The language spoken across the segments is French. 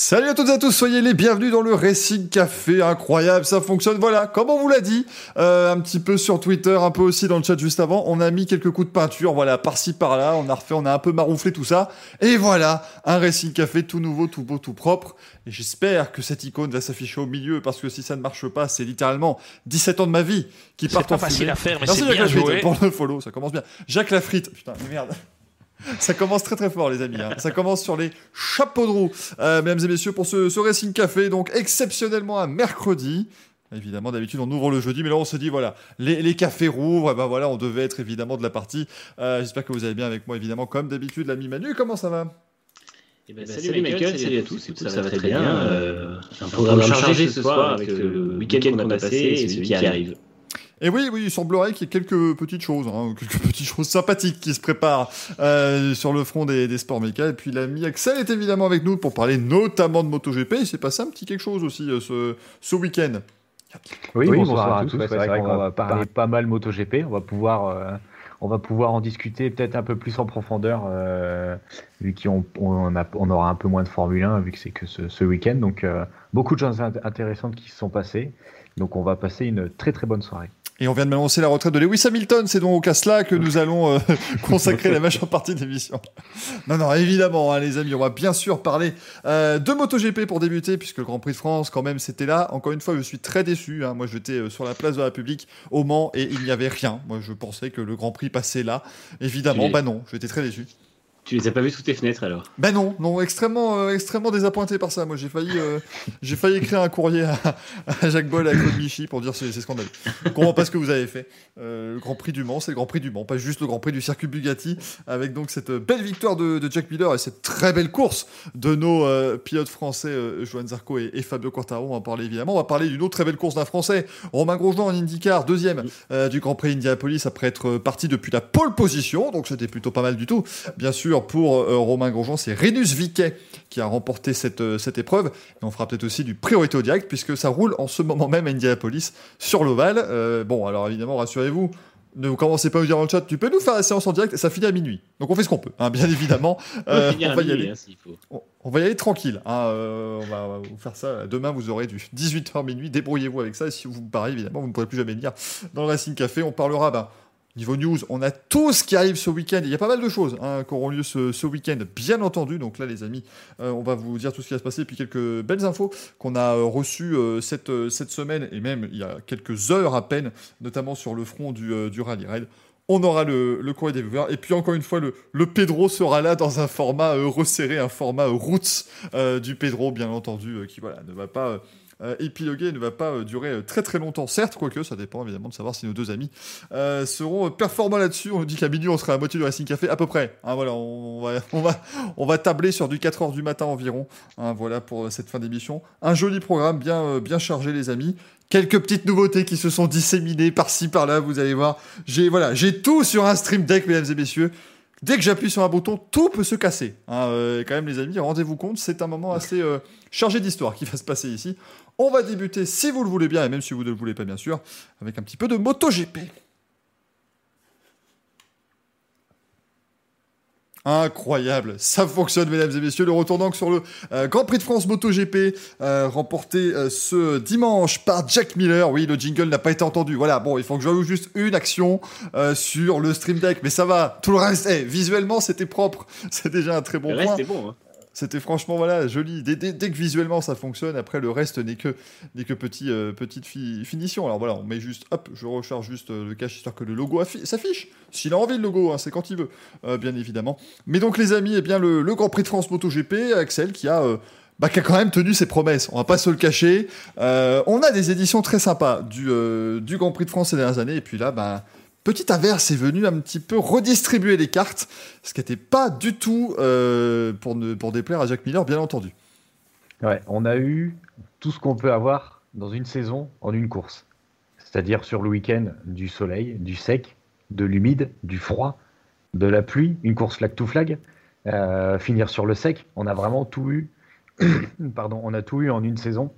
Salut à toutes et à tous, soyez les bienvenus dans le Racing Café, incroyable, ça fonctionne, voilà, comme on vous l'a dit, euh, un petit peu sur Twitter, un peu aussi dans le chat juste avant, on a mis quelques coups de peinture, voilà, par-ci par-là, on a refait, on a un peu marouflé tout ça, et voilà, un Racing Café tout nouveau, tout beau, tout propre, et j'espère que cette icône va s'afficher au milieu, parce que si ça ne marche pas, c'est littéralement 17 ans de ma vie qui partent pas en facile fumée. à faire, mais Merci c'est Jacques bien Lafritte joué. pour le follow, ça commence bien. Jacques Lafritte, putain, merde. Ça commence très très fort les amis. hein. Ça commence sur les chapeaux de roue. Euh, mesdames et messieurs, pour ce, ce Racing Café, donc exceptionnellement un mercredi. Évidemment, d'habitude, on ouvre le jeudi, mais là, on se dit, voilà, les, les cafés rouvrent, et ben voilà, on devait être évidemment de la partie. Euh, J'espère que vous allez bien avec moi, évidemment, comme d'habitude, l'ami Manu, comment ça va? Eh ben, Bah, salut, Michael, salut à tous. Écoute, ça, va très bien. Euh, un programme chargé ce soir avec le week-end qu'on a passé et celui qui arrive. Et oui, oui, il semblerait qu'il y ait quelques petites choses, hein, quelques petites choses sympathiques qui se préparent euh, sur le front des, des sports méca. Et puis l'ami Axel est évidemment avec nous pour parler notamment de MotoGP. Il s'est passé un petit quelque chose aussi euh, ce, ce week-end. Oui, Oui, bonsoir, bonsoir à tous. tous. Ouais, Ouais, c'est vrai qu'on va parler pas mal MotoGP. On va pouvoir, euh, on va pouvoir en discuter peut-être un peu plus en profondeur, euh, vu qu'on on, aura un peu moins de Formule 1, vu que c'est que ce, ce week-end. Donc, euh, beaucoup de choses int- intéressantes qui se sont passées. Donc, on va passer une très très bonne soirée. Et on vient de m'annoncer la retraite de Lewis Hamilton. C'est donc à cela que nous allons euh, consacrer la majeure partie de l'émission. Non, non, évidemment, hein, les amis, on va bien sûr parler euh, de MotoGP pour débuter, puisque le Grand Prix de France, quand même, c'était là. Encore une fois, je suis très déçu. hein. Moi, j'étais euh, sur la place de la République au Mans et il n'y avait rien. Moi, je pensais que le Grand Prix passait là. Évidemment, bah non, j'étais très déçu. Tu les as pas vus sous tes fenêtres alors? Ben non, non, extrêmement, euh, extrêmement désappointé par ça. Moi, j'ai failli, euh, j'ai failli écrire un courrier à, à Jacques Boll, à Claude Michy pour dire c'est c'est scandaleux. Je comprends pas ce que vous avez fait. Euh, le Grand Prix du Mans, c'est le Grand Prix du Mans, pas juste le Grand Prix du circuit Bugatti, avec donc cette belle victoire de, de Jack Miller et cette très belle course de nos pilotes français, Johan Zarco et, et Fabio Quartaro. On va en parler évidemment. On va parler d'une autre très belle course d'un Français, Romain Grosjean en IndyCar, deuxième du Grand Prix Indianapolis après être parti depuis la pole position. Donc c'était plutôt pas mal du tout. Bien sûr, pour euh, Romain Grosjean, c'est Renus Viquet qui a remporté cette, euh, cette épreuve. Et on fera peut-être aussi du priorité au direct puisque ça roule en ce moment même à Indianapolis sur l'Oval. Euh, bon, alors évidemment, rassurez-vous. Ne commencez pas à me dire dans le chat, tu peux nous faire la séance en direct, ça finit à minuit. Donc on fait ce qu'on peut, hein, bien évidemment. On Euh, va y aller. s'il faut. On, on va y aller tranquille. hein, euh, on, va, on va vous faire ça. Demain, vous aurez du 18h minuit. Débrouillez-vous avec ça. Et si vous me parlez, évidemment, vous ne pourrez plus jamais venir dans le Racing Café. On parlera, ben, niveau news, on a tout ce qui arrive ce week-end. Il y a pas mal de choses hein, qui auront lieu ce, week-end, bien entendu. Donc là, les amis, euh, on va vous dire tout ce qui va se passer. Et puis quelques belles infos qu'on a euh, reçues euh, cette, semaine, et même il y a quelques heures à peine, notamment sur le front du, euh, du Rally Raid. On aura le, le courrier des viewers. Et puis encore une fois, le, Pedro sera là dans un format resserré, un format euh, roots du Pedro, bien entendu, qui voilà, ne va pas euh, épiloguer, ne va pas euh, durer euh, très très longtemps. Certes, quoique ça dépend évidemment de savoir si nos deux amis euh, seront performants là-dessus. On nous dit qu'à minuit, on sera à moitié du Racing Café, à peu près. Hein, voilà, on va, on, va, on va tabler sur du 4h du matin environ. Hein, voilà pour cette fin d'émission. Un joli programme, bien, bien chargé, les amis. Quelques petites nouveautés qui se sont disséminées par-ci, par-là, vous allez voir. J'ai voilà, j'ai tout sur un stream deck, mesdames et messieurs. Dès que j'appuie sur un bouton, tout peut se casser. Hein, quand même, les amis, rendez-vous compte, c'est un moment assez chargé d'histoire qui va se passer ici. On va débuter, si vous le voulez bien, et même si vous ne le voulez pas, bien sûr, avec un petit peu de MotoGP. Incroyable, ça fonctionne mesdames et messieurs. Le retour donc sur le euh, Grand Prix de France MotoGP euh, remporté euh, ce dimanche par Jack Miller. Oui, le jingle n'a pas été entendu. Voilà, bon, il faut que j'ajoute juste une action sur le Stream Deck, mais ça va. Tout le reste, eh, visuellement, c'était propre. C'est déjà un très bon Le point. reste est bon. Hein. C'était franchement voilà joli. Dès, que visuellement ça fonctionne, après le reste n'est que n'est que euh, petite fi- finition. Alors voilà, on met juste hop, je recharge juste euh, le cache histoire que le logo affi- s'affiche. S'il a envie le logo, hein, c'est quand il veut, euh, bien évidemment. Mais donc les amis, eh bien le, Grand Prix de France MotoGP, Axel qui a bah, qui a quand même tenu ses promesses. On va pas se le cacher. On a des éditions très sympas du, du Grand Prix de France ces dernières années. Et puis là, bah, petite averse est venue un petit peu redistribuer les cartes, ce qui n'était pas du tout euh, pour, déplaire à Jack Miller, bien entendu. On a eu tout ce qu'on peut avoir dans une saison en une course. C'est-à-dire sur le week-end, du soleil, du sec, de l'humide, du froid, de la pluie, une course flag to flag, euh, finir sur le sec. On a vraiment tout eu pardon, on a tout eu en une saison.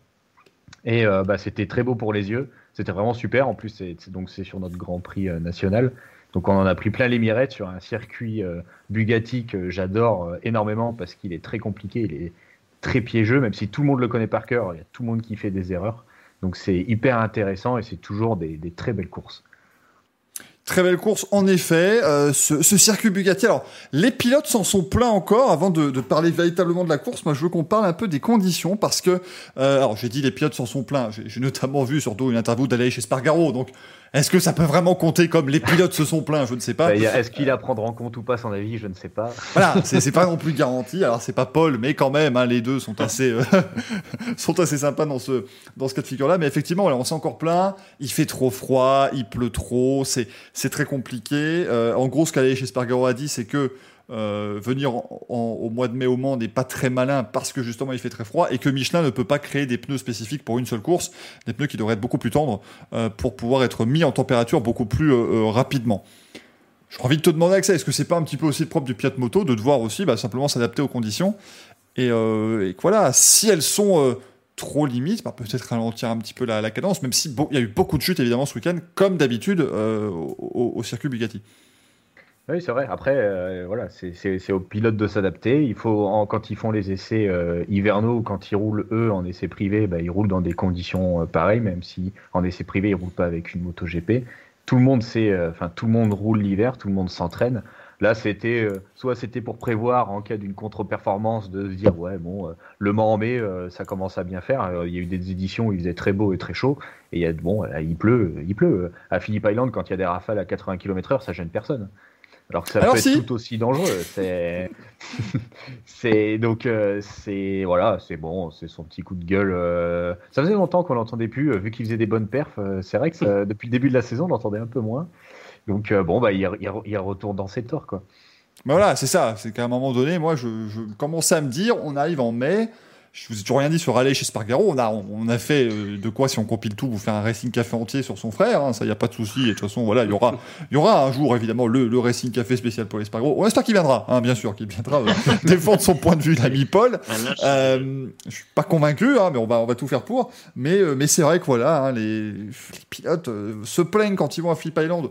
Et bah, c'était très beau pour les yeux. C'était vraiment super. En plus, c'est, donc sur notre Grand Prix national. Donc on en a pris plein les mirettes sur un circuit Bugatti que j'adore énormément parce qu'il est très compliqué, il est très piégeux, même si tout le monde le connaît par cœur, il y a tout le monde qui fait des erreurs. Donc c'est hyper intéressant et c'est toujours des, très belles courses. Très belle course, en effet. Euh, ce, circuit Bugatti. Alors, les pilotes s'en sont pleins encore. Avant de, parler véritablement de la course, moi, je veux qu'on parle un peu des conditions parce que, euh, alors, j'ai dit les pilotes s'en sont pleins. J'ai notamment vu surtout une interview d'aller chez Spargaro. Donc, est-ce que ça peut vraiment compter comme les pilotes se sont plaints? Je ne sais pas. Bah, est-ce qu'il a à prendre en compte ou pas son avis? Je ne sais pas. Voilà, c'est pas non plus garanti. Alors c'est pas Paul, mais quand même, hein, les deux sont assez euh, sont assez sympas dans ce dans ce cas de figure-là. Mais effectivement, on s'est encore plein. Il fait trop froid, il pleut trop, c'est c'est très compliqué. Euh, en gros, ce qu'Alain chez Spargaro a dit, c'est que euh, venir au mois de mai au Mans n'est pas très malin parce que justement il fait très froid et que Michelin ne peut pas créer des pneus spécifiques pour une seule course, des pneus qui devraient être beaucoup plus tendres euh, pour pouvoir être mis en température beaucoup plus euh, rapidement. J'ai envie de te demander, Axel, est-ce que c'est pas un petit peu aussi le propre du Piat Moto de devoir aussi bah, simplement s'adapter aux conditions et, voilà, si elles sont trop limites, bah, peut-être ralentir un petit peu la, cadence, même si il y a eu beaucoup de chutes évidemment ce week-end, comme d'habitude au circuit Bugatti. Oui, c'est vrai. Après, euh, voilà, c'est aux pilotes de s'adapter. Il faut, quand ils font les essais euh, hivernaux, quand ils roulent eux en essais privés, bah, ils roulent dans des conditions euh, pareilles, même si en essais privés ils roulent pas avec une moto GP. Tout le monde sait, enfin tout le monde roule l'hiver, tout le monde s'entraîne. Là, c'était soit c'était pour prévoir en cas d'une contre-performance de se dire ouais bon le Mans en mai ça commence à bien faire. il y a eu des éditions où il faisait très beau et très chaud et il y a bon il pleut, il pleut. À Phillip Island quand il y a des rafales à 80 km/h ça gêne personne. Alors que ça peut être tout aussi dangereux. C'est, c'est donc euh, c'est voilà, c'est bon, c'est son petit coup de gueule. Euh. Ça faisait longtemps qu'on l'entendait plus, euh, vu qu'il faisait des bonnes perfs. c'est vrai que depuis le début de la saison, on l'entendait un peu moins. Donc bon, bah il, il, retourne dans ses torts quoi. Bah voilà, c'est ça. C'est qu'à un moment donné, moi, je, je commençais à me dire, on arrive en mai je vous ai toujours rien dit sur aller chez Spargaro. On a, on a fait euh, de quoi, si on compile tout, vous faire un Racing Café entier sur son frère. Hein, ça, y a pas de souci. Et de toute façon, voilà, il y aura, il y aura un jour, évidemment, le, le Racing Café spécial pour les Spargaro. On espère qu'il viendra, hein, bien sûr, qu'il viendra euh, défendre son point de vue, l'ami Paul. Euh, je suis pas convaincu, hein, mais on va, on va tout faire pour. Mais, euh, mais c'est vrai que voilà, les, les, pilotes se plaignent quand ils vont à Phillip Island.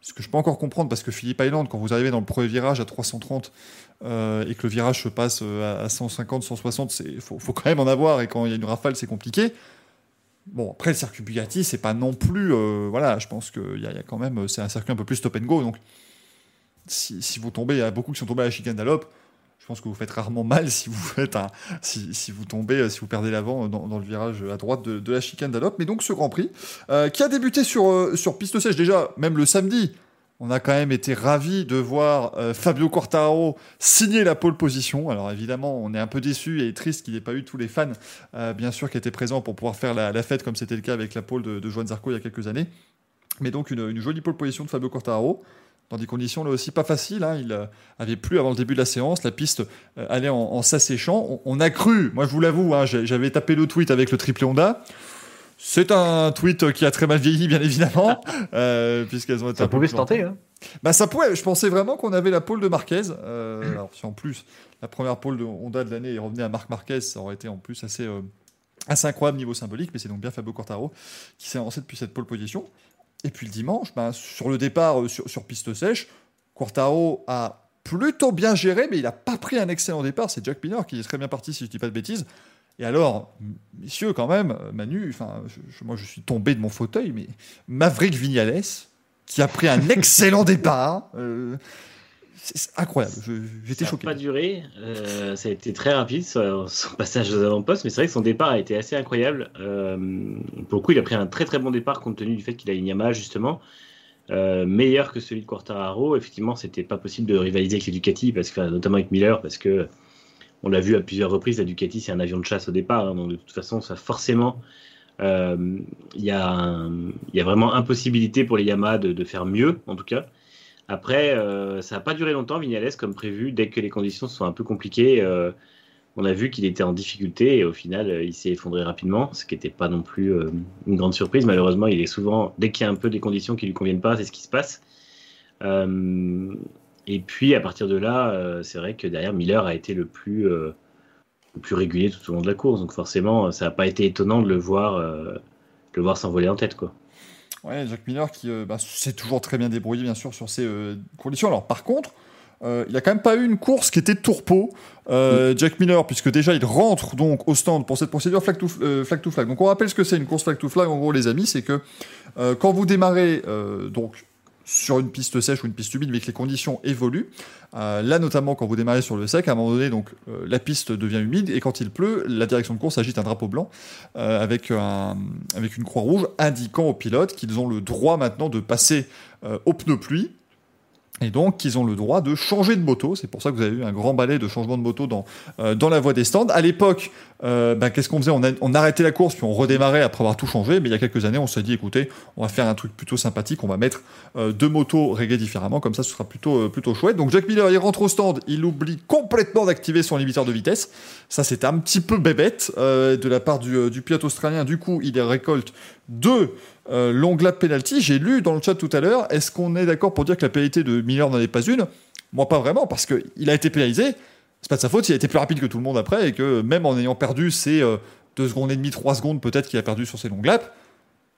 Ce que je peux encore comprendre, parce que Phillip Island, quand vous arrivez dans le premier virage à 330, euh, et que le virage se passe euh, à 150, 160, il faut, quand même en avoir, et quand il y a une rafale, c'est compliqué. Bon, après, le circuit Bugatti, c'est pas non plus. Euh, voilà, je pense qu'il y, a quand même. C'est un circuit un peu plus stop and go, donc si, vous tombez, il y a beaucoup qui sont tombés à la chicane d'Alop. Je pense que vous faites rarement mal si vous faites si, vous tombez, si vous perdez l'avant dans, le virage à droite de, la chicane d'Alop. Mais donc ce Grand Prix, qui a débuté sur, sur piste sèche déjà, même le samedi, on a quand même été ravis de voir euh, Fabio Quartararo signer la pole position. Alors évidemment, on est un peu déçu et triste qu'il n'ait pas eu tous les fans, euh, bien sûr, qui étaient présents pour pouvoir faire la, fête comme c'était le cas avec la pole de, de Joan Zarco il y a quelques années. Mais donc une, jolie pole position de Fabio Quartararo dans des conditions là aussi pas faciles. Hein. Il euh, avait plu avant le début de la séance, la piste allait en, s'asséchant. On, a cru, moi je vous l'avoue, hein, j'avais tapé le tweet avec le triple Honda. C'est un tweet qui a très mal vieilli, bien évidemment, euh, puisqu'elles ont été. Ça pouvait se tenter, hein. Bah ça pouvait. Je pensais vraiment qu'on avait la pole de Marquez. Euh, alors si en plus la première pole de Honda de l'année revenait à Marc Marquez, ça aurait été en plus assez euh, assez incroyable niveau symbolique. Mais c'est donc bien Fabio Quartaro qui s'est lancé depuis cette pole position. Et puis le dimanche, bah, sur le départ sur, sur, piste sèche, Quartaro a plutôt bien géré, mais il n'a pas pris un excellent départ. C'est Jack Miller qui est très bien parti, si je ne dis pas de bêtises. Et alors, messieurs, quand même, Manu, enfin, moi je suis tombé de mon fauteuil, mais Maverick Vignales, qui a pris un excellent départ. Euh, c'est incroyable, j'étais choqué. Ça n'a pas duré, euh, ça a été très rapide son, passage aux avant-postes, mais c'est vrai que son départ a été assez incroyable. Euh, pour le coup, il a pris un très très bon départ compte tenu du fait qu'il a une Yamaha justement. meilleur que celui de Quartararo. Effectivement, c'était pas possible de rivaliser avec les Ducati, parce que, notamment avec Miller, parce que on l'a vu à plusieurs reprises, la Ducati c'est un avion de chasse au départ, hein, donc de toute façon ça forcément euh, il y, a vraiment impossibilité pour les Yamaha de, faire mieux en tout cas. Après euh, ça n'a pas duré longtemps Vignales comme prévu, dès que les conditions sont un peu compliquées, euh, on a vu qu'il était en difficulté et au final il s'est effondré rapidement, ce qui n'était pas non plus une grande surprise. Malheureusement il est souvent, dès qu'il y a un peu des conditions qui lui conviennent pas, c'est ce qui se passe. Et puis à partir de là, euh, c'est vrai que derrière Miller a été le plus, euh, plus régulier tout au long de la course. Donc forcément, ça n'a pas été étonnant de le voir, le voir s'envoler en tête. Quoi. Ouais, Jack Miller qui bah, s'est toujours très bien débrouillé, bien sûr, sur ces conditions. Alors, par contre, il n'y a quand même pas eu une course qui était tourpeau. Mm. Jack Miller, puisque déjà il rentre donc au stand pour cette procédure flag to, flag, to flag. Donc on rappelle ce que c'est une course flag to flag. En gros, les amis, c'est que quand vous démarrez donc sur une piste sèche ou une piste humide, mais que les conditions évoluent. Euh, là, notamment, quand vous démarrez sur le sec, à un moment donné, donc, euh, la piste devient humide, et quand il pleut, la direction de course agite un drapeau blanc euh, avec, avec une croix rouge indiquant aux pilotes qu'ils ont le droit maintenant de passer au pneu pluie et donc, ils ont le droit de changer de moto. C'est pour ça que vous avez eu un grand balai de changement de moto dans, dans la voie des stands. À l'époque, euh, ben, qu'est-ce qu'on faisait? On, arrêtait la course, puis on redémarrait après avoir tout changé. Mais il y a quelques années, on s'est dit, écoutez, on va faire un truc plutôt sympathique. On va mettre euh, deux motos réglées différemment. Comme ça, ce sera plutôt, plutôt chouette. Donc, Jack Miller, il rentre au stand. Il oublie complètement d'activer son limiteur de vitesse. Ça, c'était un petit peu bébête de la part du, pilote australien. Du coup, il récolte deux euh, long lap penalty, j'ai lu dans le chat tout à l'heure, est-ce qu'on est, d'accord pour dire que la pénalité de Miller n'en est pas une? Moi, pas vraiment, parce qu'il a été pénalisé. C'est pas de sa faute, il a été plus rapide que tout le monde après, et que même en ayant perdu ces 2 euh, secondes et demie, 3 secondes peut-être qu'il a perdu sur ses longues laps,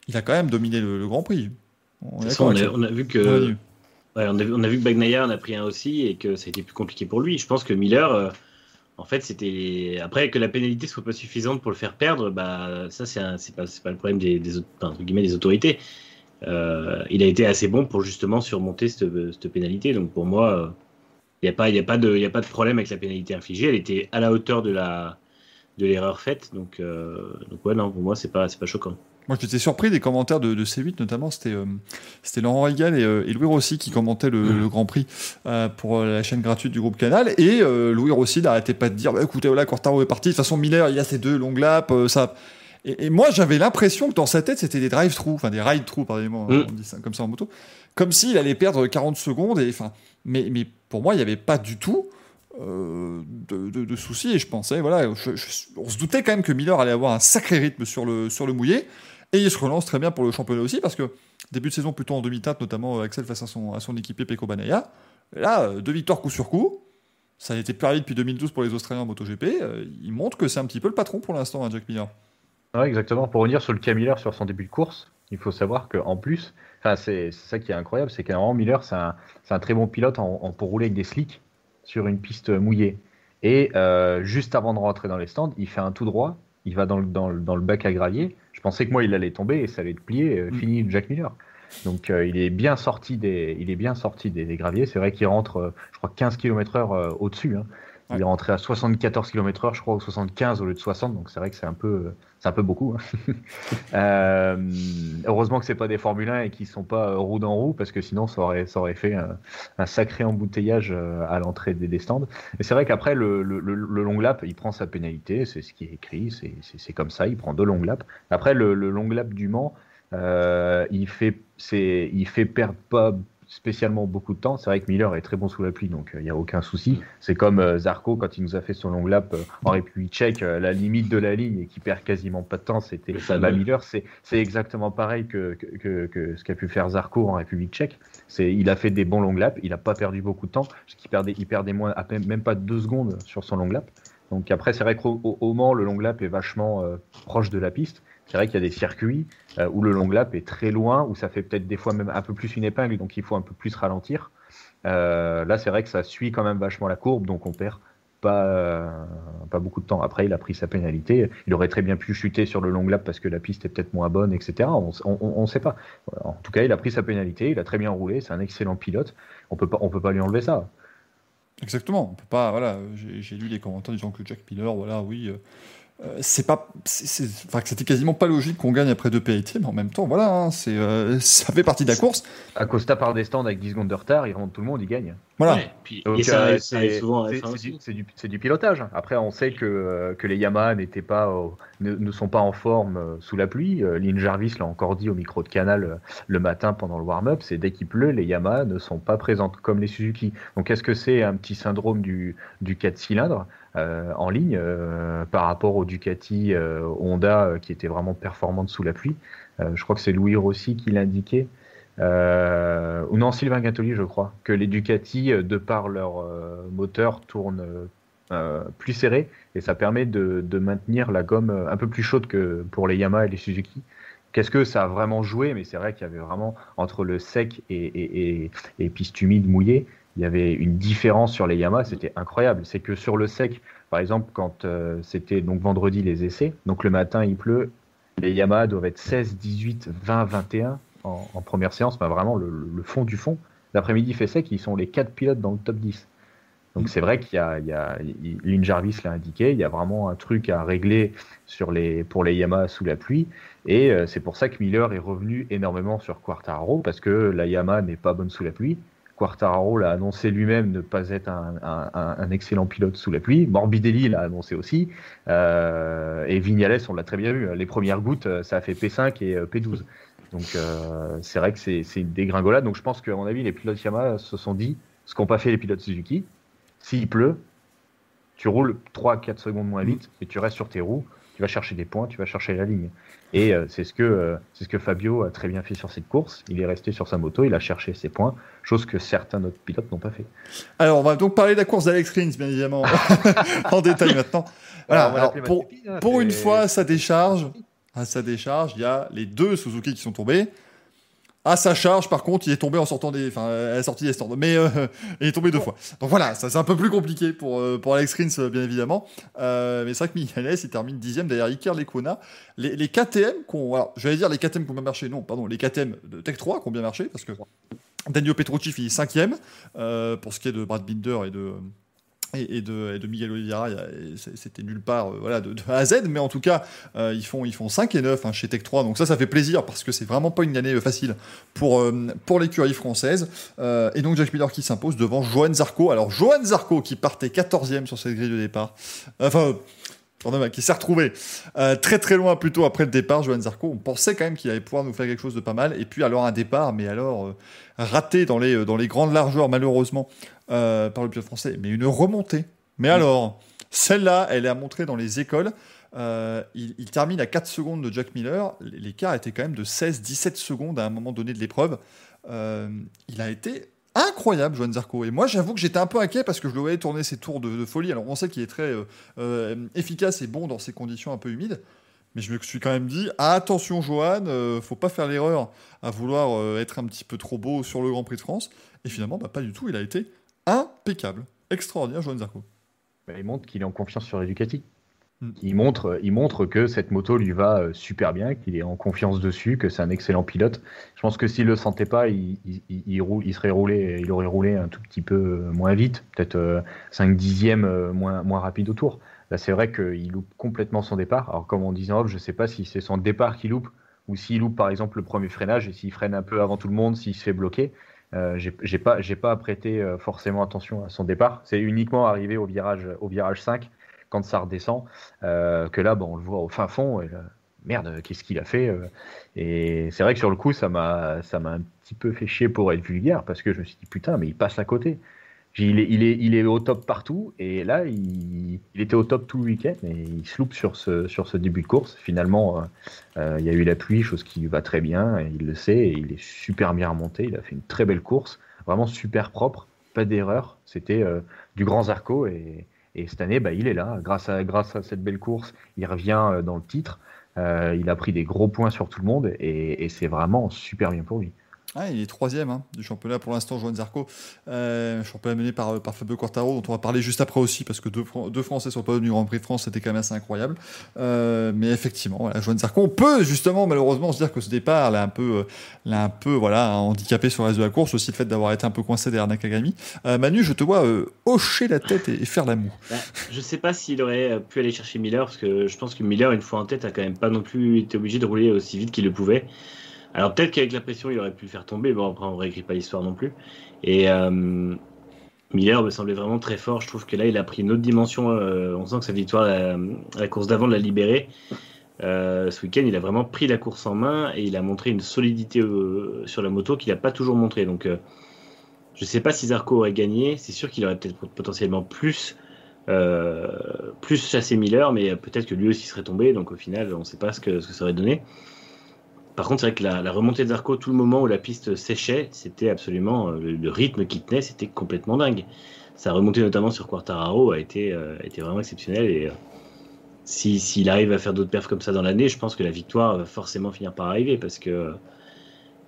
il a quand même dominé le, Grand Prix. On, a, vu que. on, a, vu que Bagnaia en a pris un aussi et que ça a été plus compliqué pour lui. Je pense que Miller, euh, en fait, c'était après que la pénalité soit pas suffisante pour le faire perdre, bah ça c'est pas pas le problème des, des, guillemets, des autorités. Euh, il a été assez bon pour justement surmonter cette, cette pénalité. Donc pour moi, il n'y a pas a pas de a pas de problème avec la pénalité infligée. Elle était à la hauteur de la de l'erreur faite. Donc euh, donc ouais non pour moi c'est pas c'est pas choquant. Moi, j'étais surpris des commentaires de, C8, notamment. C'était euh, c'était Laurent Régal euh, et, Louis Rossi qui commentaient le, mm. Grand Prix euh, pour la chaîne gratuite du groupe Canal. Et Louis Rossi n'arrêtait pas de dire bah, écoutez, voilà, Quartaro est parti. De toute façon, Miller, il y a ces deux longues laps. ça... Et, moi, j'avais l'impression que dans sa tête, c'était des drive-through, enfin des ride-through, mm. on dit ça comme ça en moto. Comme s'il allait perdre 40 secondes. Et, mais, mais pour moi, il n'y avait pas du tout. de, soucis et je pensais voilà on se doutait quand même que Miller allait avoir un sacré rythme sur le, sur le mouillé et il se relance très bien pour le championnat aussi, parce que début de saison plutôt en demi-teinte, notamment euh, Axel face à son, à son équipier Peko Banaya. Là, euh, deux victoires coup sur coup. Ça été plus depuis 2012 pour les Australiens en MotoGP. Euh, il montre que c'est un petit peu le patron pour l'instant, hein, Jack Miller. Exactement. Pour revenir sur le cas Miller sur son début de course, il faut savoir qu'en plus, c'est ça qui est incroyable, c'est qu'un Miller, c'est un, un, très bon pilote en, pour rouler avec des slicks sur une piste mouillée. Et juste avant de rentrer dans les stands, il fait un tout droit, il va dans le, dans le bac à gravier, je pensais que moi, il allait tomber et ça allait être plié, euh, mm. fini Jack Miller. Donc euh, il est bien sorti des, il est bien sorti des, graviers. C'est vrai qu'il rentre, euh, je crois, 15 km/h au-dessus. Hein. Il est rentré à 74 km/h, je crois, ou 75 au lieu de 60. Donc c'est vrai que c'est un peu, c'est un peu beaucoup. Hein. euh, heureusement que c'est pas des Formule 1 et qu'ils sont pas roue dans roue, parce que sinon ça aurait, ça aurait fait un, sacré embouteillage à l'entrée des, stands. Et c'est vrai qu'après le, le, le, long lap, il prend sa pénalité, c'est ce qui est écrit, c'est comme ça. Il prend deux longs laps. Après le, long lap du Mans, euh, il fait, c'est, il fait perdre pas spécialement beaucoup de temps. C'est vrai que Miller est très bon sous la pluie, donc il euh, n'y a aucun souci. C'est comme euh, Zarco quand il nous a fait son long lap euh, en République tchèque, la limite de la ligne et qui perd quasiment pas de temps, c'était bah, Miller. C'est exactement pareil que, que, que, ce qu'a pu faire Zarco en République tchèque. Il a fait des bons long laps, il n'a pas perdu beaucoup de temps, parce qu'il perdait, il perdait moins, à peine, même pas deux secondes sur son long lap. Donc après, c'est vrai qu'au Mans, le long lap est vachement proche de la piste. C'est vrai qu'il y a des circuits euh, où le long lap est très loin, où ça fait peut-être des fois même un peu plus une épingle, donc il faut un peu plus ralentir. Euh, là, c'est vrai que ça suit quand même vachement la courbe, donc on perd pas, euh, pas beaucoup de temps. Après, il a pris sa pénalité. Il aurait très bien pu chuter sur le long lap parce que la piste est peut-être moins bonne, etc. On ne sait pas. En tout cas, il a pris sa pénalité. Il a très bien roulé. C'est un excellent pilote. On peut pas, peut pas lui enlever ça. Exactement. On peut pas. Voilà. J'ai lu des commentaires disant que Jack Piller, voilà, oui. C'est pas, enfin, c'était quasiment pas logique qu'on gagne après deux pénalités, mais en même temps, voilà, hein, c'est, euh, ça fait partie de la course. Acosta part des stands avec 10 secondes de retard, il rentre tout le monde, il gagne. Voilà. c'est du, pilotage. Après, on sait que, euh, que les Yamaha n'étaient pas, ne, sont pas en forme sous la pluie. Lynn Jarvis l'a encore dit au micro de Canal le matin pendant le warm-up, c'est dès qu'il pleut, les Yamaha ne sont pas présentes comme les Suzuki. Donc, est-ce que c'est un petit syndrome du, du 4 cylindres? euh, en ligne euh, par rapport au Ducati euh, Honda qui était vraiment performante sous la pluie. je crois que c'est Louis Rossi qui l'indiquait. ou non, Sylvain Gintoli, je crois, que les Ducati, de par leur moteur, tournent plus serré et ça permet de, maintenir la gomme un peu plus chaude que pour les Yamaha et les Suzuki. Qu'est-ce que ça a vraiment joué? Mais c'est vrai qu'il y avait vraiment entre le sec et, piste humide mouillée, il y avait une différence sur les Yamaha, c'était incroyable. C'est que sur le sec, par exemple, quand euh, c'était donc vendredi les essais, donc le matin il pleut, les Yamaha doivent être 16, 18, 20, 21 en, en première séance, mais vraiment le, fond du fond. L'après-midi fait sec, ils sont les quatre pilotes dans le top 10. Donc c'est vrai qu'il y a, il y a Lynn Jarvis l'a indiqué, il y a vraiment un truc à régler sur les, pour les Yamaha sous la pluie. Et euh, c'est pour ça que Miller est revenu énormément sur Quartararo, parce que la Yamaha n'est pas bonne sous la pluie. Quartararo l'a annoncé lui-même ne pas être un, un, un, excellent pilote sous la pluie. Morbidelli l'a annoncé aussi. Euh, et Vignales, on l'a très bien vu. Les premières gouttes, ça a fait P5 et euh, P12. Donc euh, c'est vrai que c'est une dégringolade. Donc je pense qu'à mon avis, les pilotes Yamaha se sont dit ce qu'ont pas fait les pilotes Suzuki. S'il pleut, tu roules 3-4 secondes moins vite et tu restes sur tes roues, tu vas chercher des points, tu vas chercher la ligne. Et euh, c'est ce que euh, c'est ce que Fabio a très bien fait sur cette course. Il est resté sur sa moto, il a cherché ses points, chose que certains autres pilotes n'ont pas fait. Alors on va donc parler de la course d'Alex Rins, bien évidemment, en détail maintenant. Voilà, pour, hein, pour une fois, ça décharge. À sa décharge, il y a les deux Suzuki qui sont tombés. À sa charge, par contre, il est tombé en sortant des, enfin, à la sortie des stands. Mais euh, il est tombé deux fois. Donc voilà, ça c'est un peu plus compliqué pour euh, Alex Rins, euh, bien évidemment. Mais c'est vrai que il termine dixième derrière Iker Lekona. Les, les KTM qu'on, alors, j'allais dire les KTM qui ont bien marché. Non, pardon, les KTM de Tech 3 qui ont bien marché parce que Daniel Petrucci finit cinquième pour ce qui est de Brad Binder et de et, de, Miguel Oliveira, c'était nulle part euh, voilà, de, A à Z, mais en tout cas, euh, ils, font, ils font 5 et 9 hein, chez Tech 3, donc ça, ça fait plaisir parce que c'est vraiment pas une année euh, facile pour, l'écurie française. et donc Jack Miller qui s'impose devant Johan Zarco. Alors, Johan Zarco qui partait 14e sur cette grille de départ, enfin, qui s'est retrouvé très très loin plutôt après le départ, Johan Zarco. On pensait quand même qu'il allait pouvoir nous faire quelque chose de pas mal. Et puis alors un départ, mais alors raté dans les, dans les grandes largeurs malheureusement euh, par le pilote français, mais une remontée. Mais alors, celle-là, elle est à montrer dans les écoles. Euh, il, termine à 4 secondes de Jack Miller. L'écart était quand même de 16-17 secondes à un moment donné de l'épreuve. Euh, il a été incroyable, Joan Zarco. Et moi, j'avoue que j'étais un peu inquiet parce que je le voyais tourner ses tours de, folie. Alors, on sait qu'il est très efficace et bon dans ces conditions un peu humides. Mais je me suis quand même dit, attention Johan, faut pas faire l'erreur à vouloir être un petit peu trop beau sur le Grand Prix de France. Et finalement, bah, pas du tout. Il a été impeccable. Extraordinaire, Johan Zarco. Bah, il montre qu'il est en confiance sur les mm. Il, montre, il montre que cette moto lui va euh, super bien, qu'il est en confiance dessus, que c'est un excellent pilote. Je pense que s'il le sentait pas, il, il, serait roulé, il aurait roulé un tout petit peu euh, moins vite, peut-être 5 euh, dixièmes moins, moins rapide autour. Là, c'est vrai qu'il loupe complètement son départ. Alors, comme on disait en off, je ne sais pas si c'est son départ qui loupe ou s'il loupe par exemple le premier freinage et s'il freine un peu avant tout le monde, s'il se fait bloquer. Euh, j'ai pas pas prêté euh, forcément attention à son départ. C'est uniquement arrivé au virage au virage 5 quand ça redescend euh, que là bon, on le voit au fin fond et merde qu'est-ce qu'il a fait et c'est vrai que sur le coup ça m'a un petit peu fait chier pour être vulgaire parce que je me suis dit putain mais il passe à côté il est, il, est, il est au top partout et là il, était au top tout le week-end et il se loupe sur ce, sur ce début de course. Finalement, euh, euh, il y a eu la pluie, chose qui va très bien, et il le sait et il est super bien remonté. Il a fait une très belle course, vraiment super propre, pas d'erreur. C'était euh, du grand Zarco et, et cette année, bah, il est là. Grâce à, grâce à cette belle course, il revient dans le titre. il a pris des gros points sur tout le monde et c'est vraiment super bien pour lui. Ah, il est troisième hein, du championnat pour l'instant, Joan Zarco. Euh, championnat mené par, par Fabio Quartaro, dont on va parler juste après aussi, parce que deux, deux Français sur le podium du Grand Prix de France, c'était quand même assez incroyable. Euh, mais effectivement, voilà, Joan Zarco, on peut justement malheureusement se dire que ce départ l'a un peu, l'a un peu voilà, handicapé sur le reste de la course, aussi le fait d'avoir été un peu coincé derrière Nakagami. Euh, Manu, je te vois euh, hocher la tête et, faire la moue. Bah, je sais pas s'il aurait pu aller chercher Miller, parce que je pense que Miller, une fois en tête, a quand même pas non plus été obligé de rouler aussi vite qu'il le pouvait. Alors peut-être qu'avec la pression, il aurait pu le faire tomber. Bon, après, on réécrit pas l'histoire non plus. Et euh, Miller me semblait vraiment très fort. Je trouve que là, il a pris une autre dimension. Euh, on sent que sa victoire à la, course d'avant l'a libéré. Euh, ce week-end, il a vraiment pris la course en main et il a montré une solidité sur la moto qu'il n'a pas toujours montré. Donc, je ne sais pas si Zarco aurait gagné. C'est sûr qu'il aurait peut-être potentiellement plus, plus chassé Miller, mais peut-être que lui aussi serait tombé. Donc, au final, on ne sait pas ce que ça aurait donné. Par contre, c'est vrai que la, remontée de Zarco, tout le moment où la piste séchait, c'était absolument le, rythme qui tenait, c'était complètement dingue. Sa remontée notamment sur Quartararo a été, été vraiment exceptionnelle et s'il arrive à faire d'autres perfs comme ça dans l'année, je pense que la victoire va forcément finir par arriver parce que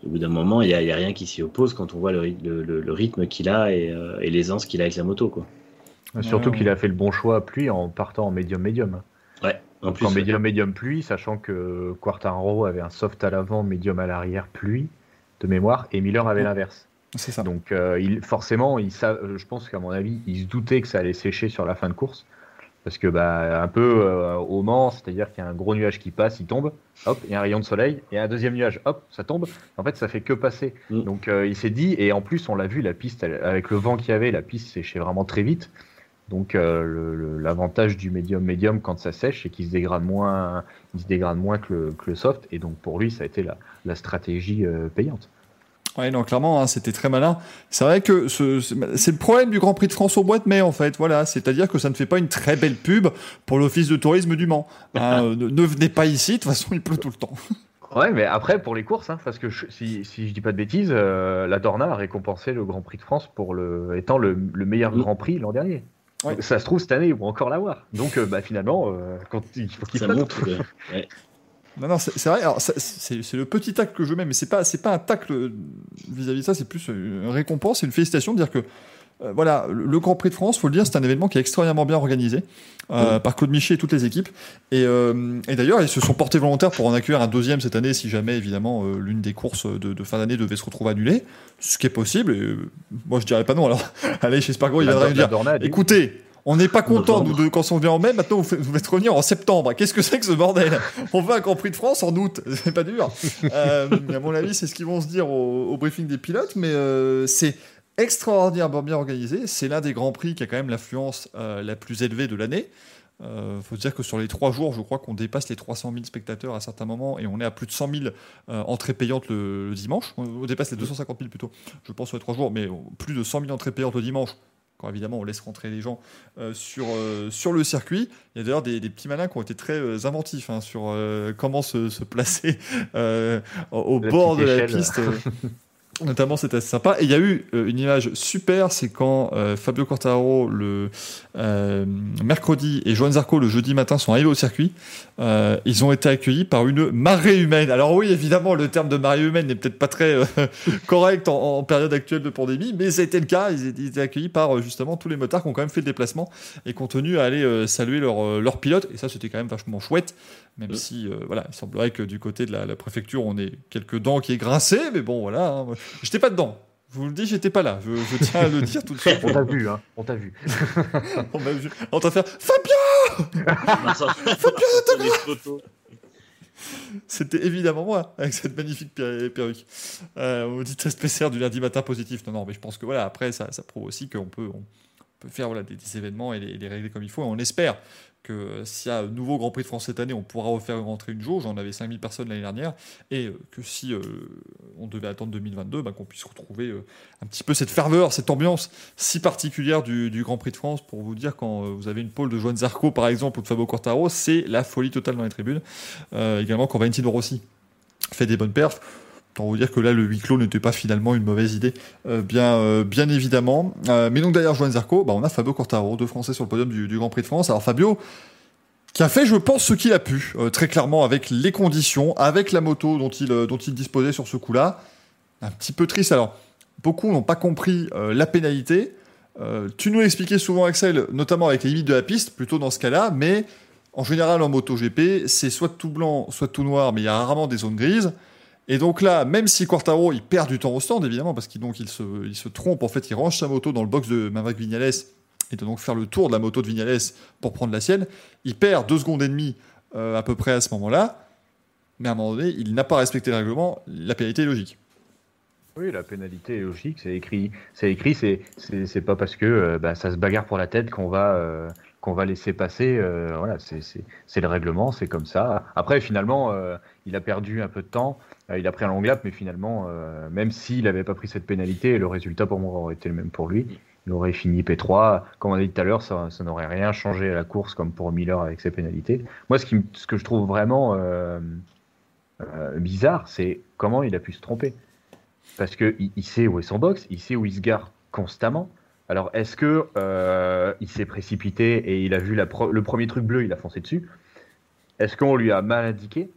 au bout d'un moment, il n'y a, rien qui s'y oppose quand on voit le, rythme qu'il a et, euh, et l'aisance qu'il a avec la moto. Quoi. Surtout qu'il a fait le bon choix à pluie en partant en médium-médium. Ouais, en plus. En médium-médium pluie, sachant que Quartaro avait un soft à l'avant, médium à l'arrière pluie, de mémoire, et Miller avait l'inverse. C'est ça. Donc euh, il, forcément, il, je pense qu'à mon avis, il se doutait que ça allait sécher sur la fin de course. Parce que bah, un peu euh, au Mans, c'est-à-dire qu'il y a un gros nuage qui passe, il tombe, hop, il y a un rayon de soleil, et un deuxième nuage, hop, ça tombe. En fait, ça fait que passer. Mm. Donc euh, il s'est dit, et en plus, on l'a vu, la piste, avec le vent qu'il y avait, la piste séchait vraiment très vite. Donc euh, l'avantage du médium médium quand ça sèche, c'est qu'il se dégrade moins, il se dégrade moins que le, que le, soft. Et donc pour lui, ça a été la, la stratégie payante. Oui, non, clairement, hein, c'était très malin. C'est vrai que c'est le problème du Grand Prix de France au mois de mai, en fait. Voilà, c'est-à-dire que ça ne fait pas une très belle pub pour l'Office de tourisme du Mans. Hein, ne, venez pas ici, de toute façon, il pleut tout le temps. Ouais, mais après, pour les courses, hein, parce que si, si je dis pas de bêtises, euh, la Dorna a récompensé le Grand Prix de France pour le, étant le, meilleur Grand Prix l'an dernier. Ça se trouve, cette année, ils vont encore l'avoir. Donc, euh, bah, finalement, euh, quand, il faut qu'il monte. Non, non, c'est vrai. c'est le petit tacle que je mets, mais c'est pas, c'est pas un tacle vis-à-vis de ça. C'est plus une récompense et une félicitation de dire que euh, voilà, le Grand Prix de France, faut le dire, c'est un événement qui est extrêmement bien organisé euh, par Claude Miché et toutes les équipes. Et, euh, et d'ailleurs, ils se sont portés volontaires pour en accueillir un deuxième cette année, si jamais évidemment l'une des courses de, de fin d'année devait se retrouver annulée, ce qui est possible. Et, moi, je dirais pas non. Alors, allez chez Spargo, il viendra me dire, écoutez. On n'est pas content nous, de, quand on vient en mai, maintenant vous, vous faites revenir en septembre. Qu'est-ce que c'est que ce bordel? On veut un Grand Prix de France en août, c'est pas dur. Euh, à mon avis, c'est ce qu'ils vont se dire au, briefing des pilotes, mais euh, c'est extraordinairement bien organisé. C'est l'un des Grands Prix qui a quand même l'affluence euh, la plus élevée de l'année. Il euh, faut dire que sur les trois jours, je crois qu'on dépasse les 300 000 spectateurs à certains moments et on est à plus de 100 000 euh, entrées payantes le, dimanche. On dépasse les 250 000 plutôt, je pense, sur les trois jours, mais plus de 100 000 entrées payantes le dimanche quand évidemment on laisse rentrer les gens euh, sur, sur le circuit. Il y a d'ailleurs des, petits malins qui ont été très inventifs hein, sur comment se, se placer au bord de la piste. Notamment, c'était assez sympa. Et il y a eu euh, une image super, c'est quand euh, Fabio Quartararo le euh, mercredi et Joan Zarco le jeudi matin sont arrivés au circuit. ils ont été accueillis par une marée humaine. Alors oui, évidemment, le terme de marée humaine n'est peut-être pas très correct en, période actuelle de pandémie, mais ça a été le cas. Ils, ils étaient accueillis par justement tous les motards qui ont quand même fait le déplacement et qui ont tenu à aller saluer leur, leur pilote. Et ça, c'était quand même vachement chouette. Même si, euh, voilà, il semblerait que du côté de la, préfecture, on ait quelques dents qui aient grincé, mais bon, voilà. Hein. J'étais pas dedans. Je vous le dis, j'étais pas là. Je, tiens à le dire tout de suite. on t'a vu, hein. On t'a vu. on m'a vu. On t'a fait Fabien Fabien C'était évidemment moi, avec cette magnifique perruque. Euh, on dit test PCR du lundi matin positif. Non, non, mais je pense que voilà, après, ça, ça prouve aussi qu'on peut, on peut faire voilà, des, événements et les, les, régler comme il faut. Et on espère que euh, s'il y a un nouveau Grand Prix de France cette année, on pourra refaire rentrer une jauge. J'en avais 5000 personnes l'année dernière. Et euh, que si euh, on devait attendre 2022, bah, qu'on puisse retrouver un petit peu cette ferveur, cette ambiance si particulière du, Grand Prix de France. Pour vous dire, quand vous avez une pole de Joan Zarco, par exemple, ou de Fabio Quartaro, c'est la folie totale dans les tribunes. également, quand Valentino Rossi fait des bonnes perfs Autant vous dire que là, le huis clos n'était pas finalement une mauvaise idée, euh, bien, euh, bien évidemment. Euh, mais donc derrière Joan Zarco, bah, on a Fabio Cortaro, deux Français sur le podium du, Grand Prix de France. Alors Fabio, qui a fait, je pense, ce qu'il a pu, très clairement, avec les conditions, avec la moto dont il, dont il disposait sur ce coup-là. Un petit peu triste. Alors, beaucoup n'ont pas compris la pénalité. tu nous l'expliquais souvent, Axel, notamment avec les limites de la piste, plutôt dans ce cas-là, mais en général, en moto GP, c'est soit tout blanc, soit tout noir, mais il y a rarement des zones grises. Et donc là, même si Quartaro il perd du temps au stand, évidemment, parce qu'il il se, il se trompe, en fait, il range sa moto dans le box de Maverick Vignales et de donc faire le tour de la moto de Vignales pour prendre la sienne. Il perd deux secondes et demie euh, à peu près à ce moment-là, mais à un moment donné, il n'a pas respecté le règlement. La pénalité est logique. Oui, la pénalité est logique, c'est écrit. C'est écrit, c'est c'est pas parce que euh, bah, ça se bagarre pour la tête qu'on va euh, qu'on va laisser passer. voilà, c'est le règlement, c'est comme ça. Après, finalement, il a perdu un peu de temps. Euh, il a pris un long lap, mais finalement, euh, même s'il n'avait pas pris cette pénalité, le résultat pour moi aurait été le même pour lui. Il aurait fini P3. Comme on a dit tout à l'heure, ça, n'aurait rien changé à la course comme pour Miller avec ses pénalités. Moi, ce, que je trouve vraiment, euh, bizarre, c'est comment il a pu se tromper. Parce qu'il il sait où est son box, il sait où il se gare constamment. Alors, est-ce que il s'est précipité et il a vu le premier truc bleu, il a foncé dessus? Est-ce qu'on lui a mal indiqué?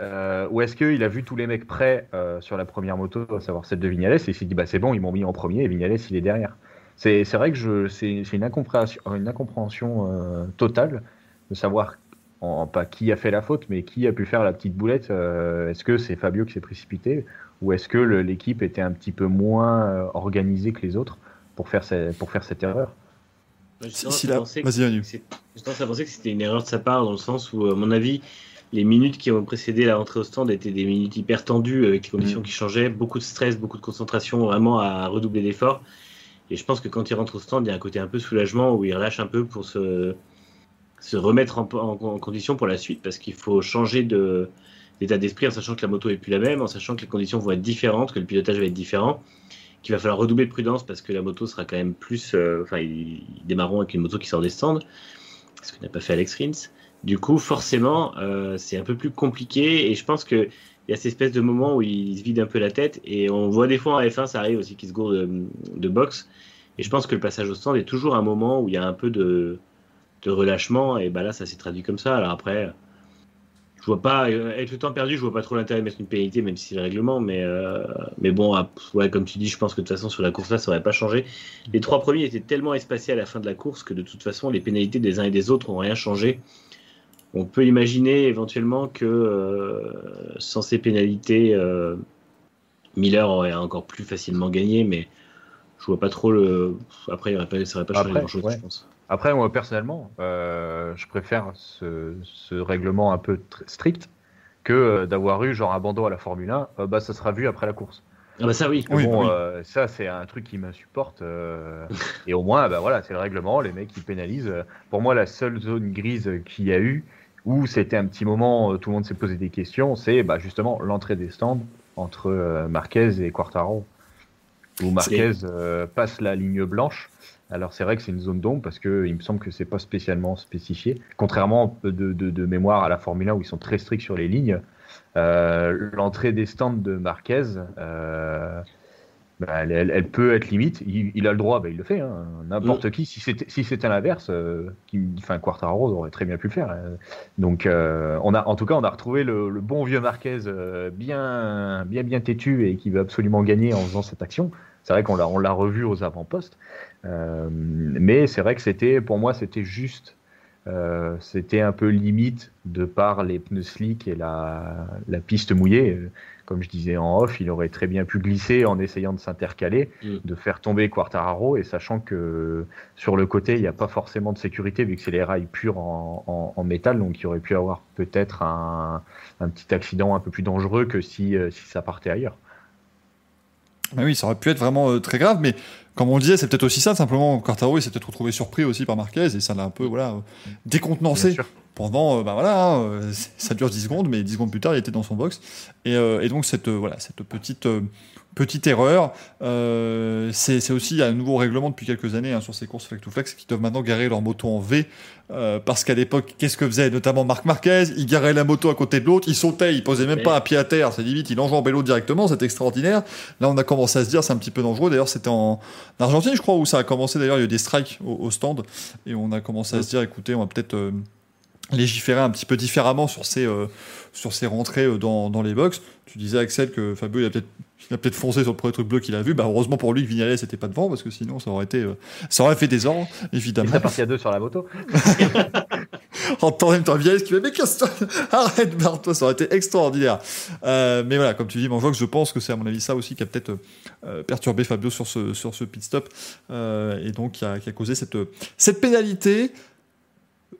Euh, Ou est-ce qu'il a vu tous les mecs prêts euh, sur la première moto, à savoir celle de Vignales, et il s'est dit bah c'est bon, ils m'ont mis en premier et Vignales il est derrière. C'est vrai que c'est une incompréhension, une incompréhension totale de savoir en, pas qui a fait la faute, mais qui a pu faire la petite boulette. est-ce que c'est Fabio qui s'est précipité ou est-ce que l'équipe était un petit peu moins organisée que les autres pour faire, pour faire cette erreur? Vas-y, Je pense à penser que c'était une erreur de sa part, dans le sens où, à mon avis, les minutes qui ont précédé la rentrée au stand étaient des minutes hyper tendues, avec les conditions mm. qui changeaient, beaucoup de stress, beaucoup de concentration, vraiment à redoubler d'efforts. Et je pense que quand il rentre au stand, il y a un côté un peu soulagement où il relâche un peu pour se, se remettre en, en, condition pour la suite, parce qu'il faut changer de, d'état d'esprit en sachant que la moto est plus la même, en sachant que les conditions vont être différentes, que le pilotage va être différent qu'il va falloir redoubler de prudence parce que la moto sera quand même plus. Euh, enfin, ils, démarreront avec une moto qui sort des stands, ce que n'a pas fait Alex Rins. Du coup, forcément, euh, c'est un peu plus compliqué et je pense qu'il y a cette espèce de moment où il se vide un peu la tête et on voit des fois en F1, ça arrive aussi qu'il se gourde de, de boxe. Et je pense que le passage au stand est toujours un moment où il y a un peu de, relâchement et bah là, ça s'est traduit comme ça. Alors après je vois pas, euh, avec le temps perdu, je vois pas trop l'intérêt de mettre une pénalité, même si c'est le règlement. Mais, euh, bon, ah, ouais, comme tu dis, je pense que de toute façon, sur la course là, ça aurait pas changé. Les trois premiers étaient tellement espacés à la fin de la course que de toute façon, les pénalités des uns et des autres ont rien changé. On peut imaginer éventuellement que euh, sans ces pénalités, Miller aurait encore plus facilement gagné, mais je vois pas trop le. Après, il aurait pas, ça aurait pas changé grand chose, je pense. Après, moi, personnellement, euh, je préfère ce, règlement un peu strict que euh, d'avoir eu genre un bandeau à la Formule 1. Euh, bah, ça sera vu après la course. Ah bah ça oui. bon, ça c'est un truc qui m'insupporte. et au moins, bah voilà, c'est le règlement. Les mecs qui pénalisent. Pour moi, la seule zone grise qu'il y a eu où c'était un petit moment, tout le monde s'est posé des questions, c'est bah, justement l'entrée des stands entre Marquez et Quartaro, où Marquez passe la ligne blanche alors c'est vrai que c'est une zone d'ombre parce que il me semble que c'est pas spécialement spécifié. Contrairement de, de, mémoire à la Formule 1 où ils sont très stricts sur les lignes, euh, l'entrée des stands de Marquez, euh, bah, elle, peut être limite. Il, a le droit, bah, il le fait. Hein. N'importe mm. qui, si c'était si l'inverse, euh, enfin Quartaro aurait très bien pu le faire. Hein. Donc on a, en tout cas, on a retrouvé le, le bon vieux Marquez bien bien bien têtu et qui veut absolument gagner en faisant cette action. C'est vrai qu'on l'a, on l'a revu aux avant-postes. Euh, mais c'est vrai que c'était, pour moi, c'était juste. Euh, c'était un peu limite de par les pneus slick et la, la, piste mouillée. Comme je disais en off, il aurait très bien pu glisser en essayant de s'intercaler, mm. de faire tomber Quartararo et sachant que sur le côté, il n'y a pas forcément de sécurité vu que c'est les rails purs en, en, métal, donc il aurait pu avoir peut-être un, un, petit accident un peu plus dangereux que si, euh, si ça partait ailleurs. Ah oui, ça aurait pu être vraiment euh, très grave, mais comme on le disait, c'est peut-être aussi ça, simplement, Quartaro, il s'est peut-être retrouvé surpris aussi par Marquez, et ça l'a un peu, voilà, décontenancé. Pendant, euh, bah voilà, hein, euh, ça dure 10 secondes, mais 10 secondes plus tard, il était dans son box. Et, et donc, cette, voilà, cette petite petite erreur. Euh, c'est aussi un nouveau règlement depuis quelques années hein, sur ces courses flex to flex qui doivent maintenant garer leur moto en V. Euh, parce qu'à l'époque, qu'est-ce que faisait notamment Marc Marquez? Il garait la moto à côté de l'autre, il sautait, il posait même pas un pied à terre, c'est limite, il enjambait l'autre directement, c'est extraordinaire. Là, on a commencé à se dire, c'est un petit peu dangereux. D'ailleurs, c'était en Argentine, je crois, où ça a commencé. D'ailleurs, il y a eu des strikes au, stand, et on a commencé à se dire, écoutez, on va peut-être euh, légiférer un petit peu différemment sur ces, sur ces rentrées dans, dans les box. Tu disais, Axel, que Fabio, il a peut-être il a peut-être foncé sur le premier truc bleu qu'il a vu. Bah, heureusement pour lui que Vignales n'était pas devant, parce que sinon, ça aurait été, euh, ça aurait fait des ordres, évidemment. Il est parti à deux sur la moto. en tandem, toi, Vignales qui va, mais qu'est-ce Arrête, barre-toi, ça aurait été extraordinaire. Euh, mais voilà, comme tu dis, que je pense que c'est à mon avis ça aussi qui a peut-être euh, perturbé Fabio sur ce, sur ce pit stop, et donc qui a, qui a causé cette, cette pénalité.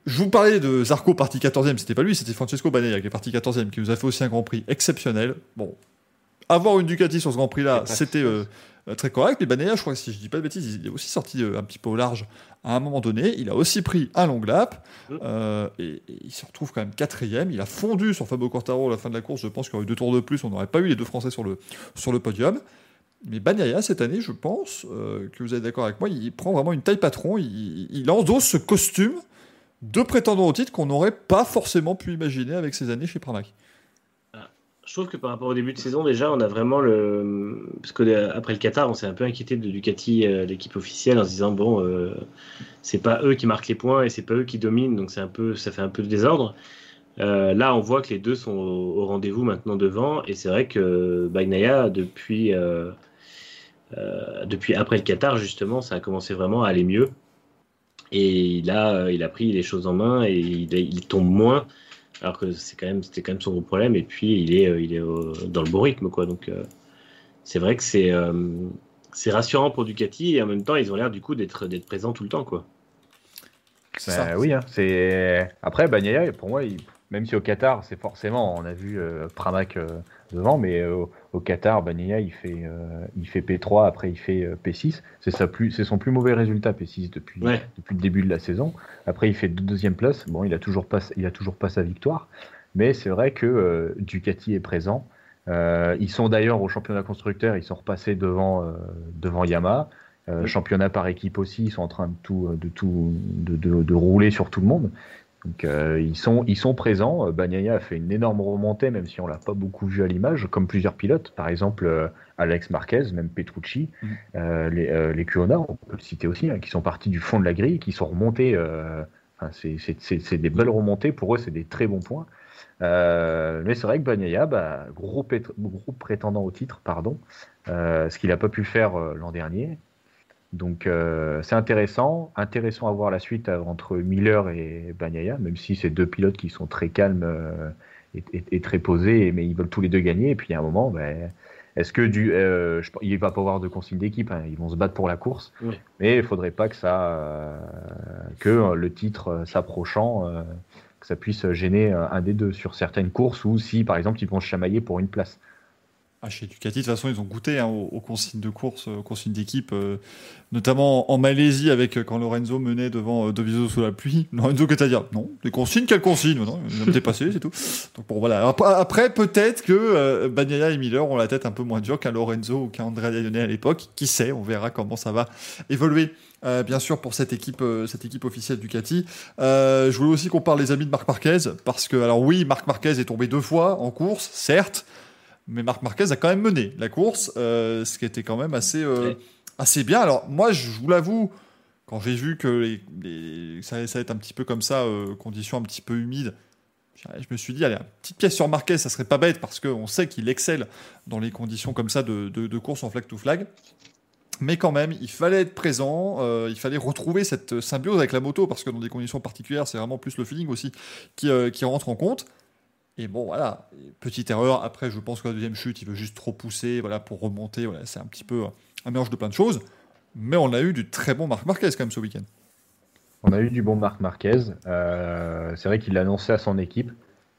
Je vous parlais de Zarco parti 14e, c'était pas lui, c'était Francesco Banega qui est parti 14e, qui nous a fait aussi un Grand Prix exceptionnel. Bon, avoir une Ducati sur ce Grand Prix-là, c'était euh, très correct. Mais Banea, je crois que si je dis pas de bêtises, il est aussi sorti euh, un petit peu au large à un moment donné. Il a aussi pris un long lap mmh. euh, et, il se retrouve quand même quatrième. Il a fondu sur Fabio Cortaro à la fin de la course. Je pense qu'il y aurait eu deux tours de plus. On n'aurait pas eu les deux Français sur le, sur le podium. Mais Bagnaia, cette année, je pense que vous êtes d'accord avec moi, il prend vraiment une taille patron. Il, il endosse ce costume de prétendant au titre qu'on n'aurait pas forcément pu imaginer avec ses années chez Pramac Je trouve que par rapport au début de saison, déjà, on a vraiment le. Parce que après le Qatar, on s'est un peu inquiété de Ducati, l'équipe officielle, en se disant bon, c'est pas eux qui marquent les points et c'est pas eux qui dominent, donc c'est un peu, ça fait un peu de désordre. là, on voit que les deux sont au, rendez-vous maintenant devant, et c'est vrai que Bagnaia, depuis, depuis après le Qatar, justement, ça a commencé vraiment à aller mieux. Et là, il a pris les choses en main et il, tombe moins, alors que c'est quand même, c'était quand même son gros problème. Et puis, il est, il est dans le bon rythme, quoi. Donc, euh, c'est vrai que c'est, euh, c'est rassurant pour Ducati et en même temps, ils ont l'air du coup d'être, d'être présents tout le temps, quoi. Bah, oui, hein, c'est après Bagnaia, pour moi, il, même si au Qatar, c'est forcément, on a vu euh, Pramac euh, devant, mais euh, au Qatar, Bagnaia, il fait, il fait P3, après il fait P6. C'est plus, c'est son plus mauvais résultat P6 depuis, depuis le début de la saison. Après, il fait deuxième place. Bon, il a toujours pas, il a toujours pas sa victoire, mais c'est vrai que Ducati est présent. ils sont d'ailleurs au championnat constructeur, ils sont repassés devant, devant Yamaha. Championnat par équipe aussi, ils sont en train de tout, de tout, de, de, de rouler sur tout le monde. Donc euh, ils, sont, ils sont présents. Euh, Bagnaia a fait une énorme remontée, même si on l'a pas beaucoup vu à l'image, comme plusieurs pilotes, par exemple euh, Alex Marquez, même Petrucci, mm. les, les on peut le citer aussi, hein, qui sont partis du fond de la grille, qui sont remontés. Enfin, c'est des belles remontées, pour eux c'est des très bons points. mais c'est vrai que Bagnaia, bah, gros, gros, prétendant au titre, pardon, ce qu'il n'a pas pu faire l'an dernier, donc euh, c'est intéressant, intéressant à voir la suite entre Miller et Bagnaia, même si c'est deux pilotes qui sont très calmes euh, et, très posés, mais ils veulent tous les deux gagner. Et puis à un moment, ben, est-ce que du, euh, il va pas avoir de consigne d'équipe, hein, ils vont se battre pour la course, mais il faudrait pas que ça, que le titre s'approchant, que ça puisse gêner un des deux sur certaines courses ou si par exemple ils vont se chamailler pour une place. Ah, chez Ducati, de toute façon, ils ont goûté hein, aux, consignes de course, aux consignes d'équipe, euh, notamment en Malaisie, avec euh, quand Lorenzo menait devant euh, sous la pluie. Lorenzo, que t'as dire Non, des consignes, quelles consignes? Non, il vient dépassé, c'est tout. Donc bon, voilà. Après, peut-être que euh, Bagnaia et Miller ont la tête un peu moins dure qu'un Lorenzo ou qu'un Andrea Lionel à l'époque. Qui sait? On verra comment ça va évoluer. bien sûr pour cette équipe, cette équipe officielle Ducati. je voulais aussi qu'on parle des amis de Marc Marquez parce que alors oui, Marc Marquez est tombé deux fois en course, certes, mais Marc Marquez a quand même mené la course, euh, ce qui était quand même assez, euh, assez bien. Alors, moi, je vous l'avoue, quand j'ai vu que ça, allait être un petit peu comme ça, euh, conditions un petit peu humides, je me suis dit, allez, une petite pièce sur Marquez, ça serait pas bête parce qu'on sait qu'il excelle dans les conditions comme ça de, de, course en flag to flag. Mais quand même, il fallait être présent, il fallait retrouver cette symbiose avec la moto parce que dans des conditions particulières, c'est vraiment plus le feeling aussi qui, qui rentre en compte. Et bon, voilà, petite erreur. Après, je pense que la deuxième chute, il veut juste trop pousser voilà, pour remonter. Voilà, c'est un petit peu un mélange de plein de choses. Mais on a eu du très bon Marc Marquez quand même ce week-end. On a eu du bon Marc Marquez. Euh, c'est vrai qu'il l'a annoncé à son équipe.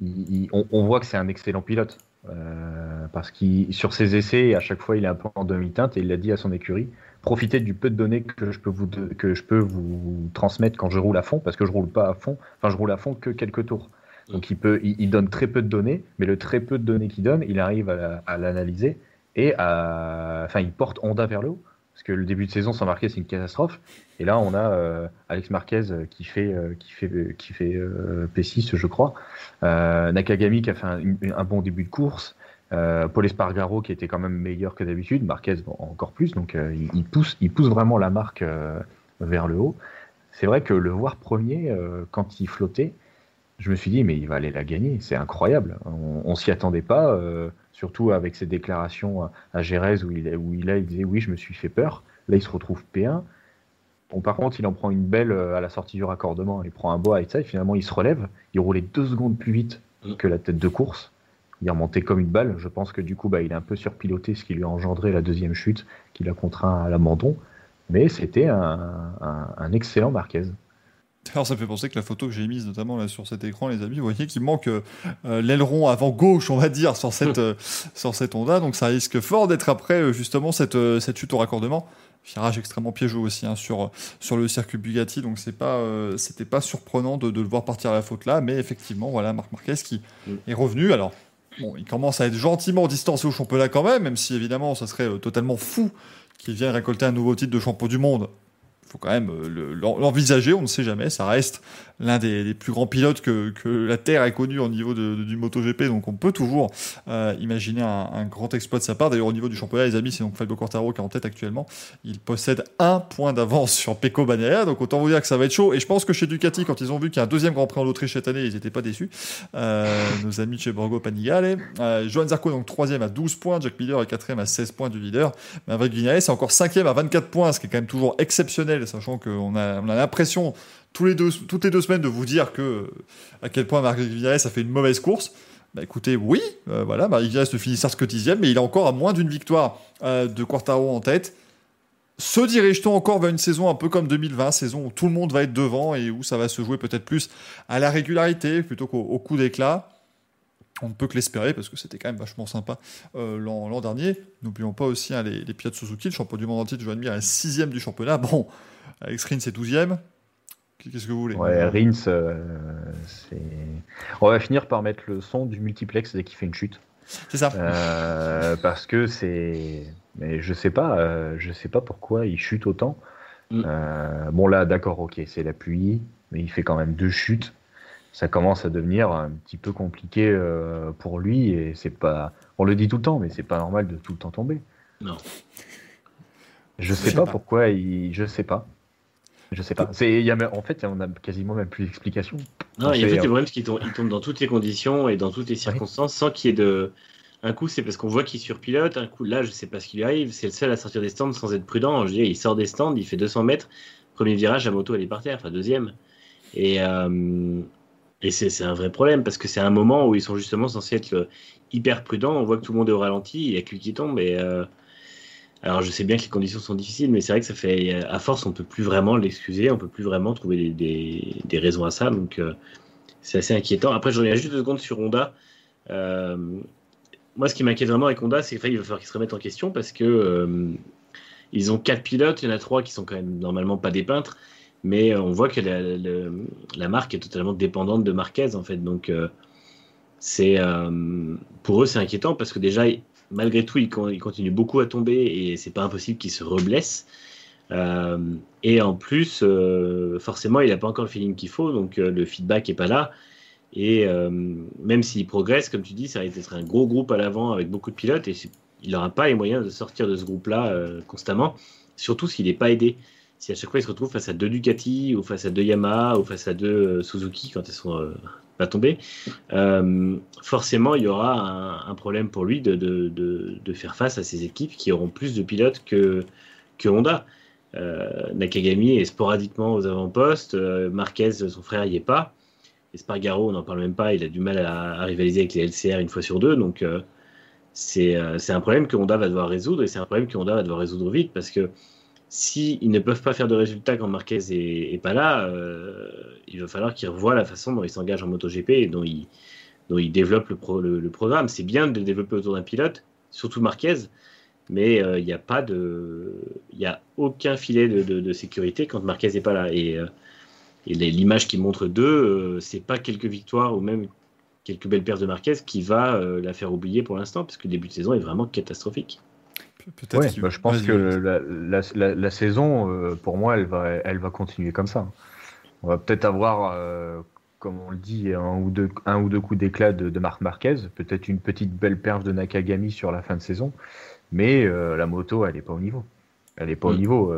on, voit que c'est un excellent pilote. Euh, parce que sur ses essais, à chaque fois, il est un peu en demi-teinte et il l'a dit à son écurie profitez du peu de données que je peux vous, que je peux vous transmettre quand je roule à fond, parce que je roule pas à fond, enfin je roule à fond que quelques tours. Donc il, peut, il, donne très peu de données, mais le très peu de données qu'il donne, il arrive à, l'analyser et à, enfin, il porte Honda vers le haut. Parce que le début de saison sans Marquez, c'est une catastrophe. Et là, on a euh, Alex Marquez euh, qui fait, euh, qui fait, qui fait P6, je crois. Nakagami qui a fait un, bon début de course. Paul Espargaro qui était quand même meilleur que d'habitude. Marquez encore plus. Donc il, pousse, il pousse vraiment la marque vers le haut. C'est vrai que le voir premier, quand il flottait, je me suis dit, mais il va aller la gagner, c'est incroyable. On, s'y attendait pas, euh, surtout avec ses déclarations à, Gérèse où il, où il, a, il disait, oui, je me suis fait peur. Là, il se retrouve P1. Bon, par contre, il en prend une belle euh, à la sortie du raccordement. Il prend un bois et ça, et finalement, il se relève. Il roulait deux secondes plus vite mm. que la tête de course. Il remontait comme une balle. Je pense que du coup, bah, il a un peu surpiloté, ce qui lui a engendré la deuxième chute, qui l'a contraint à l'abandon. Mais c'était un, un excellent Marquez. Alors ça me fait penser que la photo que j'ai mise notamment là sur cet écran, les amis, vous voyez qu'il manque euh, l'aileron avant gauche, on va dire, sur cette, euh, sur cette Honda. Donc ça risque fort d'être après euh, justement cette, cette chute au raccordement. Virage extrêmement piégeux aussi hein, sur, sur le circuit Bugatti, donc c'est pas, c'était pas surprenant de, de, le voir partir à la faute là, mais effectivement, voilà, Marc Marquez qui mm. est revenu. Alors, bon, il commence à être gentiment distancé au championnat quand même, même si évidemment, ça serait totalement fou qu'il vienne récolter un nouveau titre de champion du monde faut quand même euh, l'envisager, on ne sait jamais, ça reste l'un des, plus grands pilotes que, la Terre ait connu au niveau du MotoGP, donc on peut toujours euh, imaginer un, grand exploit de sa part. D'ailleurs, au niveau du championnat, les amis, c'est donc Fabio Quartaro qui est en tête actuellement. Il possède un point d'avance sur Pecco Bagnaia, donc autant vous dire que ça va être chaud. Et je pense que chez Ducati, quand ils ont vu qu'il y a un deuxième Grand Prix en Autriche cette année, ils n'étaient pas déçus. Euh, nos amis de chez Borgo Panigale. Euh, Johan Zarco, donc troisième à 12 points, Jack Miller est quatrième à 16 points du leader. Maverick Vinales c'est encore cinquième à 24 points, ce qui est quand même toujours exceptionnel, sachant qu'on a, on l'impression toutes les deux semaines de vous dire que à quel point Marc Vinales a fait une mauvaise course. Bah écoutez, oui, euh, voilà, Marc Vinales ne finit mais il a encore à moins d'une victoire euh, de Quartaro en tête. Se dirige-t-on encore vers une saison un peu comme 2020, saison où tout le monde va être devant et où ça va se jouer peut-être plus à la régularité plutôt qu'au coup d'éclat? On ne peut que l'espérer parce que c'était quand même vachement sympa euh, l'an dernier. N'oublions pas aussi hein, les, les, pilotes Suzuki, le champion du monde entier de Joan Mir est sixième du championnat. Bon, Alex Rins est douzième. Qu'est-ce que vous voulez? Ouais, Rins, euh, c'est. On va finir par mettre le son du multiplex dès qu'il fait une chute. C'est ça. Euh, parce que c'est. Mais je sais pas, euh, je sais pas pourquoi il chute autant. Mm. bon là, d'accord, ok, c'est la pluie, mais il fait quand même deux chutes. Ça commence à devenir un petit peu compliqué pour lui et c'est pas. On le dit tout le temps, mais c'est pas normal de tout le temps tomber. Non. Je sais, sais pas, pas, pourquoi il. Je sais pas. Je sais pas. C'est, y a, en fait, on a quasiment même plus d'explication. Non, il y a fait, le problème, c'est qu'il tombe, dans toutes les conditions et dans toutes les circonstances sans qu'il y ait de. Un coup, c'est parce qu'on voit qu'il surpilote. Un coup, là, je sais pas ce qui lui arrive. C'est le seul à sortir des stands sans être prudent. Je dis, il sort des stands, il fait 200 mètres. Premier virage, la moto, elle est par terre. Enfin, deuxième. Et, euh, et c'est, un vrai problème parce que c'est un moment où ils sont justement censés être hyper prudents. On voit que tout le monde est au ralenti. Il y a que lui qui tombe. Et. Euh, alors je sais bien que les conditions sont difficiles, mais c'est vrai que ça fait, à force, on peut plus vraiment l'excuser, on peut plus vraiment trouver des, des, raisons à ça, donc euh, c'est assez inquiétant. Après, je reviens juste deux secondes sur Honda. Euh, moi, ce qui m'inquiète vraiment avec Honda, c'est qu'il va falloir qu'ils se remettent en question parce que euh, ils ont quatre pilotes, il y en a trois qui sont quand même normalement pas des peintres, mais on voit que la, marque est totalement dépendante de Marquez en fait, donc c'est pour eux c'est inquiétant parce que déjà malgré tout, il, continue beaucoup à tomber et c'est pas impossible qu'il se reblesse. Euh, et en plus, euh, forcément, il n'a pas encore le feeling qu'il faut, donc euh, le feedback est pas là. Et même s'il progresse, comme tu dis, ça va un gros groupe à l'avant avec beaucoup de pilotes et il n'aura pas les moyens de sortir de ce groupe-là constamment, surtout s'il n'est pas aidé. Si à chaque fois il se retrouve face à deux Ducati ou face à deux Yamaha ou face à deux Suzuki quand elles sont va tomber, euh, forcément il y aura un, problème pour lui de, de, de, faire face à ces équipes qui auront plus de pilotes que, que Honda. Euh, Nakagami est sporadiquement aux avant-postes, euh, Marquez, son frère, n'y est pas. Espargaro, on n'en parle même pas, il a du mal à, rivaliser avec les LCR une fois sur deux, donc c'est un problème que Honda va devoir résoudre et c'est un problème que Honda va devoir résoudre vite parce que s'ils ne peuvent pas faire de résultats quand Marquez est, pas là, euh, il va falloir qu'ils revoient la façon dont ils s'engagent en MotoGP et dont ils, développent le, programme. C'est bien de développer autour d'un pilote, surtout Marquez, mais euh, il n'y a pas de, il a aucun filet de, sécurité quand Marquez n'est pas là. Et, euh, l'image qui montre d'eux, c'est pas quelques victoires ou même quelques belles paires de Marquez qui va la faire oublier pour l'instant, parce que le début de saison est vraiment catastrophique. Ouais, bah, je pense que la, la, la, saison, euh, pour moi, elle va, elle va continuer comme ça. On va peut-être avoir, euh, comme on le dit, un ou deux, un ou deux coups d'éclat de, de Marc Marquez, peut-être une petite belle perche de Nakagami sur la fin de saison, mais euh, la moto, elle n'est pas au niveau. Elle n'est pas au mm. niveau.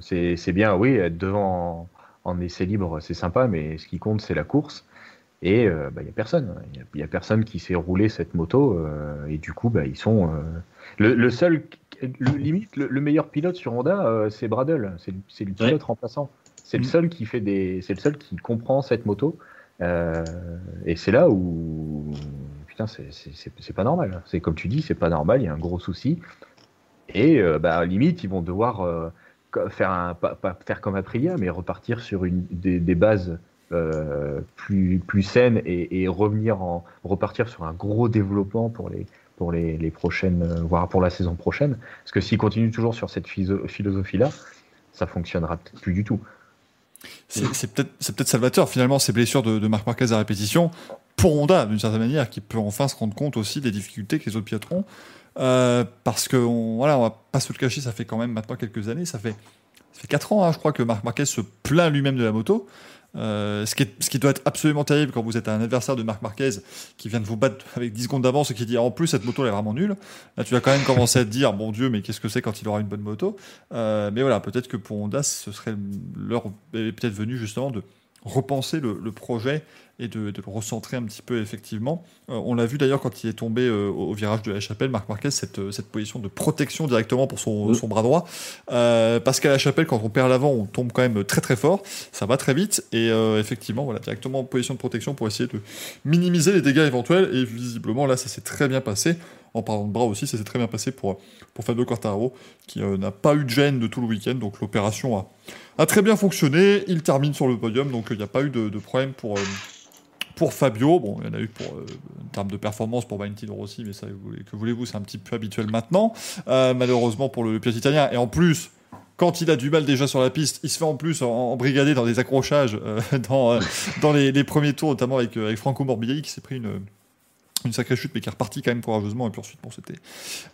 c'est bien, oui, être devant en, en essai libre, c'est sympa, mais ce qui compte, c'est la course. Et il bah, n'y a personne. Il n'y a, a, personne qui sait rouler cette moto. et du coup, bah, ils sont le, seul, le, limite, le, meilleur pilote sur Honda, euh, c'est Bradle. C'est le pilote remplaçant. C'est le mm. seul qui fait des, c'est le seul qui comprend cette moto. Euh, et c'est là où, putain, c'est pas normal. C'est comme tu dis, c'est pas normal. Il y a un gros souci. Et euh, bah, limite, ils vont devoir faire un, pas, faire comme Aprilia, mais repartir sur une des, bases plus plus saines et, et, revenir en repartir sur un gros développement pour les pour les, prochaines, euh, voire pour la saison prochaine. Parce que s'il continue toujours sur cette philosophie-là, ça fonctionnera peut-être plus du tout. C'est peut-être peut salvateur finalement ces blessures de, de Marc Marquez à répétition pour Honda d'une certaine manière qui peut enfin se rendre compte aussi des difficultés que les autres pilotes ont euh, parce que on, voilà on va pas se le cacher ça fait quand même maintenant quelques années ça fait ça fait 4 ans, hein, je crois, que Marc Marquez se plaint lui-même de la moto. Euh, ce, qui doit être absolument terrible quand vous êtes un adversaire de Marc Marquez qui vient de vous battre avec 10 secondes d'avance et qui dit en plus cette moto elle est vraiment nulle. Là tu vas quand même commencer à te dire bon Dieu mais qu'est-ce que c'est quand il aura une bonne moto? Euh, mais voilà peut-être que pour Honda ce serait l'heure peut-être venue justement de repenser le projet et de, de le recentrer un petit peu effectivement. Euh, on l'a vu d'ailleurs quand il est tombé euh, au, au virage de la chapelle, Marc Marquez, cette, euh, cette position de protection directement pour son, son bras droit. Euh, parce qu'à la chapelle, quand on perd l'avant, on tombe quand même très très fort, ça va très vite, et euh, effectivement, voilà, directement en position de protection pour essayer de minimiser les dégâts éventuels, et visiblement là, ça s'est très bien passé. En parlant de bras aussi, ça s'est très bien passé pour, pour Fabio Quartararo, qui n'a pas eu de gêne de tout le week-end, donc l'opération a, a très bien fonctionné. Il termine sur le podium, donc il n'y a pas eu de, de problème pour, euh, pour Fabio. Bon, il y en a eu pour, euh, en termes de performance pour Valentino Rossi, mais ça, que voulez-vous, c'est un petit peu habituel maintenant. Euh, malheureusement pour le, pilote italien. Et en plus, quand il a du mal déjà sur la piste, il se fait en plus embrigader dans des accrochages euh, dans, dans les, les premiers tours, notamment avec, avec Franco Morbidelli qui s'est pris une, une sacrée chute, mais qui est reparti quand même courageusement. Et puis ensuite, bon, c'était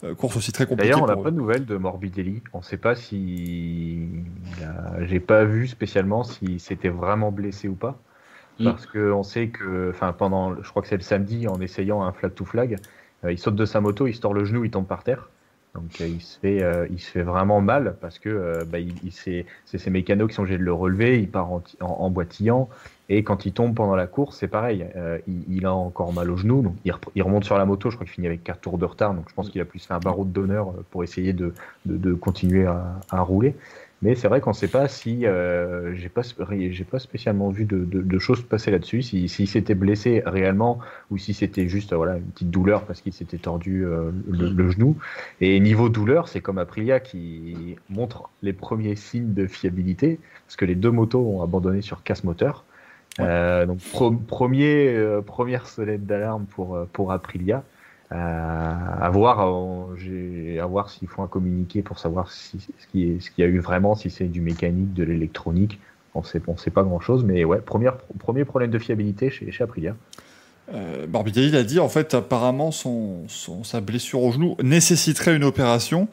euh, course aussi très compliquée. D'ailleurs, on n'a pas de nouvelles de Morbidelli. On ne sait pas si. a- J'ai pas vu spécialement si c'était vraiment blessé ou pas. Mm. Parce qu'on sait que, enfin, pendant, je crois que c'est le samedi, en essayant un flag to flag, euh, il saute de sa moto, il se tord le genou, il tombe par terre. Donc euh, il se fait, euh, il se fait vraiment mal parce que euh, bah, il, il c'est ses mécanos qui sont obligés de le relever. Il part en, en, en boitillant et quand il tombe pendant la course, c'est pareil. il, il a encore mal au genou, donc il, il remonte sur la moto. Je crois qu'il finit avec 4 tours de retard, donc je pense qu'il a plus fait un barreau d'honneur pour essayer de, de, de continuer à, à rouler. Mais c'est vrai qu'on ne sait pas si euh, j'ai pas sp- j'ai pas spécialement vu de, de, de choses passer là-dessus. Si s'il s'était blessé réellement ou si c'était juste euh, voilà une petite douleur parce qu'il s'était tordu euh, le, le genou. Et niveau douleur, c'est comme Aprilia qui montre les premiers signes de fiabilité parce que les deux motos ont abandonné sur casse moteur. Ouais. Euh, donc pro- premier euh, première sonnette d'alarme pour euh, pour Aprilia. Euh, à voir, euh, à voir s'ils font un communiqué pour savoir si, ce qu'il y a eu vraiment, si c'est du mécanique, de l'électronique. On sait, on sait pas grand chose, mais ouais, première, premier problème de fiabilité chez, chez Aprilia. Euh, a dit en fait apparemment son, son- sa blessure au genou nécessiterait une opération,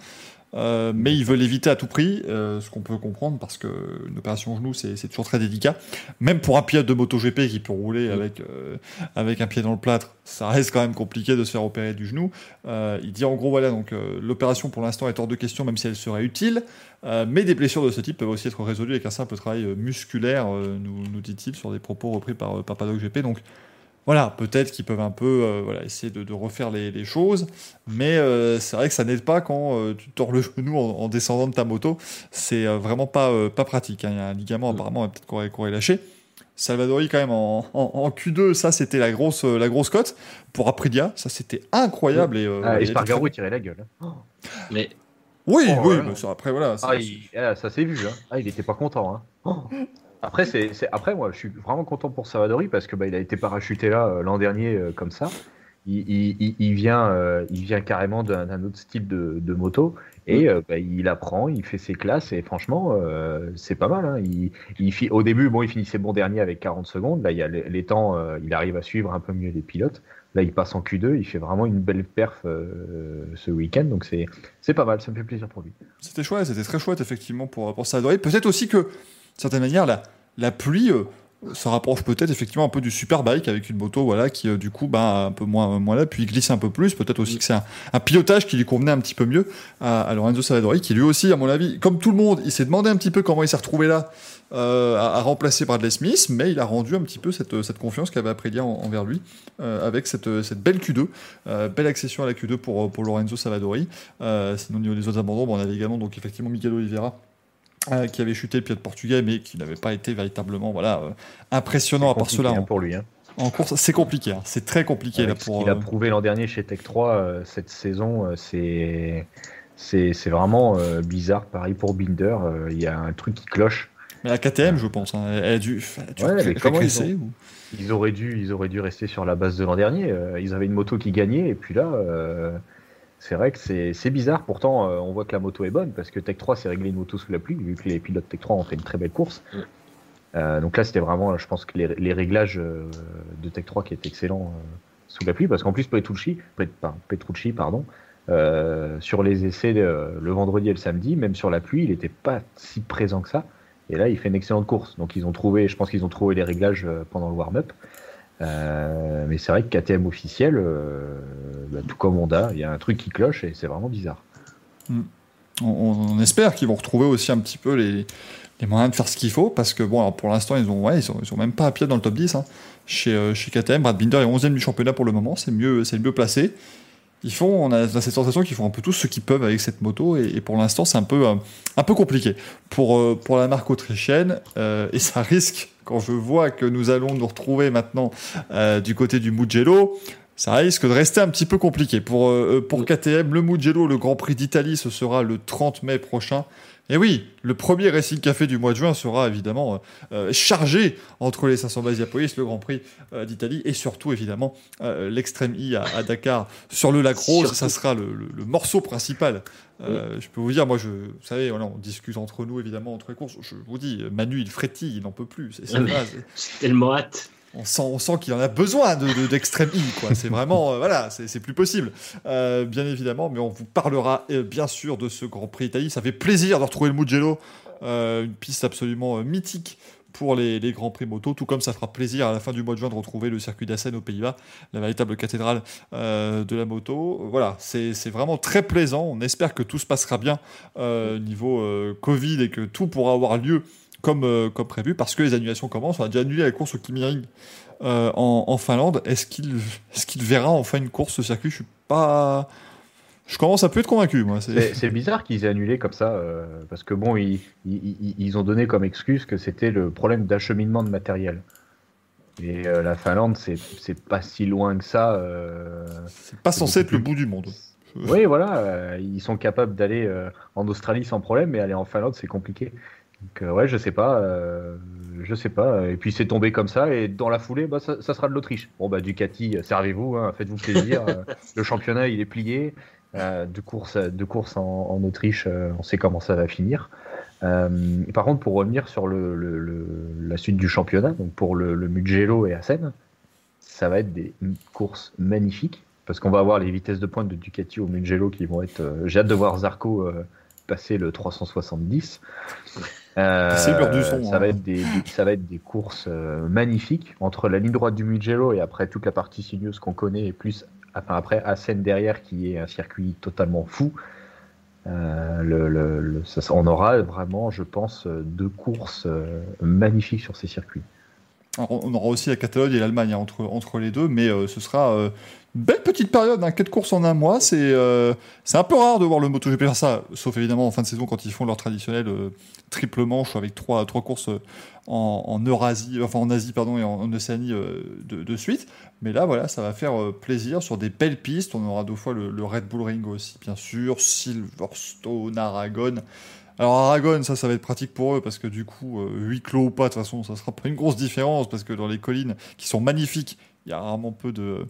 euh, mais il veut l'éviter à tout prix, euh, ce qu'on peut comprendre parce que une opération au genou c'est toujours très délicat. Même pour un pilote de MotoGP qui peut rouler Mm. avec euh, avec un pied dans le plâtre, ça reste quand même compliqué de se faire opérer du genou. Il dit en gros voilà donc l'opération pour l'instant est hors de question même si elle serait utile, mais des blessures de ce type peuvent aussi être résolues avec un simple travail musculaire, nous, nous dit-il sur des propos repris par, par Paddock GP. Donc voilà, peut-être qu'ils peuvent un peu euh, voilà, essayer de, de refaire les, les choses, mais euh, c'est vrai que ça n'aide pas quand euh, tu tords le genou en, en descendant de ta moto. C'est euh, vraiment pas, euh, pas pratique. hein. Il y a un ligament Mm. apparemment peut-être qu'on aurait, lâché. Salvadori quand même en, en- en Q2, ça c'était la grosse, la grosse cote. Pour Aprilia, ça c'était incroyable. Et, euh, Ah, il a et Spargaro, tirait la gueule. hein. Mais Oui, Oh, oui, voilà. mais ça, après voilà. Ah, ça- il- ah, ça s'est vu. Hein. Ah, il était pas content. Hein. Oh. Après, c'est, c'est- après, moi, je suis vraiment content pour Savadori parce que bah, il a été parachuté là euh, l'an dernier euh, comme ça. Il, il- il- vient, euh, il vient carrément d'un, d'un autre style de, de moto et euh, bah, il apprend, il fait ses classes et franchement, euh, c'est pas mal. Hein. Il, il au début, bon, il finissait bon dernier avec 40 secondes. Là, il y a les, les temps, euh, il arrive à suivre un peu mieux les pilotes. Là, il passe en Q2, il fait vraiment une belle perf euh, ce week-end, donc c'est, c'est pas mal. Ça me fait plaisir pour lui. C'était chouette, c'était très chouette effectivement pour, pour Salvadori. Peut-être aussi que, certaine manière, la, la pluie euh, se rapproche peut-être effectivement un peu du superbike avec une moto voilà, qui euh, du coup bah, un peu moins, moins là, puis glisse un peu plus. Peut-être aussi que c'est un, pilotage qui lui convenait un petit peu mieux à, Lorenzo Salvadori, qui lui aussi, à mon avis, comme tout le monde, il s'est demandé un petit peu comment il s'est retrouvé là euh, à, remplacer Bradley Smith, mais il a rendu un petit peu cette, cette confiance qu'avait Aprilia en- envers lui euh, avec cette, cette belle Q2, euh, belle accession à la Q2 pour, pour Lorenzo Salvadori. Euh, sinon, au niveau des autres abandons, bon, on avait également donc effectivement Miguel Oliveira. Euh, qui avait chuté le pilote portugais, mais qui n'avait pas été véritablement voilà, euh, impressionnant à part cela hein, pour lui. Hein. en course. C'est compliqué, hein. c'est très compliqué Avec là ce pour. qu'il a euh, prouvé l'an dernier chez Tech 3 euh, cette saison, c'est c'est c'est vraiment bizarre. Pareil pour Binder, il y a un truc qui cloche. Mais la KTM, je pense, hein, elle a dû, elle a dû Ouais, mais ils ou- Ils auraient dû ils auraient dû rester sur la base de l'an dernier. Ils avaient une moto qui gagnait et puis là. euh, c'est vrai que c'est bizarre. Pourtant, euh, on voit que la moto est bonne parce que Tech 3 s'est réglé une moto sous la pluie, vu que les pilotes Tech 3 ont fait une très belle course. Mm. Euh, donc là, c'était vraiment, je pense que les, les réglages euh, de Tech 3 qui étaient excellents sous la pluie, parce qu'en plus Petrucci, Pet- pardon, Petrucci, pardon, sur les essais le vendredi et le samedi, même sur la pluie, il n'était pas si présent que ça. Et là, il fait une excellente course. Donc, ils ont trouvé, je pense qu'ils ont trouvé les réglages pendant le warm-up. Mais c'est vrai que KTM officiel, bah, tout comme Honda, il y a un truc qui cloche et c'est vraiment bizarre. Mm. On, espère qu'ils vont retrouver aussi un petit peu les, moyens de faire ce qu'il faut, parce que bon, pour l'instant, ils ont, ouais, ils, sont, même pas à pied dans le top 10. Hein. Chez, euh, chez KTM, Brad Binder est 11e du championnat pour le moment, c'est mieux, c'est mieux placé. Ils font, on a, cette sensation qu'ils font un peu tout ce qu'ils peuvent avec cette moto, et, pour l'instant, c'est un peu, euh, un peu compliqué pour, euh, pour la marque autrichienne, et ça risque, quand je vois que nous allons nous retrouver maintenant du côté du Mugello, ça risque de rester un petit peu compliqué. Pour, euh, pour KTM, le Mugello, le Grand Prix d'Italie, ce sera le 30 mai prochain. Et oui, le premier Racing Café du mois de juin sera évidemment euh, euh, chargé entre les 500 Basiapolis, le Grand Prix d'Italie et surtout évidemment l'Extreme I à, Dakar sur le lac Rose. Ça sera le, morceau principal. Je peux vous dire, moi, je, vous savez, on discute entre nous évidemment entre les courses. Je vous dis, Manu, il frétille, il n'en peut plus. C'est tellement hâte on sent, qu'il en a besoin de, d'extrême de, quoi. C'est vraiment, euh, voilà, c'est, plus possible, euh, bien évidemment. Mais on vous parlera euh, bien sûr de ce Grand Prix Italie. Ça fait plaisir de retrouver le Mugello, une piste absolument mythique pour les, les, Grands Prix moto, tout comme ça fera plaisir à la fin du mois de juin de retrouver le circuit d'Assen aux Pays-Bas, la véritable cathédrale de la moto. Voilà, c'est, vraiment très plaisant. On espère que tout se passera bien niveau Covid et que tout pourra avoir lieu comme, euh, comme prévu parce que les annulations commencent. On a déjà annulé la course au Kimi euh, en, en, Finlande. Est-ce qu'il est qu'il verra enfin une course ce circuit? Je suis pas. Je commence à peu être convaincu, moi. C'est bizarre qu'ils aient annulé comme ça, euh, parce que bon, ils, ils, ils, ont donné comme excuse que c'était le problème d'acheminement de matériel. Et la Finlande, c'est pas si loin que ça. c'est pas censé être le bout du monde. Oui, voilà, ils sont capables d'aller en Australie sans problème, mais aller en Finlande, c'est compliqué. Donc, euh, ouais, je sais pas, euh, je sais pas. Et puis c'est tombé comme ça, et dans la foulée, bah, ça, sera de l'Autriche. Bon, bah, Ducati, servez-vous, hein, faites-vous plaisir. Euh, le championnat, il est plié. de course, de course en, Autriche, on sait comment ça va finir. par contre, pour revenir sur le, la suite du championnat, donc pour le, Mugello et Assen, ça va être des courses magnifiques parce qu'on va avoir les vitesses de pointe de Ducati au Mugello qui vont être. J'ai hâte de voir Zarco passer le 370. Euh, ça, va hein. être des, ça va être des courses euh, magnifiques entre la ligne droite du Mugello et après toute la partie sinueuse qu'on connaît et plus enfin, après Assen derrière qui est un circuit totalement fou. Euh, le, on aura vraiment, je pense, deux courses magnifiques sur ces circuits. on aura aussi la Catalogne et l'Allemagne hein, entre, entre les deux, mais ce sera belle petite période, hein, 4 courses en un mois. C'est euh, c'est un peu rare de voir le MotoGP faire ça, sauf évidemment en fin de saison quand ils font leur traditionnel euh, triple manche avec trois, trois courses euh, en, en, Eurasie, enfin en Asie pardon, et en, Océanie de, suite. Mais là, voilà, ça va faire plaisir sur des belles pistes. On aura deux fois le, le Red Bull Ring aussi, bien sûr, Silverstone, Aragon. Alors Aragon, ça, ça va être pratique pour eux parce que du coup, huis clos ou pas, de toute façon, ça sera pas une grosse différence parce que dans les collines qui sont magnifiques, il y a vraiment peu de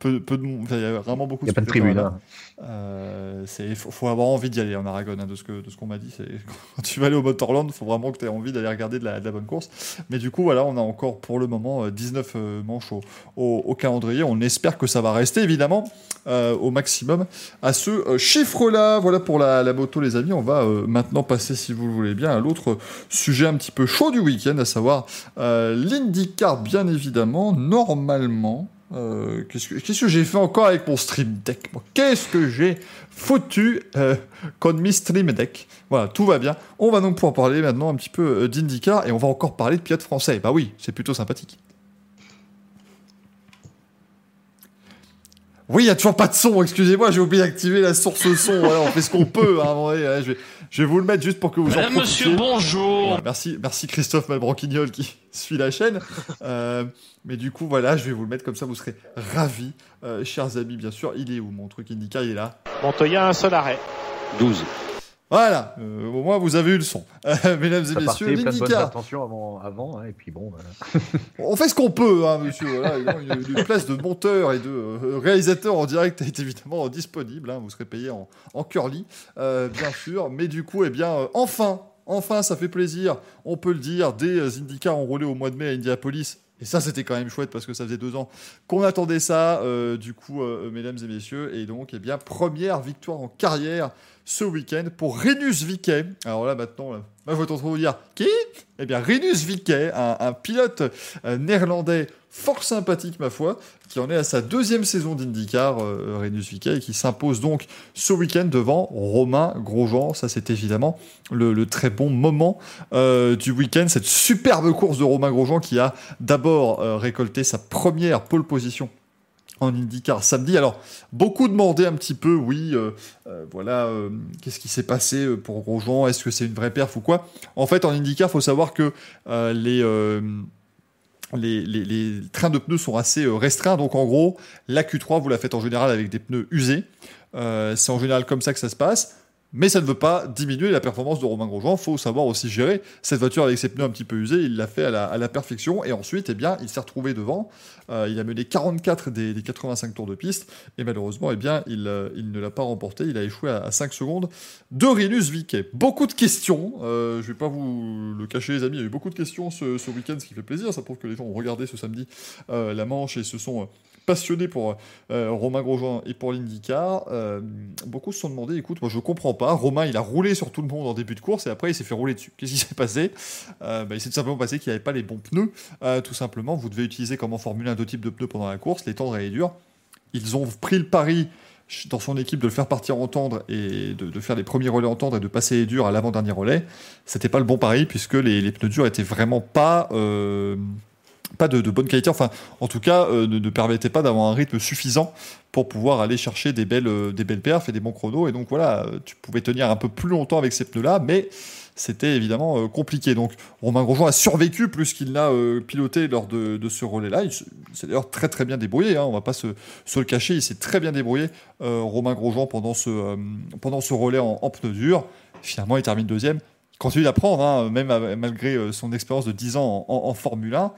peu, peu de il y a vraiment beaucoup il y a pas de tribune hein. euh, c'est faut, faut, avoir envie d'y aller en Aragon hein, de ce que de ce qu'on m'a dit. C'est quand tu vas aller au Motorland il faut vraiment que tu aies envie d'aller regarder de la, de la, bonne course. Mais du coup voilà on a encore pour le moment 19 euh, euh, manches au, au, calendrier. On espère que ça va rester évidemment euh, au maximum à ce chiffre là voilà pour la, la moto les amis. On va maintenant passer si vous le voulez bien à l'autre sujet un petit peu chaud du week-end à savoir l'IndyCar bien évidemment. Normalement euh, qu'est-ce que, j'ai fait encore avec mon Stream Deck Qu'est-ce que j'ai foutu euh, contre mes Stream Deck? Voilà, tout va bien. On va donc pouvoir parler maintenant un petit peu euh, d'IndyCar et on va encore parler de pilotes français. Bah oui, c'est plutôt sympathique. Oui, il n'y a toujours pas de son, excusez-moi, j'ai oublié d'activer la source son. on fait ce qu'on peut. Hein, je, vais, vous le mettre juste pour que vous Madame, monsieur, bonjour merci, merci Christophe Malbranquignol qui suit la chaîne. Euh, mais du coup, voilà, je vais vous le mettre comme ça, vous serez ravis. Euh, chers amis, bien sûr, il est où mon truc Indica? Il est là. Montoya, un seul arrêt. 12. Voilà, euh, au moins vous avez eu le son. Euh, mesdames et messieurs, attention avant, avant hein, et puis bon. On fait ce qu'on peut, hein, monsieur. Voilà, une, place de monteur et de euh, réalisateur en direct est évidemment disponible. Hein, vous serez payé en, en curly, bien sûr. Mais du coup, eh bien, enfin, enfin, ça fait plaisir. On peut le dire, des IndyCar ont roulé au mois de mai à Indianapolis Et ça, c'était quand même chouette parce que ça faisait deux ans qu'on attendait ça, euh, du coup, euh, mesdames et messieurs. Et donc, eh bien, première victoire en carrière ce week-end pour Renus Viquet. Alors là, maintenant, là, moi, je vais vous dire qui? Eh bien, Renus Viquet, un, pilote euh, néerlandais fort sympathique, ma foi, qui en est à sa deuxième saison d'IndyCar, euh, Renus Viquet, et qui s'impose donc ce week-end devant Romain Grosjean. Ça, c'est évidemment le, très bon moment euh, du week-end. Cette superbe course de Romain Grosjean qui a d'abord récolté sa première pole position en IndyCar samedi. Alors, beaucoup demandaient un petit peu, oui, euh, euh, voilà, euh, qu'est-ce qui s'est passé pour Grosjean Est-ce que c'est une vraie perf ou quoi? En fait, en IndyCar, il faut savoir que les, trains de pneus sont assez restreints. Donc, en gros, la Q3, vous la faites en général avec des pneus usés. C'est en général comme ça que ça se passe. Mais ça ne veut pas diminuer la performance de Romain Grosjean. Il faut savoir aussi gérer cette voiture avec ses pneus un petit peu usés. Il l'a fait à la, perfection. Et ensuite, eh bien, il s'est retrouvé devant. Euh, il a mené 44 des, des 85 tours de piste. Et malheureusement, eh bien, il, euh, il ne l'a pas remporté. Il a échoué à, à 5 secondes de Rinus Viquet. Beaucoup de questions. Euh, je ne vais pas vous le cacher, les amis. Il y a eu beaucoup de questions ce, ce week-end, ce qui fait plaisir. Ça prouve que les gens ont regardé ce samedi la manche et se sont passionnés pour euh, Romain Grosjean et pour l'IndyCar. Euh, beaucoup se sont demandé, écoute, moi je comprends pas. Romain, il a roulé sur tout le monde en début de course et après il s'est fait rouler dessus. Qu'est-ce qui s'est passé? Euh, bah, Il s'est tout simplement passé qu'il n'y avait pas les bons pneus. Tout simplement, vous devez utiliser comme en Formule 1 deux types de pneus pendant la course, les tendres et les durs. Ils ont pris le pari dans son équipe de le faire partir en tendre et de, faire les premiers relais en tendre et de passer les durs à l'avant-dernier relais. C'était pas le bon pari puisque les, les pneus durs étaient vraiment pas. Pas de, bonne qualité, enfin en tout cas euh, ne, permettait pas d'avoir un rythme suffisant pour pouvoir aller chercher des belles, euh, des belles perfs et des bons chronos. Et donc voilà, euh, tu pouvais tenir un peu plus longtemps avec ces pneus-là, mais c'était évidemment compliqué. Donc Romain Grosjean a survécu plus qu'il n'a piloté lors de, ce relais-là. Il se- il s'est d'ailleurs très très bien débrouillé, hein, on va pas se, le cacher, il s'est très bien débrouillé, Romain Grosjean, pendant ce, pendant ce relais en, pneus durs. Finalement, il termine deuxième. Il continue d'apprendre, hein, même malgré son expérience de 10 ans en- en Formule 1.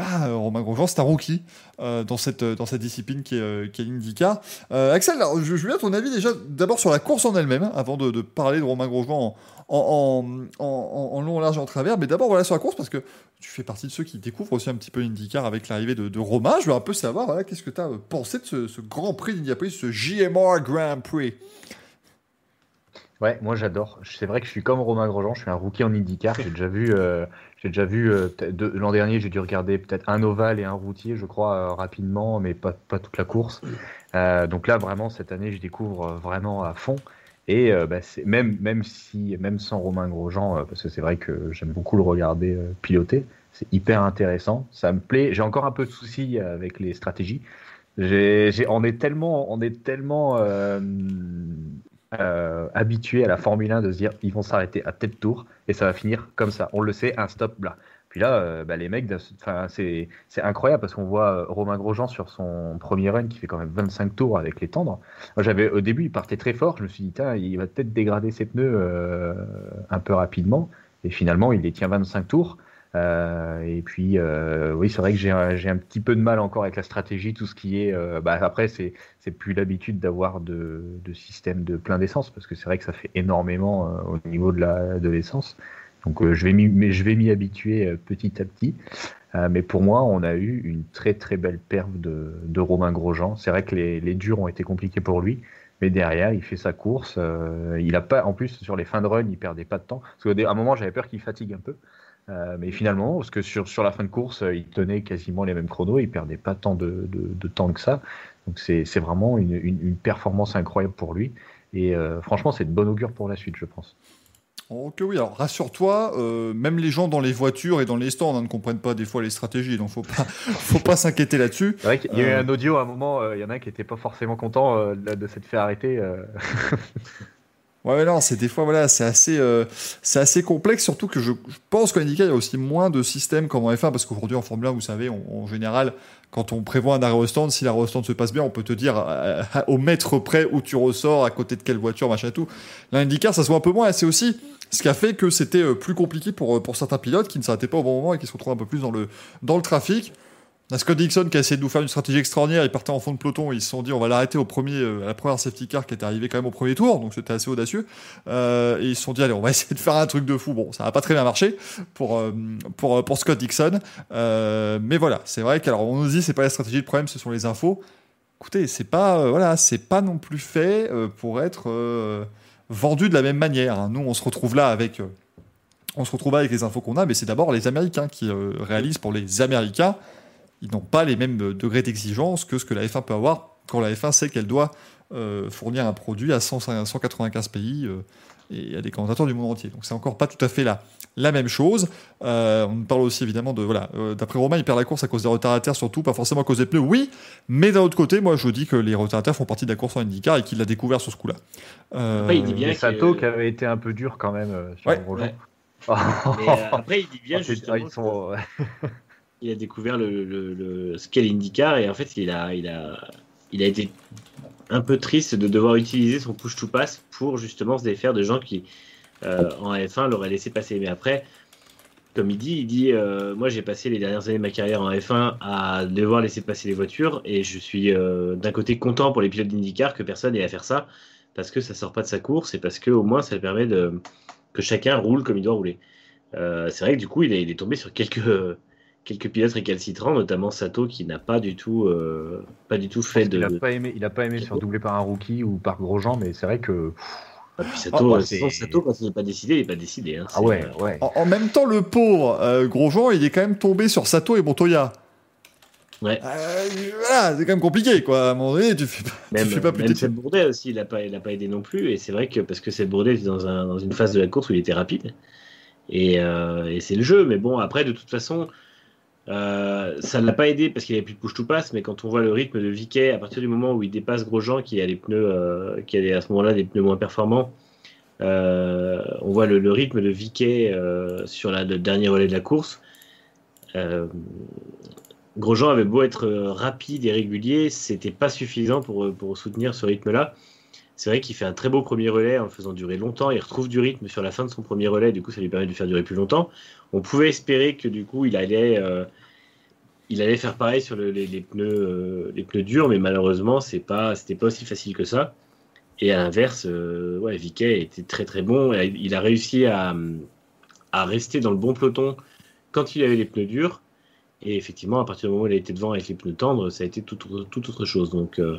Euh, Romain Grosjean, c'est un rookie euh, dans, cette, discipline qui est, euh, l'IndyCar. Euh, Axel, je, veux bien ton avis déjà d'abord sur la course en elle-même, hein, avant de, parler de Romain Grosjean en, long, en large et en travers. Mais d'abord, voilà sur la course, parce que tu fais partie de ceux qui découvrent aussi un petit peu l'IndyCar avec l'arrivée de, Romain. Je veux un peu savoir, voilà, qu'est-ce que tu as pensé de ce, Grand Prix d'Indianapolis, ce JMR Grand Prix? Ouais, moi j'adore. C'est vrai que je suis comme Romain Grosjean, je suis un rookie en IndyCar. J'ai déjà vu, j'ai déjà vu euh, l'an dernier, j'ai dû regarder peut-être un ovale et un routier, je crois, euh, rapidement, mais pas, toute la course. Euh, donc là, vraiment, cette année, je découvre vraiment à fond. Et bah, même, même si, même sans Romain Grosjean, parce que c'est vrai que j'aime beaucoup le regarder piloter, c'est hyper intéressant. Ça me plaît. J'ai encore un peu de soucis avec les stratégies. On est tellement, on est tellement euh, habitué à la Formule 1 de se dire ils vont s'arrêter à tel tour et ça va finir comme ça. On le sait, un stop là. Puis là, euh, bah, les mecs, c'est incroyable parce qu'on voit euh, Romain Grosjean sur son premier run qui fait quand même 25 tours avec les tendres. J'avais au début, il partait très fort. Je me suis dit, il va peut-être dégrader ses pneus euh, un peu rapidement. Et finalement, il les tient 25 tours. Euh, et puis, euh, oui, c'est vrai que j'ai un, petit peu de mal encore avec la stratégie, tout ce qui est. euh, bah, après, c'est plus l'habitude d'avoir de, de système de plein d'essence parce que c'est vrai que ça fait énormément au niveau de la de l'essence. Donc, je vais m'y habituer petit à petit. Mais pour moi, on a eu une très très belle perf de, de Romain Grosjean. C'est vrai que les, les durs ont été compliqués pour lui. Mais derrière, il fait sa course. il a pas, en plus, sur les fins de run, il perdait pas de temps. Parce qu'à un moment, j'avais peur qu'il fatigue un peu. Euh, mais finalement, parce que sur, sur la fin de course, euh, il tenait quasiment les mêmes chronos, il perdait pas tant de, de, de temps que ça. Donc c'est vraiment une, une, une performance incroyable pour lui. Et euh, franchement, c'est de bon augure pour la suite, je pense. Ok, oui, alors rassure-toi, même les gens dans les voitures et dans les stands hein, ne comprennent pas des fois les stratégies, donc faut pas, faut pas s'inquiéter là-dessus. C'est vrai qu'il y a eu un audio à un moment, il y en a un qui était pas forcément content de, de s'être fait arrêter. euh. Ouais, non, c'est des fois, voilà, c'est assez, euh, c'est assez complexe, surtout que je, pense qu'en IndyCar, il y a aussi moins de systèmes comme en F1, parce qu'aujourd'hui, en Formule 1, vous savez, en général, quand on prévoit un arrêt au stand, si l'arrêt au stand se passe bien, on peut te dire euh, au mètre près où tu ressors, à côté de quelle voiture, machin et tout. L'IndyCar, ça se voit un peu moins, c'est aussi ce qui a fait que c'était euh, plus compliqué pour, euh, pour certains pilotes qui ne s'arrêtaient pas au bon moment et qui se retrouvent un peu plus dans le, dans le trafic. Scott Dixon qui a essayé de nous faire une stratégie extraordinaire. Il partait en fond de peloton. Ils se sont dit on va l'arrêter au premier, euh, à la première safety car qui est arrivée quand même au premier tour. Donc c'était assez audacieux. Euh, et ils se sont dit allez on va essayer de faire un truc de fou. Bon ça n'a pas très bien marché pour euh, pour pour Scott Dixon. Mais voilà c'est vrai qu'alors on nous dit c'est pas la stratégie le problème ce sont les infos. Écoutez c'est pas voilà c'est pas non plus fait pour être vendu de la même manière. hein. Nous on se retrouve là avec on se retrouve là avec les infos qu'on a, mais c'est d'abord les Américains qui réalisent pour les Américains ils n'ont pas les mêmes degrés d'exigence que ce que la F1 peut avoir quand la F1 sait qu'elle doit euh, fournir un produit à 100 195 pays euh, et à des commentateurs du monde entier. Donc c'est encore pas tout à fait la, la même chose. Euh, on parle aussi évidemment de voilà. euh, D'après Romain, il perd la course à cause des retardataires, surtout pas forcément à cause des pneus. Oui, mais d'un autre côté, moi je dis que les retardataires font partie de la course en IndyCar et qu'il l'a découvert sur ce coup-là. Euh, Après, il dit bien Sato qui avait été un peu dur quand même euh, sur Ouais, Grosjean. ouais. Mais, euh, après, il dit bien Ah, c'est- justement ah, ils sont. il a découvert le, le, le ce qu'est et en fait il a, il, a, il a été un peu triste de devoir utiliser son push to pass pour justement se défaire de gens qui euh, en F1 l'auraient laissé passer. Mais après, comme il dit, il dit euh, moi j'ai passé les dernières années de ma carrière en F1 à devoir laisser passer les voitures et je suis euh, d'un côté content pour les pilotes d'IndyCar que personne ait à faire ça parce que ça sort pas de sa course et parce que au moins ça permet de que chacun roule comme il doit rouler. C'est vrai que du coup il est tombé sur quelques quelques pilotes récalcitrants, notamment Sato qui n'a pas du tout, euh, pas du tout fait de. Il a pas aimé, il a pas aimé se faire doubler par un rookie ou par Grosjean, mais c'est vrai que Ah, puis Sato, Ah, euh, c'est- sans Sato, quand il n'est pas décidé, il n'est pas décidé. hein. ah ouais, euh, ouais. En, en même temps, le pauvre euh, Grosjean, il est quand même tombé sur Sato et Montoya. Ouais. Euh, voilà, c'est quand même compliqué, quoi. À un moment donné, tu fais pas, tu Même, fais pas plus même Seb Bourdet aussi, il n'a pas, il a pas aidé non plus. Et c'est vrai que parce que Seb Bourdet était dans, un, dans une phase de la course où il était rapide. Et, euh, et c'est le jeu. Mais bon, après, de toute façon, euh, ça ne l'a pas aidé parce qu'il avait plus de push to pass. Mais quand on voit le rythme de Viquet, à partir du moment où il dépasse Grosjean, qui a les pneus, euh, qui a à ce moment-là des pneus moins performants, euh, on voit le, rythme de Viquet sur le dernier relais de la course. Grosjean avait beau être rapide et régulier, c'était pas suffisant pour, pour soutenir ce rythme-là. C'est vrai qu'il fait un très beau premier relais en le faisant durer longtemps. Il retrouve du rythme sur la fin de son premier relais, du coup ça lui permet de faire durer plus longtemps. On pouvait espérer que du coup il allait, euh, il allait faire pareil sur le- les, pneus, euh, les pneus durs, mais malheureusement c'est pas, c'était pas aussi facile que ça. Et à l'inverse, euh, ouais, était très très bon. Il a réussi à, rester dans le bon peloton quand il avait les pneus durs. Et effectivement, à partir du moment où il été devant avec les pneus tendres, ça a été tout, tout autre chose. Donc, euh,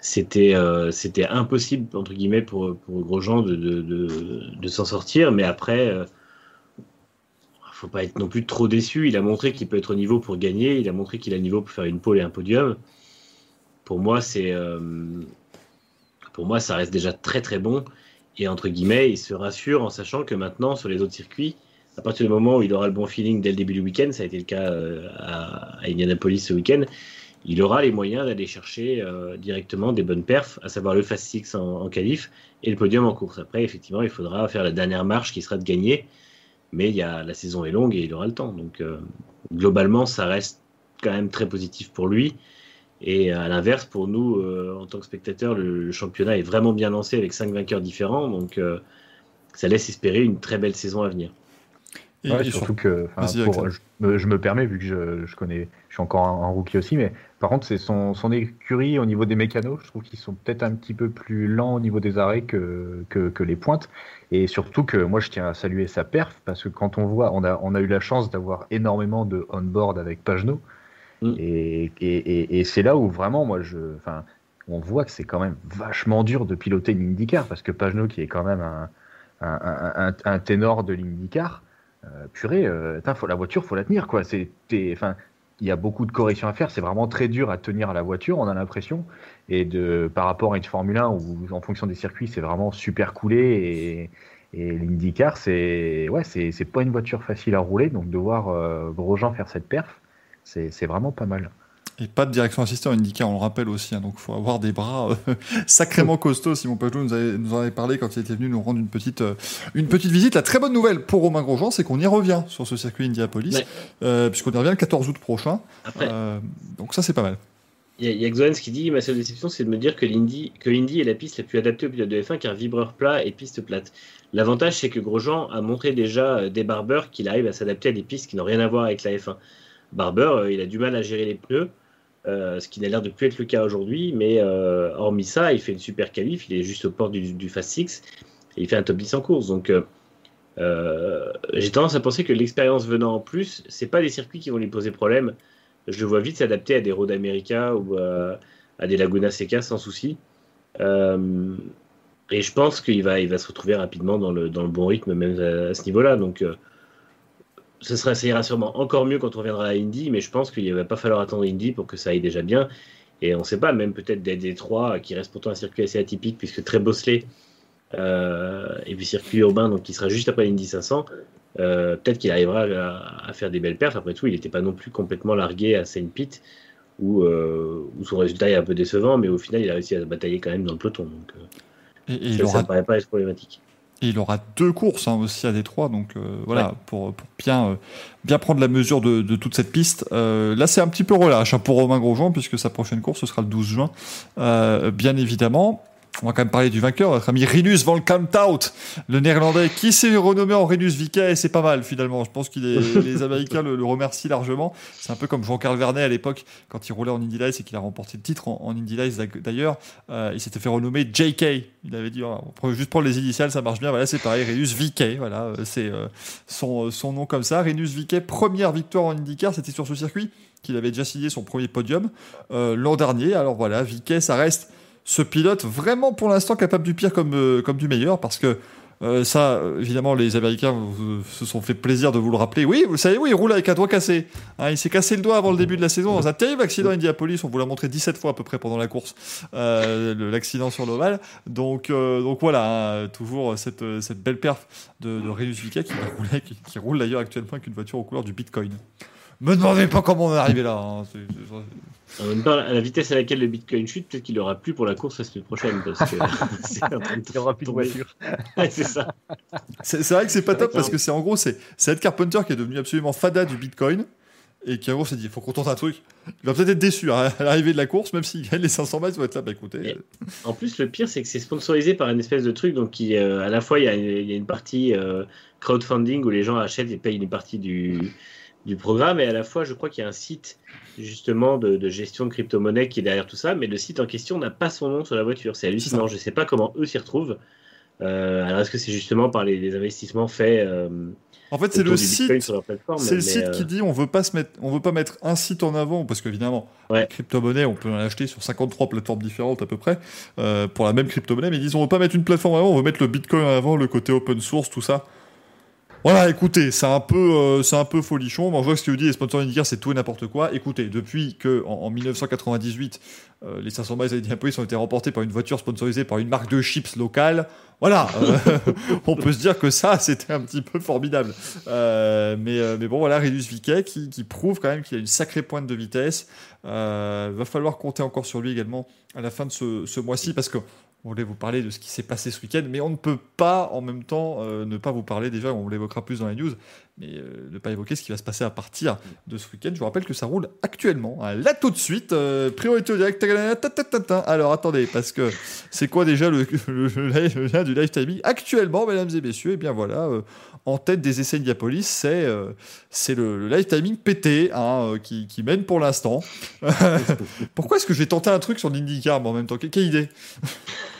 c'était c'était impossible, entre guillemets, pour, pour Grosjean de, s'en sortir. Mais après, faut pas être non plus trop déçu. Il a montré qu'il peut être au niveau pour gagner. Il a montré qu'il a le niveau pour faire une pole et un podium. Pour moi, c'est euh, pour moi, ça reste déjà très très bon. Et entre guillemets, il se rassure en sachant que maintenant, sur les autres circuits, à partir du moment où il aura le bon feeling dès le début du week-end, ça a été le cas euh, à, Indianapolis ce week-end, il aura les moyens d'aller chercher euh, directement des bonnes perfs, à savoir le Fast Six en, en qualif et le podium en course. Après, effectivement, il faudra faire la dernière marche qui sera de gagner, mais il y a, la saison est longue et il aura le temps. Donc, euh, globalement, ça reste quand même très positif pour lui. Et à l'inverse, pour nous, euh, en tant que spectateurs, le, le championnat est vraiment bien lancé avec cinq vainqueurs différents, donc euh, ça laisse espérer une très belle saison à venir. Et- Ouais, et surtout que, pour- je, me, je me permets vu que je, je connais, je suis encore un, un rookie aussi, mais par contre c'est son, son écurie au niveau des mécanos, je trouve qu'ils sont peut-être un petit peu plus lents au niveau des arrêts que, que, que les pointes, et surtout que moi je tiens à saluer sa perf parce que quand on voit, on a, on a eu la chance d'avoir énormément de on-board avec Pagenot, Mm. et, et, et, et c'est là où vraiment moi je, on voit que c'est quand même vachement dur de piloter une IndyCar parce que Pagenot qui est quand même un, un, un, un- un ténor de l'IndyCar. Euh, purée, euh, tain, faut, la voiture, faut la tenir, quoi. C'est, enfin, il y a beaucoup de corrections à faire. C'est vraiment très dur à tenir à la voiture, on a l'impression. Et de, par rapport à une Formule 1 où, en fonction des circuits, c'est vraiment super coulé. Et, l'IndyCar, c'est, ouais, c'est, pas une voiture facile à rouler. Donc de voir euh, Grosjean faire cette perf, c'est vraiment pas mal. Et pas de direction assistée en IndyCar, on le rappelle aussi. hein, donc, il faut avoir des bras euh, sacrément costauds. Simon Pajot nous, avait- nous en avait parlé quand il était venu nous rendre une petite, euh, une petite visite. La très bonne nouvelle pour Romain Grosjean, c'est qu'on y revient sur ce circuit Indianapolis, Ouais. euh, puisqu'on y revient le 14 août prochain. Après, donc, ça, c'est pas mal. Il y a, il y a Xoens qui dit Ma seule déception, c'est de me dire que l'Indy, est la piste la plus adaptée au pilote de F1 car vibreur plat et piste plate. L'avantage, c'est que Grosjean a montré déjà dès Barber qu'il arrive à s'adapter à des pistes qui n'ont rien à voir avec la F1. Barber, il a du mal à gérer les pneus. Ce qui n'a l'air de plus être le cas aujourd'hui, mais hormis ça, il fait une super qualif, il est juste au port du, Fast 6 et il fait un top 10 en course. Donc j'ai tendance à penser que l'expérience venant en plus, c'est pas des circuits qui vont lui poser problème. Je le vois vite s'adapter à des Road America ou à des Laguna Seca sans souci. Euh, et je pense qu'il va, il va se retrouver rapidement dans le, bon rythme, même à, ce niveau-là. Donc, euh, ce sera, ça ira sûrement encore mieux quand on reviendra à Indy, mais je pense qu'il ne va pas falloir attendre Indy pour que ça aille déjà bien. Et on ne sait pas, même peut-être des Détroit, qui reste pourtant un circuit assez atypique, puisque très bosselé, euh, et puis circuit urbain, donc qui sera juste après l'Indy 500. peut-être qu'il arrivera à, à, faire des belles perfs. Après tout, il n'était pas non plus complètement largué à Saint Pete. Euh, où, son résultat est un peu décevant, mais au final, il a réussi à batailler quand même dans le peloton. Donc, euh, et, ça, ne paraît pas être problématique. Et il aura deux courses hein, aussi à Détroit, donc euh, voilà, pour, pour, bien, bien prendre la mesure de, de toute cette piste. là, c'est un petit peu relâche hein, pour Romain Grosjean, puisque sa prochaine course, ce sera le 12 juin, bien évidemment on va quand même parler du vainqueur, notre ami Rinus van Kantout, le néerlandais, qui s'est renommé en Rinus Vika, et c'est pas mal finalement. Je pense que les Américains le, remercient largement. C'est un peu comme Jean-Carl Vernet à l'époque, quand il roulait en Indy Lights et qu'il a remporté le titre en, Indy Lights d'ailleurs. Euh, il s'était fait renommer JK. Il avait dit, oh, on juste prendre les initiales, ça marche bien. Voilà, c'est pareil, Rinus Vika, voilà, euh, c'est euh, son, son, nom comme ça. Rinus Vika, première victoire en IndyCar, c'était sur ce circuit qu'il avait déjà signé son premier podium l'an dernier. Alors voilà, Vika, ça reste ce pilote vraiment pour l'instant capable du pire comme, euh, comme du meilleur parce que euh, ça, évidemment, les Américains se sont fait plaisir de vous le rappeler. Oui, vous savez, oui, il roule avec un doigt cassé. Hein, il s'est cassé le doigt avant le début de la saison dans un terrible accident à Indianapolis. On vous l'a montré 17 fois à peu près pendant la course, euh, l'accident sur l'ovale. Donc, donc voilà, hein, toujours cette, cette belle perf de, de Renus qui, qui roule d'ailleurs actuellement avec une voiture aux couleurs du Bitcoin. Me demandez pas comment on est arrivé là. Hein. En même temps, à la vitesse à laquelle le Bitcoin chute, peut-être qu'il aura plus pour la course la semaine prochaine. Parce que c'est Il aura plus de voiture. c'est ça. C'est vrai que c'est pas top parce que c'est en gros, c'est Ed Carpenter qui est devenu absolument fada du Bitcoin et qui en gros s'est dit il faut qu'on tente un truc. Il va peut-être être déçu à l'arrivée de la course, même s'il gagne les 500 mètres, il va être là, bah écoutez. en plus, le pire, c'est que c'est sponsorisé par une espèce de truc, donc qui, euh, à la fois, il y, a, une partie euh, crowdfunding où les gens achètent et payent une partie du du programme et à la fois je crois qu'il y a un site justement de, gestion de crypto-monnaie qui est derrière tout ça mais le site en question n'a pas son nom sur la voiture. C'est hallucinant. Je ne sais pas comment eux s'y retrouvent. Euh, alors est-ce que c'est justement par les, investissements faits euh, en fait c'est le site c'est le site qui euh, dit on veut pas se mettre on veut pas mettre un site en avant parce qu'évidemment ouais. crypto-monnaie on peut en acheter sur 53 plateformes différentes à peu près. Pour la même crypto-monnaie mais ils disent on veut pas mettre une plateforme avant on veut mettre le bitcoin en avant le côté open source tout ça voilà, écoutez, c'est un peu, euh, c'est un peu folichon. Bon, je vois ce que vous dites, les sponsors Indicar, c'est tout et n'importe quoi. Écoutez, depuis que en, 1998, euh, les 500 miles d'Indianapolis ont été remportés par une voiture sponsorisée par une marque de chips locale, voilà, euh, on peut se dire que ça, c'était un petit peu formidable. mais, mais bon, voilà, Rinus Viquet qui, qui, prouve quand même qu'il a une sacrée pointe de vitesse. va falloir compter encore sur lui également à la fin de ce, ce mois-ci parce que on voulait vous parler de ce qui s'est passé ce week-end, mais on ne peut pas en même temps euh, ne pas vous parler. Déjà, on l'évoquera plus dans la news, mais euh, ne pas évoquer ce qui va se passer à partir de ce week-end. Je vous rappelle que ça roule actuellement, hein, là tout de suite, euh, priorité au direct. Alors attendez, parce que c'est quoi déjà le, lien du live timing Actuellement, mesdames et messieurs, et eh bien voilà, en tête des essais Indiapolis, c'est c'est le, live timing PT hein, qui, qui, mène pour l'instant. Pourquoi est-ce que je vais tenter un truc sur l'IndyCar en même temps? Quelle idée?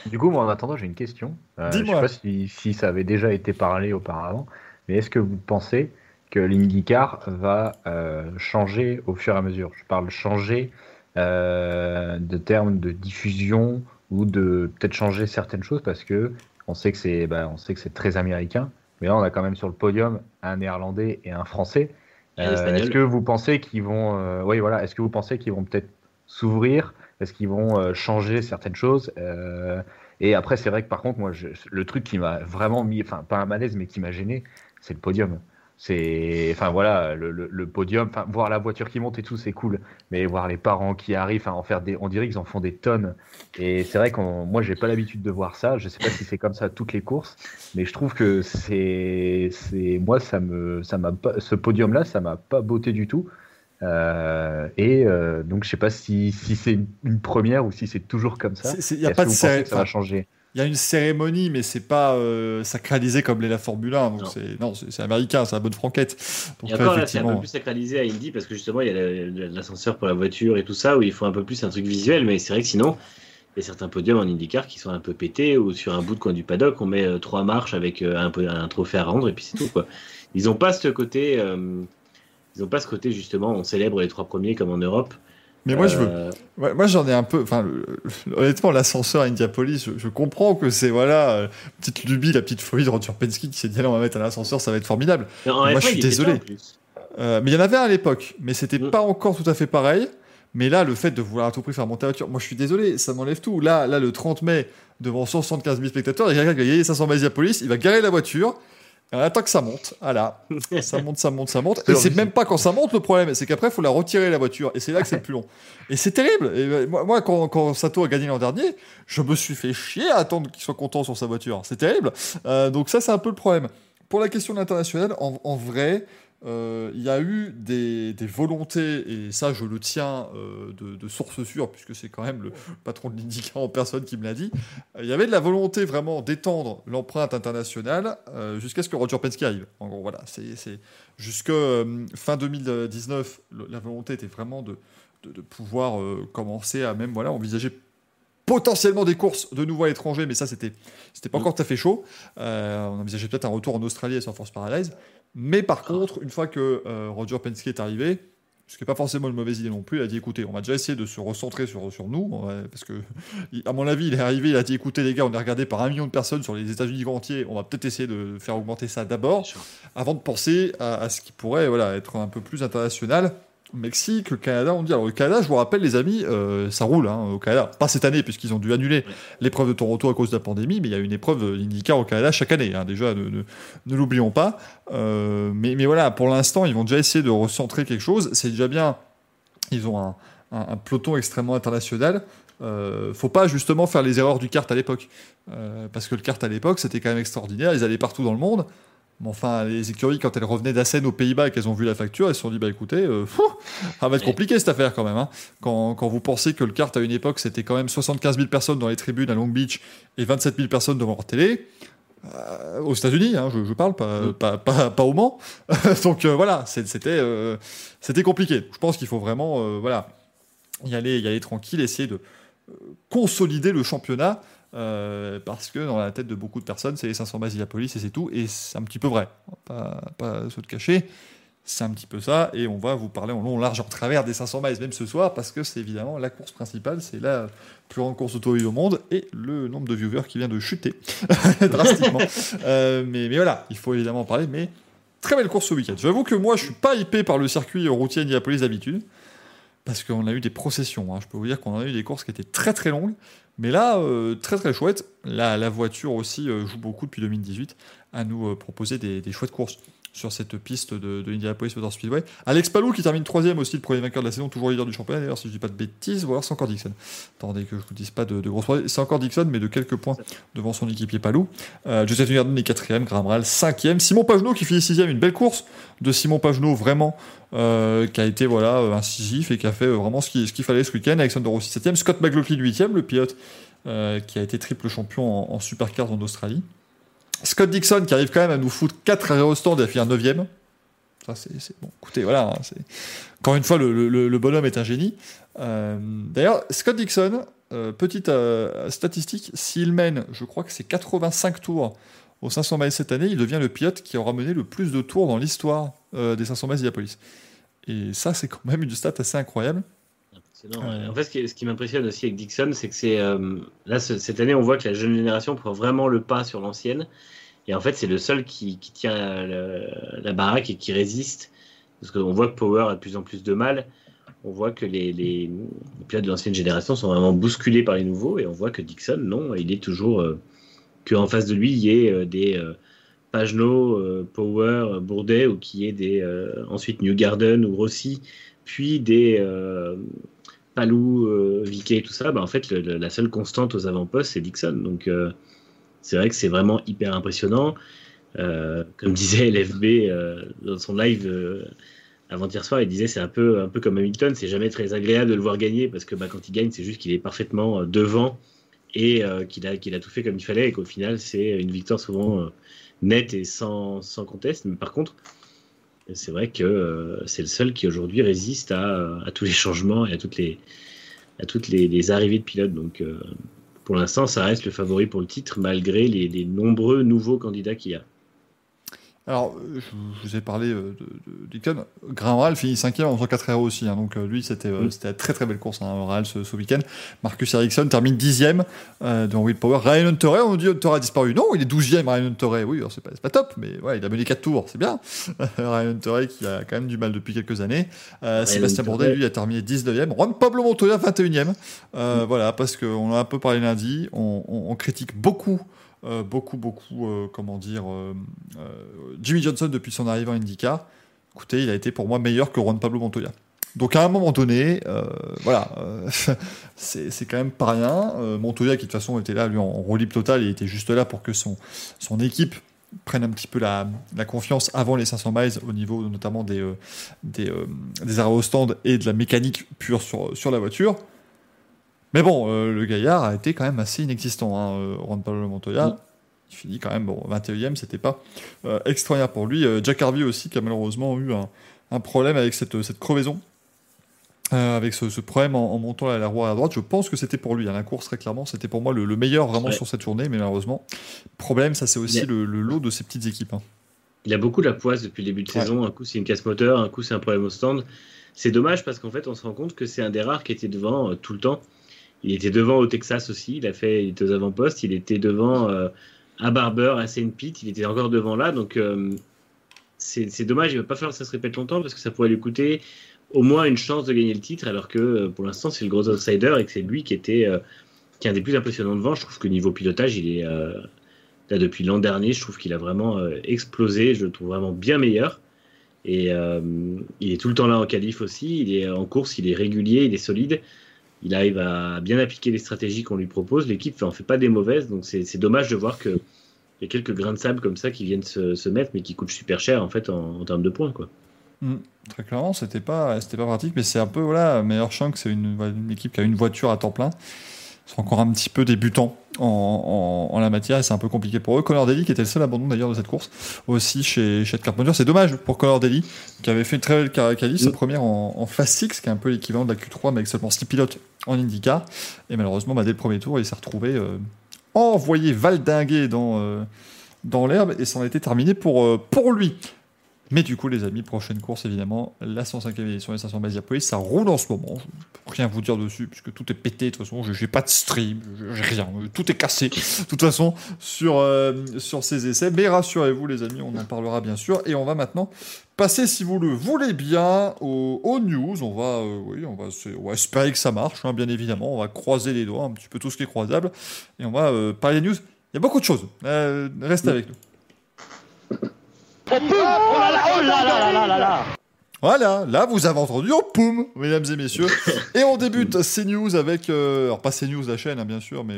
Du coup, moi, en attendant, j'ai une question. Euh, je ne sais pas si, ça avait déjà été parlé auparavant, mais est-ce que vous pensez que l'IndyCar va euh, changer au fur et à mesure? Je parle changer euh, de termes de diffusion ou de peut-être changer certaines choses parce que on sait que c'est bah, on sait que c'est très américain, mais là on a quand même sur le podium un néerlandais et un français. est-ce que vous pensez qu'ils vont, oui voilà, est-ce que vous pensez qu'ils vont peut-être s'ouvrir? Est-ce qu'ils vont euh, changer certaines choses? Euh, Et après, c'est vrai que par contre, moi, le truc qui m'a vraiment mis, enfin, pas un malaise, mais qui m'a gêné, c'est le podium. C'est, enfin voilà, le, podium, enfin voir la voiture qui monte et tout, c'est cool, mais voir les parents qui arrivent, en faire des, on dirait qu'ils en font des tonnes. Et c'est vrai que moi, j'ai pas l'habitude de voir ça. Je sais pas si c'est comme ça toutes les courses, mais je trouve que c'est, c'est, moi, ça me, ça m'a pas, ce podium-là, ça m'a pas beauté du tout. Euh, et euh, donc, je sais pas si, si c'est une première ou si c'est toujours comme ça. Il n'y a pas de. Ça va changer? Il y a une cérémonie, mais c'est pas euh, sacralisé comme l'est la Formule 1. Donc Non. c'est américain, c'est la bonne franquette. Donc Et encore là, c'est un peu plus sacralisé à Indy parce que justement, il y a la- l'ascenseur pour la voiture et tout ça où il faut un peu plus un truc visuel. Mais c'est vrai que sinon, il y a certains podiums en IndyCar qui sont un peu pétés ou sur un bout de coin du paddock, on met euh, trois marches avec euh, un, trophée à rendre et puis c'est tout. Quoi. Ils n'ont pas ce côté. euh, ils ont pas ce côté justement, on célèbre les trois premiers comme en Europe. Mais moi je veux Euh, Ouais, moi j'en ai un peu. Enfin, honnêtement, l'ascenseur à Indianapolis, je, je comprends que c'est voilà, euh, petite lubie, la petite folie de Roger Penske qui s'est dit allez, on va mettre un ascenseur, ça va être formidable. Moi, F1, je suis désolé. Euh, mais il y en avait un à l'époque, mais c'était Mm. pas encore tout à fait pareil. Mais là, le fait de vouloir à tout prix faire monter la voiture, moi je suis désolé, ça m'enlève tout. Là, là, le 30 mai, devant 175 000 spectateurs, il y a quelqu'un qui a gagné 500 miles Indianapolis, il va garer la voiture. On attend que ça monte. Voilà. ça monte, ça monte, ça monte. Et c'est même pas quand ça monte le problème, c'est qu'après, il faut la retirer la voiture. Et c'est là que c'est le plus long. Et c'est terrible. Et euh, moi, moi, quand, quand Sato a gagné l'an dernier, je me suis fait chier à attendre qu'il soit content sur sa voiture. C'est terrible. Euh, donc ça, c'est un peu le problème. Pour la question de l'international, en, en vrai, euh, il y a eu des, des volontés, et ça je le tiens euh, de, de source sûre, puisque c'est quand même le patron de l'IndyCar en personne qui me l'a dit, Euh, il y avait de la volonté vraiment d'étendre l'empreinte internationale euh, jusqu'à ce que Roger Penske arrive. En gros, voilà, c'est jusque euh, fin 2019, le- la volonté était vraiment de, de, de pouvoir euh, commencer à même voilà, envisager potentiellement des courses de nouveau à l'étranger, mais ça c'était c'était pas Mm. encore tout à fait chaud. Euh, on envisageait peut-être un retour en Australie à San Force Paradise. Mais par contre, une fois que euh, Roger Penske est arrivé, ce qui n'est pas forcément une mauvaise idée non plus, il a dit écoutez, on va déjà essayer de se recentrer sur, sur nous, va- parce que, à mon avis, il est arrivé, il a dit écoutez les gars, on est regardé par un million de personnes sur les États-Unis entiers, on va peut-être essayer de faire augmenter ça d'abord, avant de penser à, à ce qui pourrait voilà, être un peu plus international. Mexique, le Canada, on dit. Alors, le Canada, je vous rappelle, les amis, euh, ça roule hein, au Canada. Pas cette année, puisqu'ils ont dû annuler l'épreuve de Toronto à cause de la pandémie, mais il y a une épreuve IndyCar au Canada chaque année. hein. déjà, ne, ne- ne l'oublions pas. Euh, mais, mais voilà, pour l'instant, ils vont déjà essayer de recentrer quelque chose. C'est déjà bien. Ils ont un, un- un peloton extrêmement international. Euh, faut pas justement faire les erreurs du kart à l'époque. Euh, parce que le kart à l'époque, c'était quand même extraordinaire. Ils allaient partout dans le monde. Mais enfin, les écuries, quand elles revenaient d'Assen aux Pays-Bas et qu'elles ont vu la facture, elles se sont dit bah écoutez, euh, ça va être compliqué cette affaire quand même. hein. Quand, quand vous pensez que le kart à une époque, c'était quand même 75 000 personnes dans les tribunes à Long Beach et 27 000 personnes devant leur télé, euh, aux États-Unis, hein, je, je parle, pas, Mm. pas, pas, pas au Mans. Donc euh, voilà, c'était euh, compliqué. Je pense qu'il faut vraiment voilà, y, aller, y aller tranquille, essayer de consolider le championnat. Euh, parce que dans la tête de beaucoup de personnes, c'est les 500 bases Indianapolis et c'est tout. Et c'est un petit peu vrai. Pas, pas se le cacher. C'est un petit peu ça. Et on va vous parler en long, large, en travers des 500 miles, même ce soir, parce que c'est évidemment la course principale. C'est la plus grande course automobile au monde. Et le nombre de viewers qui vient de chuter drastiquement. Euh, mais, mais voilà, il faut évidemment en parler. Mais très belle course ce week-end. J'avoue que moi, je suis pas hypé par le circuit routier Indianapolis d'habitude. Parce qu'on a eu des processions. hein. Je peux vous dire qu'on a eu des courses qui étaient très très longues. Mais là, euh, très très chouette. La, la voiture aussi euh, joue beaucoup depuis 2018 à nous euh, proposer des, des chouettes courses sur cette piste de, de Indianapolis Motor Speedway. Alex Palou qui termine troisième aussi, le premier vainqueur de la saison, toujours leader du championnat. D'ailleurs, si je dis pas de bêtises, alors c'est encore Dixon. Attendez que je vous dise pas de, de grosses. C'est encore Dixon, mais de quelques points devant son équipier Palou. Euh, Joseph Newgarden est quatrième, Graham Rahal cinquième. Simon Pagenaud qui finit sixième, une belle course de Simon Pagenaud vraiment euh, qui a été voilà euh, incisif et qui a fait vraiment ce qu'il fallait ce week-end. Alexander Rossi septième, Scott McLaughlin huitième, le pilote qui a été triple champion en, en supercars en Australie. Scott Dixon qui arrive quand même à nous foutre 4 aérostands et à finir 9ème. Ça, c'est bon. Écoutez, voilà. hein, Encore une fois, le, bonhomme est un génie. Euh, D'ailleurs, Scott Dixon, euh, petite euh, statistique, s'il mène, je crois que c'est 85 tours aux 500 miles cette année, il devient le pilote qui aura mené le plus de tours dans l'histoire des 500 miles d'Indianapolis. Et ça, c'est quand même une stat assez incroyable. Excellent. Ouais. En fait, ce qui, ce qui m'impressionne aussi avec Dixon, c'est que c'est euh, là ce- cette année, on voit que la jeune génération prend vraiment le pas sur l'ancienne. Et en fait, c'est le seul qui, qui tient la, la baraque et qui résiste. Parce qu'on voit que Power a de plus en plus de mal. On voit que les, les, les pilotes de l'ancienne génération sont vraiment bousculés par les nouveaux. Et on voit que Dixon, non, il est toujours euh, qu'en face de lui, il y ait euh, des euh, Power, Bourdet, ou qu'il y ait des, ensuite New Garden ou Rossi, puis des. Palou, euh, Vicky, tout ça, bah, en fait, la seule constante aux avant-postes, c'est Dixon. Donc, euh, c'est vrai que c'est vraiment hyper impressionnant. Euh, comme disait LFB euh, dans son live avant-hier soir, il disait c'est un peu, un peu comme Hamilton, c'est jamais très agréable de le voir gagner parce que bah, quand il gagne, c'est juste qu'il est parfaitement devant et qu'il a, qu'il a tout fait comme il fallait et qu'au final, c'est une victoire souvent nette et sans, sans conteste. Mais par contre, c'est vrai que c'est le seul qui aujourd'hui résiste à, à, tous les changements et à toutes les, arrivées de pilotes. Donc pour l'instant, ça reste le favori pour le titre malgré les nombreux nouveaux candidats qu'il y a. Alors, euh, je vous ai parlé euh, de, Deacon. Graham finit cinquième en 4 héros aussi. Hein. donc, euh, lui, c'était une très très belle course, hein, ce, ce week-end. Marcus Ericsson termine dixième euh, dans Will Power. Ryan Hunter, on nous dit Hunter a disparu. Non, il est douzième, Ryan Hunter. Oui, c'est pas, pas top, mais ouais, il a mené 4 tours, c'est bien. Ryan Hunter qui a quand même du mal depuis quelques années. Sébastien Bourdet, lui, a terminé 19e. Juan Pablo Montoya, 21e. Mm. Voilà, parce qu'on a un peu parlé lundi. on, on critique beaucoup euh, beaucoup, beaucoup, euh, comment dire, euh, Jimmy Johnson depuis son arrivée en IndyCar. Écoutez, il a été pour moi meilleur que Juan Pablo Montoya. Donc à un moment donné, voilà, c'est quand même pas rien. Montoya qui de toute façon était là, lui en, en total, il était juste là pour que son, son équipe prenne un petit peu la, la, confiance avant les 500 miles au niveau notamment des, des, des, arrêts au stand et de la mécanique pure sur, sur la voiture. Mais bon, euh, le gaillard a été quand même assez inexistant, hein, euh, Juan Pablo Montoya. Il finit quand même, bon, 21ème, c'était pas euh, extraordinaire pour lui. Jack Harvey aussi, qui a malheureusement eu un, problème avec cette, cette crevaison. avec ce, problème en, montant à la roue à droite, je pense que c'était pour lui. Hein. La course, très clairement, c'était pour moi le, meilleur vraiment sur cette journée, mais malheureusement, problème, ça c'est aussi le, lot de ces petites équipes. Hein. Il a beaucoup la poisse depuis le début de saison. Un coup, c'est une casse moteur, un coup, c'est un problème au stand. C'est dommage parce qu'en fait, on se rend compte que c'est un des rares qui était devant tout le temps. Il était devant au Texas aussi, il a fait, il était aux avant-postes, il était devant euh, à Barber, à Saint Pete, il était encore devant là, donc euh, c'est dommage, il va pas falloir que ça se répète longtemps parce que ça pourrait lui coûter au moins une chance de gagner le titre, alors que euh, pour l'instant c'est le gros outsider et que c'est lui qui était qui est un des plus impressionnants devant. Je trouve que niveau pilotage, il est là depuis l'an dernier, je trouve qu'il a vraiment explosé, je le trouve vraiment bien meilleur. Et il est tout le temps là en qualif aussi, il est en course, il est régulier, il est solide il arrive à bien appliquer les stratégies qu'on lui propose. L'équipe n'en fait pas des mauvaises, donc c'est dommage de voir qu'il y a quelques grains de sable comme ça qui viennent se, mettre, mais qui coûtent super cher en fait en, termes de points. Quoi. Mm. très clairement, c'était pas, pas pratique, mais c'est un peu voilà, meilleur chance c'est une, une, équipe qui a une voiture à temps plein sont encore un petit peu débutants en, la matière et c'est un peu compliqué pour eux. Connor Daly, qui était le seul abandon d'ailleurs de cette course, aussi chez, chez Carpenter. C'est dommage pour Connor Daly, qui avait fait une très belle qualif, sa mm. première en, en Fast 6, qui est un peu l'équivalent de la Q3, mais avec seulement 6 pilotes en IndyCar. Et malheureusement, bah, dès le premier tour, il s'est retrouvé euh, envoyé valdingué dans, euh, dans l'herbe et c'en été terminé pour, euh, pour lui. Mais du coup, les amis, prochaine course, évidemment, la 105e édition des 500 Police, ça roule en ce moment. Je peux rien vous dire dessus, puisque tout est pété. De toute façon, j'ai pas de stream, j'ai rien. Tout est cassé, de toute façon, sur, euh, sur ces essais. Mais rassurez-vous, les amis, on en parlera bien sûr. Et on va maintenant passer, si vous le voulez bien, aux, news. On va, euh, oui, on va, on va, espérer que ça marche, hein, bien évidemment. On va croiser les doigts, un petit peu tout ce qui est croisable. Et on va euh, parler des news. Il y a beaucoup de choses. restez avec nous. Voilà, là vous avez entendu oh poum, mesdames et messieurs. Et on débute ces news avec, euh, alors pas ces news la chaîne hein, bien sûr, mais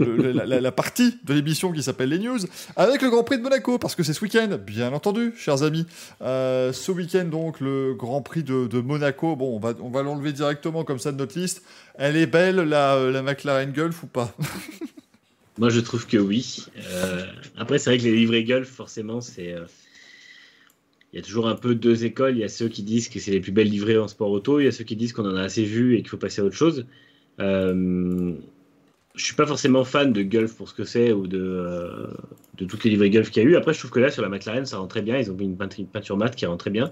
euh, la, partie de l'émission qui s'appelle les news, avec le Grand Prix de Monaco, parce que c'est ce week-end, bien entendu, chers amis. Euh, ce week-end donc le Grand Prix de, Monaco, bon on va, on va l'enlever directement comme ça de notre liste. Elle est belle la, la McLaren Gulf ou pas? Moi, je trouve que oui. Euh, après, c'est vrai que les livrets golf, forcément, c'est. Euh, il y a toujours un peu deux écoles. Il y a ceux qui disent que c'est les plus belles livrées en sport auto. Il y a ceux qui disent qu'on en a assez vu et qu'il faut passer à autre chose. Euh, je suis pas forcément fan de golf pour ce que c'est ou de, euh, de toutes les livrées golf qu'il y a eu. Après, je trouve que là, sur la McLaren, ça rend très bien. Ils ont mis une peinture, mate qui rend très bien.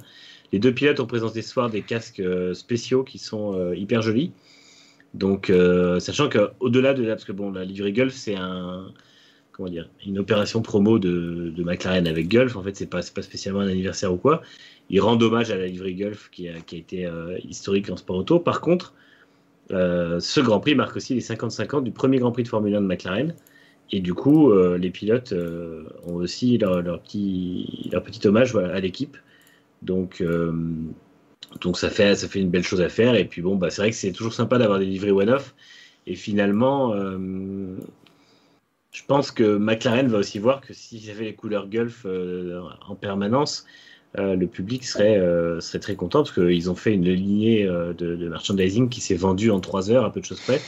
Les deux pilotes ont présenté ce soir des casques spéciaux qui sont hyper jolis. Donc, euh, sachant qu'au-delà de là, parce que bon, la livrée Gulf, c'est un, comment dire, une opération promo de, de, McLaren avec Gulf. En fait, c'est pas, pas spécialement un anniversaire ou quoi. Il rend hommage à la livrée Gulf qui a, qui a été euh, historique en sport auto. Par contre, euh, ce Grand Prix marque aussi les 55 ans du premier Grand Prix de Formule 1 de McLaren. Et du coup, les pilotes ont aussi leur, leur, petit, leur petit hommage à l'équipe. Donc, donc ça fait, ça fait une belle chose à faire. Et puis bon, bah, c'est vrai que c'est toujours sympa d'avoir des livrets one-off. Et finalement, euh, je pense que McLaren va aussi voir que s'ils avaient les couleurs Gulf euh, en permanence, euh, le public serait, serait très content parce qu'ils ont fait une lignée de, merchandising qui s'est vendue en 3 heures, à peu de choses près.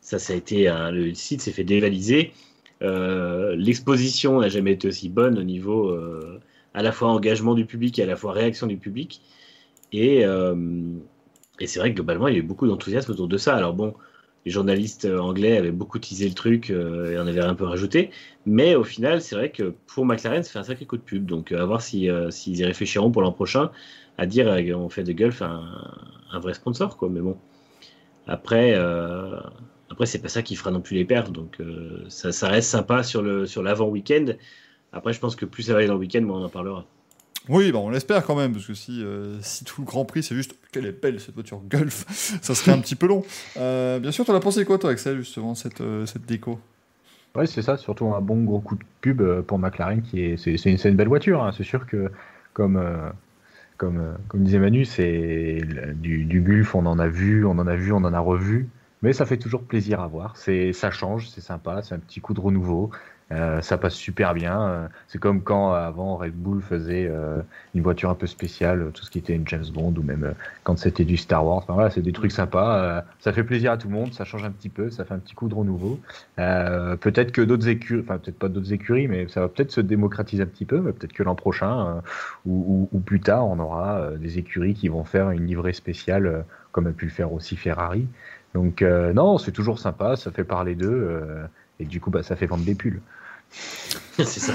ça, ça a été le site s'est fait dévaliser. L'exposition n'a jamais été aussi bonne au niveau à la fois engagement du public et à la fois réaction du public. Et, et c'est vrai que globalement, il y a eu beaucoup d'enthousiasme autour de ça. Alors bon, les journalistes anglais avaient beaucoup teasé le truc et en avaient un peu rajouté. Mais au final, c'est vrai que pour McLaren, ça fait un sacré coup de pub. Donc à voir s'ils si, y réfléchiront pour l'an prochain à dire qu'on fait de Gulf un, vrai sponsor. Quoi. Mais bon, après, euh, après c'est pas ça qui fera non plus les pertes. Donc euh, ça, reste sympa sur le sur l'avant week-end. Après, je pense que plus ça va aller dans le week-end, moins on en parlera. Oui, bah on l'espère quand même, parce que si, euh, si tout le Grand Prix c'est juste quelle est belle cette voiture Gulf, ça serait un petit peu long. Euh, bien sûr, tu as pensé quoi toi, Axel, justement, cette, euh, cette déco? Oui, c'est ça, surtout un bon gros coup de pub pour McLaren, qui est, c'est, c'est, une, belle voiture. Hein. C'est sûr que, comme, comme, comme disait Manu, c'est du, du Gulf, on en a vu, on en a vu, on en a revu. Mais ça fait toujours plaisir à voir. C'est, ça change, c'est sympa, c'est un petit coup de renouveau. Euh, ça passe super bien. Euh, c'est comme quand avant Red Bull faisait euh, une voiture un peu spéciale, tout ce qui était une James Bond ou même quand c'était du Star Wars. Enfin, voilà, c'est des trucs sympas. ça fait plaisir à tout le monde, ça change un petit peu, ça fait un petit coup de renouveau. peut-être que d'autres écuries, enfin peut-être pas d'autres écuries, mais ça va peut-être se démocratiser un petit peu. Peut-être que l'an prochain ou, ou, plus tard, on aura des écuries qui vont faire une livrée spéciale, comme a pu le faire aussi Ferrari. Donc non, c'est toujours sympa, ça fait parler d'eux. Et du coup, bah, ça fait vendre des pulls. c'est ça.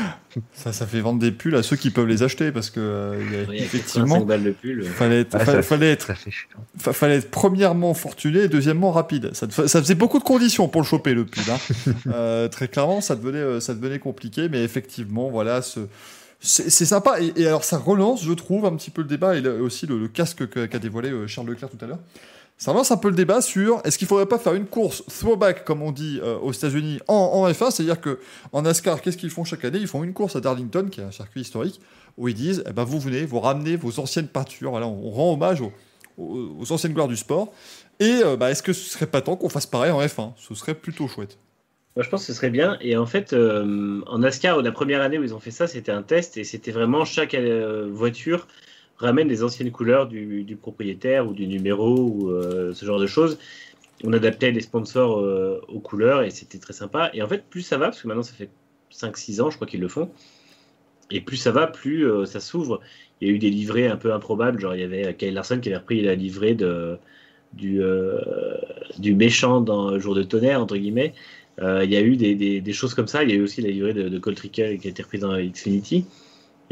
ça. Ça fait vendre des pulls à ceux qui peuvent les acheter parce que euh, effectivement, de pull. Fallait être, fallait, être, fallait être premièrement fortuné et deuxièmement rapide. Ça, ça, faisait beaucoup de conditions pour le choper le pull. Hein. euh, très clairement, ça devenait, euh, ça devenait compliqué, mais effectivement, voilà, ce, c'est sympa. Et, alors, ça relance, je trouve, un petit peu le débat et aussi le, le casque qu'a dévoilé euh, Charles Leclerc tout à l'heure ça lance un peu le débat sur est-ce qu'il faudrait pas faire une course throwback, comme on dit euh, aux États-Unis, en, F1 C'est-à-dire que en NASCAR, qu'est-ce qu'ils font chaque année? Ils font une course à Darlington, qui est un circuit historique, où ils disent eh ben, vous venez, vous ramenez vos anciennes peintures. Voilà, on, rend hommage aux, anciennes gloires du sport. Et euh, bah, est-ce que ce serait pas temps qu'on fasse pareil en F1 Ce serait plutôt chouette. Moi, je pense que ce serait bien. Et en fait, euh, en NASCAR, la première année où ils ont fait ça, c'était un test et c'était vraiment chaque voiture ramène les anciennes couleurs du, propriétaire ou du numéro ou euh, ce genre de choses. On adaptait les sponsors euh, aux couleurs et c'était très sympa. Et en fait, plus ça va, parce que maintenant ça fait 5-6 ans, je crois qu'ils le font, et plus ça va, plus euh, ça s'ouvre. Il y a eu des livrets un peu improbables, genre il y avait Kyle Larson qui avait repris la livrée du, méchant dans Jour de tonnerre, entre guillemets. il y a eu des, des, choses comme ça. Il y a eu aussi la livrée de, de Colt qui a été reprise dans Xfinity.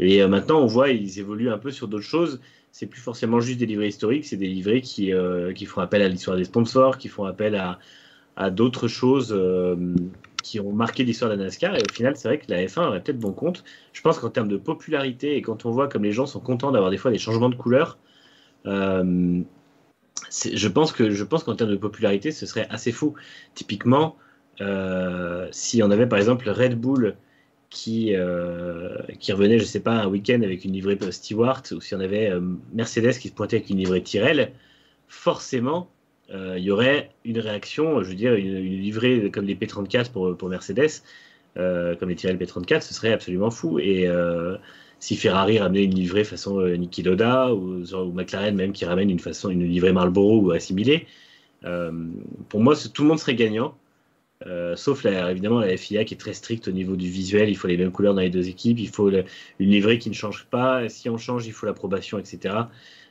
Et euh, maintenant, on voit, ils évoluent un peu sur d'autres choses. C'est plus forcément juste des livrets historiques, c'est des livrets qui, euh, font appel à l'histoire des sponsors, qui font appel à, d'autres choses euh, qui ont marqué l'histoire de la NASCAR. Et au final, c'est vrai que la F1 aurait peut-être bon compte. Je pense qu'en termes de popularité, et quand on voit comme les gens sont contents d'avoir des fois des changements de couleur, je pense que je pense qu'en termes de popularité, ce serait assez fou. Typiquement, si on avait par exemple Red Bull qui, euh, qui revenait, je sais pas, un week-end avec une livrée Stewart, ou si on avait euh, Mercedes qui se pointait avec une livrée Tyrrell, forcément, euh, il y aurait une réaction, je veux dire, une, livrée comme les P34 pour, Mercedes, comme les Tyrrell P34, ce serait absolument fou. Et si Ferrari ramenait une livrée façon Niki Loda, ou, ou, McLaren même qui ramène une, façon, une livrée Marlboro ou assimilée, pour moi, tout le monde serait gagnant. Euh, sauf évidemment la FIA qui est très stricte au niveau du visuel, il faut les mêmes couleurs dans les deux équipes, il faut une livrée qui ne change pas, si on change il faut l'approbation, etc.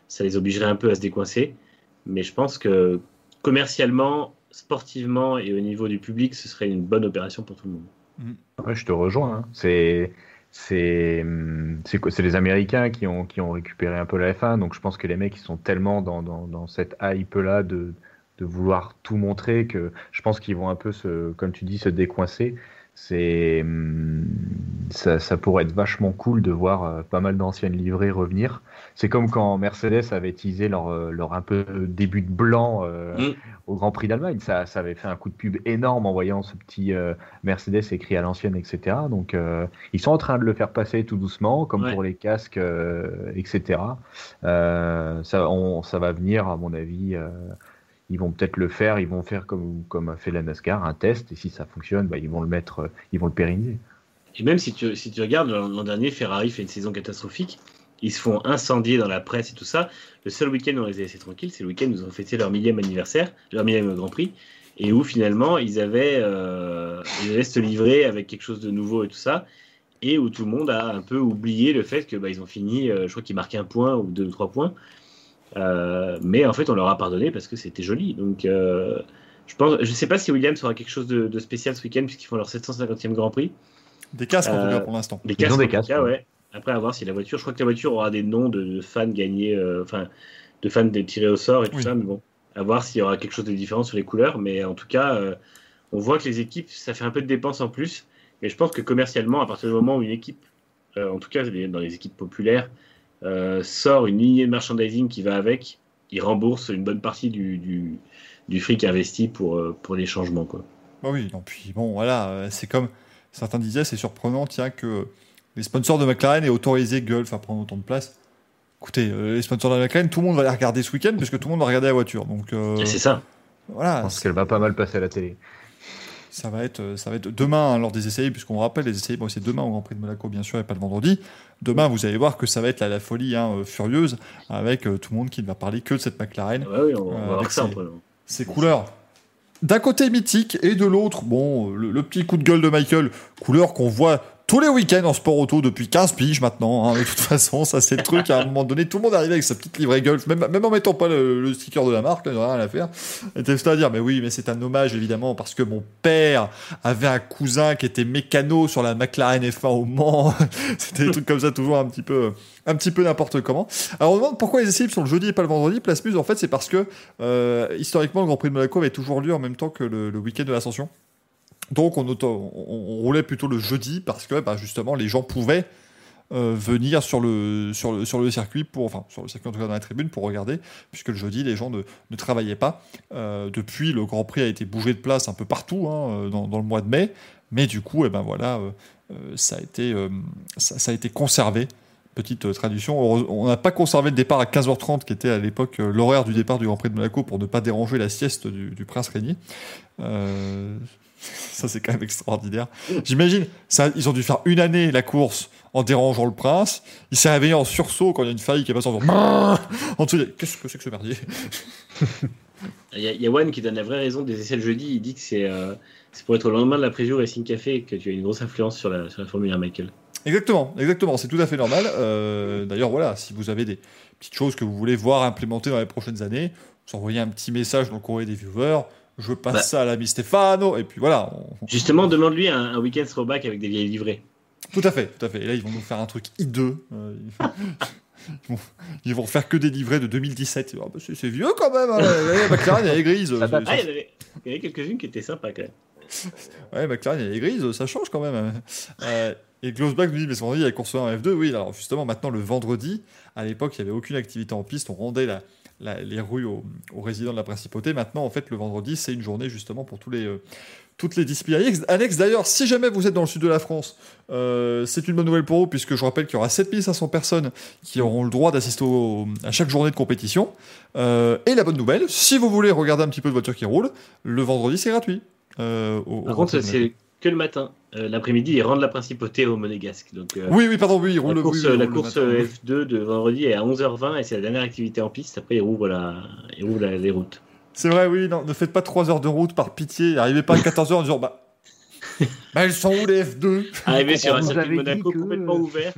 Ça les obligerait un peu à se décoincer, mais je pense que commercialement, sportivement et au niveau du public, ce serait une bonne opération pour tout le monde. Mm. je te rejoins, hein. c'est les Américains qui ont récupéré un peu la F1, donc je pense que les mecs ils sont tellement dans, dans, dans cette hype là de de vouloir tout montrer que je pense qu'ils vont un peu se, comme tu dis, se décoincer. C'est hum, ça, ça, pourrait être vachement cool de voir euh, pas mal d'anciennes livrées revenir. C'est comme quand Mercedes avait teasé leur, euh, leur un peu début de blanc euh, mm. au Grand Prix d'Allemagne. Ça, ça avait fait un coup de pub énorme en voyant ce petit Mercedes écrit à l'ancienne, etc. Donc ils sont en train de le faire passer tout doucement, comme pour les casques, etc. ça, on, ça va venir à mon avis ils vont peut-être le faire, ils vont faire comme, comme a fait la NASCAR, un test, et si ça fonctionne, bah, ils vont le mettre, euh, ils vont le pérenniser. Et même si tu, si tu regardes, l'an dernier, Ferrari fait une saison catastrophique, ils se font incendier dans la presse et tout ça. Le seul week-end où on les a laissés tranquilles, c'est le week-end où ils ont fêté leur millième anniversaire, leur millième Grand Prix. et où finalement ils avaient, euh, ils avaient se livrer avec quelque chose de nouveau et tout ça, et où tout le monde a un peu oublié le fait que bah, ont fini, euh, je crois qu'ils marquaient un point ou deux ou trois points, mais en fait on leur a pardonné parce que c'était joli. Donc euh, je pense, je sais pas si Williams aura quelque chose de, de spécial ce week-end puisqu'ils font leur 750e Grand Prix. Des casques en tout Euh, cas pour l'instant. Ont casques, des en tout casques, cas, ouais. ouais. Après, à voir si la voiture, je crois que la voiture aura des noms de, de fans gagnés, euh, enfin, de fans des tirés au sort et tout Oui. ça, mais bon, à voir s'il y aura quelque chose de différent sur les couleurs. Mais en tout cas, euh, on voit que les équipes, ça fait un peu de dépenses en plus. Mais je pense que commercialement, à partir du moment où une équipe, euh, en tout cas dans les équipes populaires, euh, sort une lignée de merchandising qui va avec, ils remboursent une bonne partie du, du, du fric investi pour, euh, pour les changements. Quoi. Bah oui, non, puis bon, voilà, euh, c'est comme certains disaient, c'est surprenant, tiens, que les sponsors de McLaren aient autorisé Gulf à prendre autant de place. Écoutez, euh, les sponsors de la McLaren, tout le monde va les regarder ce week-end, puisque tout le monde va regarder la voiture. Donc euh, Et c'est ça. Je voilà, pense qu'elle va pas mal passer à la télé. Ça va être, euh, ça va être demain hein, lors des essais, puisqu'on rappelle les essais, bon, c'est demain au Grand Prix de Monaco, bien sûr, et pas le vendredi. Demain, vous allez voir que ça va être la, la folie hein, euh, furieuse, avec euh, tout le monde qui ne va parler que de cette McLaren. Ouais, oui, on, on Euh, va voir avec ça ses- peu. ces couleurs. D'un côté mythique et de l'autre, bon, le, le petit coup de gueule de Michael, couleur qu'on voit tous les week-ends en sport auto depuis 15 piges maintenant. hein. de toute façon, ça c'est le truc. À un moment donné, tout le monde arrive avec sa petite livrée Golf, même, même en mettant pas le, sticker de la marque, il n'y a rien à faire. À dire, mais oui, mais c'est un hommage évidemment parce que mon père avait un cousin qui était mécano sur la McLaren F1 au Mans. C'était des trucs comme ça, toujours un petit peu, un petit peu n'importe comment. Alors on demande pourquoi les essais sont le jeudi et pas le vendredi. Place Muse, en fait, c'est parce que euh, historiquement, le Grand Prix de Monaco avait toujours lieu en même temps que le, le week-end de l'Ascension. Donc on, roulait plutôt le jeudi parce que bah, justement les gens pouvaient euh, venir sur le, circuit, enfin sur le circuit en tout cas dans la tribune pour regarder, puisque le jeudi les gens ne, travaillaient pas. Euh, depuis, le Grand Prix a été bougé de place un peu partout hein, euh, dans, le mois de mai, mais du coup, eh ben voilà, ça, a été, conservé. Petite tradition. On n'a pas conservé le départ à 15h30, qui était à l'époque l'horaire du départ du Grand Prix de Monaco, pour ne pas déranger la sieste du, du prince Régnier. Ça, c'est quand même extraordinaire. J'imagine, ça, ils ont dû faire une année la course en dérangeant le prince. Il s'est réveillé en sursaut quand il y a une faille qui est passée en faisant en dessous. Qu'est-ce que c'est que ce merdier Il y, a- One qui donne la vraie raison des essais le jeudi. Il dit que c'est euh, c'est pour être au lendemain de la preview Racing Café que tu as une grosse influence sur la, sur la Formule 1, Michael. Exactement, exactement. C'est tout à fait normal. Euh, D'ailleurs, voilà, si vous avez des petites choses que vous voulez voir implémentées dans les prochaines années, vous envoyez un petit message dans le courrier des viewers. Je passe Bah. ça à l'ami Stéphano, et puis voilà. on- Justement, demande-lui un, un week-end throwback avec des vieilles livrées. Tout à fait, tout à fait. Et là, ils vont nous faire un truc hideux. Euh, ils, vont, ils vont faire que des livrets de 2017. Ah, bah, c'est vieux quand même. Hein. La McLaren, elle est grise. Ah, il y en avait, il y en avait quelques-unes qui étaient sympas quand même. Ouais, McLaren, elle est grise, ça change quand même. Euh, et Glosback nous dit, mais vendredi, il y a course 1 en F2. Oui, alors justement, maintenant, le vendredi, à l'époque, il n'y avait aucune activité en piste. On rendait la, la- les rues aux, aux résidents de la principauté. Maintenant, en fait, le vendredi, c'est une journée justement pour tous les, euh, toutes les disciplines. Alex, d'ailleurs, si jamais vous êtes dans le sud de la France, euh, c'est une bonne nouvelle pour vous, puisque je rappelle qu'il y aura 7500 personnes qui auront le droit d'assister à chaque journée de compétition. Euh, et la bonne nouvelle, si vous voulez regarder un petit peu de voiture qui roule, le vendredi, c'est gratuit. Au- Par contre, c'est que le matin. Euh, L'après-midi, ils rendent la principauté au Monégasque. Donc, euh, Oui, oui, pardon, oui, il roule la le course, oui, la course matin, oui. F2 de vendredi est à 11h20 et c'est la dernière activité en piste. Après, ils rouvrent, la, ils rouvrent la- les routes. C'est vrai, oui, non, ne faites pas 3 heures de route par pitié. Arrivez pas à 14 heures en disant, bah. bah, elles sont où les F2 Arrivé sur un circuit de Monaco que- complètement ouvert.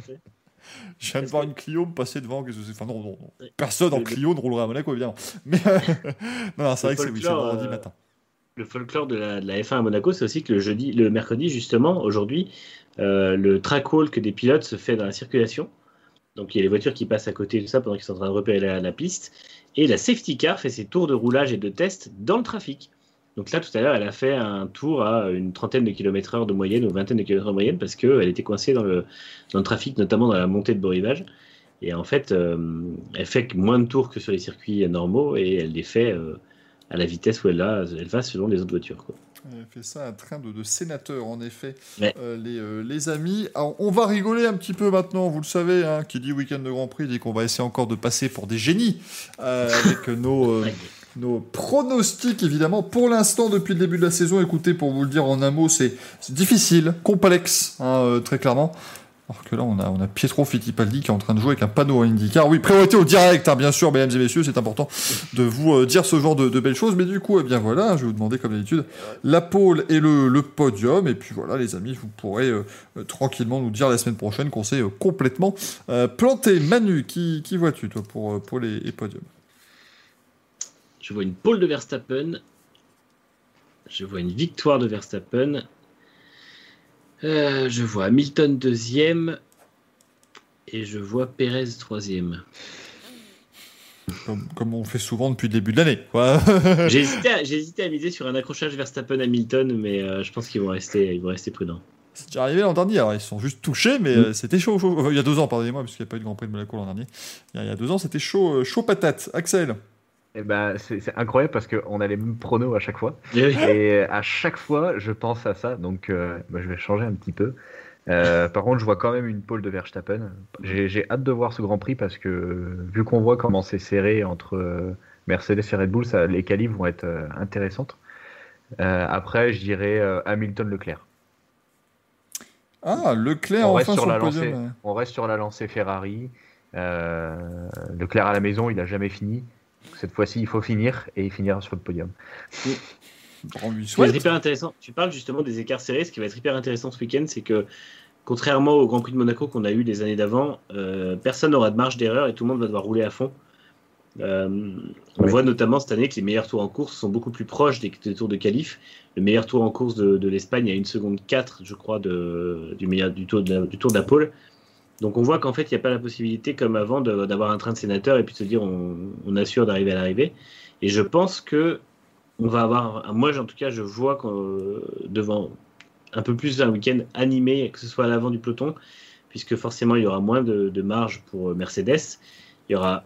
Je viens de voir une Clio me passer devant. qu'est-ce que c'est? Enfin, non, non, non. Personne en Clio ne roulera à Monaco, évidemment. Mais, euh, non, non, c'est vrai que c'est oui, vendredi euh, matin. Le folklore de la, de la F1 à Monaco, c'est aussi que le jeudi, le mercredi justement, aujourd'hui, euh, le track walk des pilotes se fait dans la circulation. Donc il y a les voitures qui passent à côté de ça pendant qu'ils sont en train de repérer la, piste. Et la safety car fait ses tours de roulage et de test dans le trafic. Donc là, tout à l'heure, elle a fait un tour à une trentaine de kilomètres heure de moyenne ou vingtaine de kilomètres heure de moyenne parce qu'elle était coincée dans le, dans le trafic, notamment dans la montée de beau rivage. Et en fait, euh, elle fait moins de tours que sur les circuits normaux et elle les fait euh, à la vitesse où elle, a, elle va selon les autres voitures. Quoi. Elle fait ça un train de, de sénateur, en effet, Ouais. euh, les, euh, les amis. Alors, on va rigoler un petit peu maintenant, vous le savez, hein, qui dit week-end de Grand Prix, dit qu'on va essayer encore de passer pour des génies euh, avec nos, nos pronostics, évidemment. Pour l'instant, depuis le début de la saison, écoutez, pour vous le dire en un mot, c'est c'est difficile, complexe, hein, euh, très clairement. Alors que là, on a, Pietro Fittipaldi qui est en train de jouer avec un panneau à IndyCar. Oui, priorité au direct, hein, bien sûr, mesdames et messieurs, c'est important de vous euh, dire ce genre de, belles choses. Mais du coup, eh bien voilà, je vais vous demander comme d'habitude la pole et le, podium. Et puis voilà, les amis, vous pourrez euh, euh, tranquillement nous dire la semaine prochaine qu'on s'est complètement planté. Manu, qui, vois-tu, toi, pour pole et podium? Je vois une pole de Verstappen. Je vois une victoire de Verstappen. Euh, je vois Hamilton deuxième. Et je vois Perez troisième. comme, comme on fait souvent depuis le début de l'année. hésité, à- hésité à miser sur un accrochage Verstappen-Hamilton, mais euh, je pense qu'ils vont rester, ils vont rester prudents. C'est déjà arrivé l'an dernier. Alors, ils sont juste touchés, mais euh, c'était chaud, chaud. Enfin, il y a deux ans, pardonnez-moi, parce qu'il n'y a pas eu de Grand Prix de Monaco l'an dernier. Il y a, il y a deux ans, c'était chaud, chaud patate. Axel. Eh ben, c'est c'est incroyable parce qu'on a les mêmes pronos à chaque fois. Et oui. Et à chaque fois, je pense à ça. Donc, euh, bah, je vais changer un petit peu. Euh, par contre, je vois quand même une pole de Verstappen. J'ai j'ai hâte de voir ce Grand Prix parce que, vu qu'on voit comment c'est serré entre euh, Mercedes et Red Bull, ça, les qualifs vont être euh, intéressantes. Euh, après, je dirais euh, Hamilton-Leclerc. Ah, Leclerc On reste enfin sur sur la le podium. lancée. On reste sur la lancée Ferrari. Euh, Leclerc à la maison, il a jamais fini. Cette fois-ci, il faut finir et il finira sur le podium. On lui Ce qui va être souhaite. hyper intéressant, tu parles justement des écarts serrés, ce qui va être hyper intéressant ce week-end, c'est que contrairement au Grand Prix de Monaco qu'on a eu les années d'avant, euh, personne n'aura de marge d'erreur et tout le monde va devoir rouler à fond. Euh, on Ouais. voit notamment cette année que les meilleurs tours en course sont beaucoup plus proches des, des tours de qualif. Le meilleur tour en course de, de l'Espagne à 1 seconde 4, je crois, de, du, meilleur, du, tour de la- du tour de la pole. Donc on voit qu'en fait, il n'y a pas la possibilité, comme avant, d'avoir un train de sénateur et puis de se dire on, assure d'arriver à l'arrivée. Et je pense que on va avoir, moi en tout cas, je vois euh, devant un peu plus un week-end animé, que ce soit à l'avant du peloton, puisque forcément il y aura moins de, marge pour euh, Mercedes, il y aura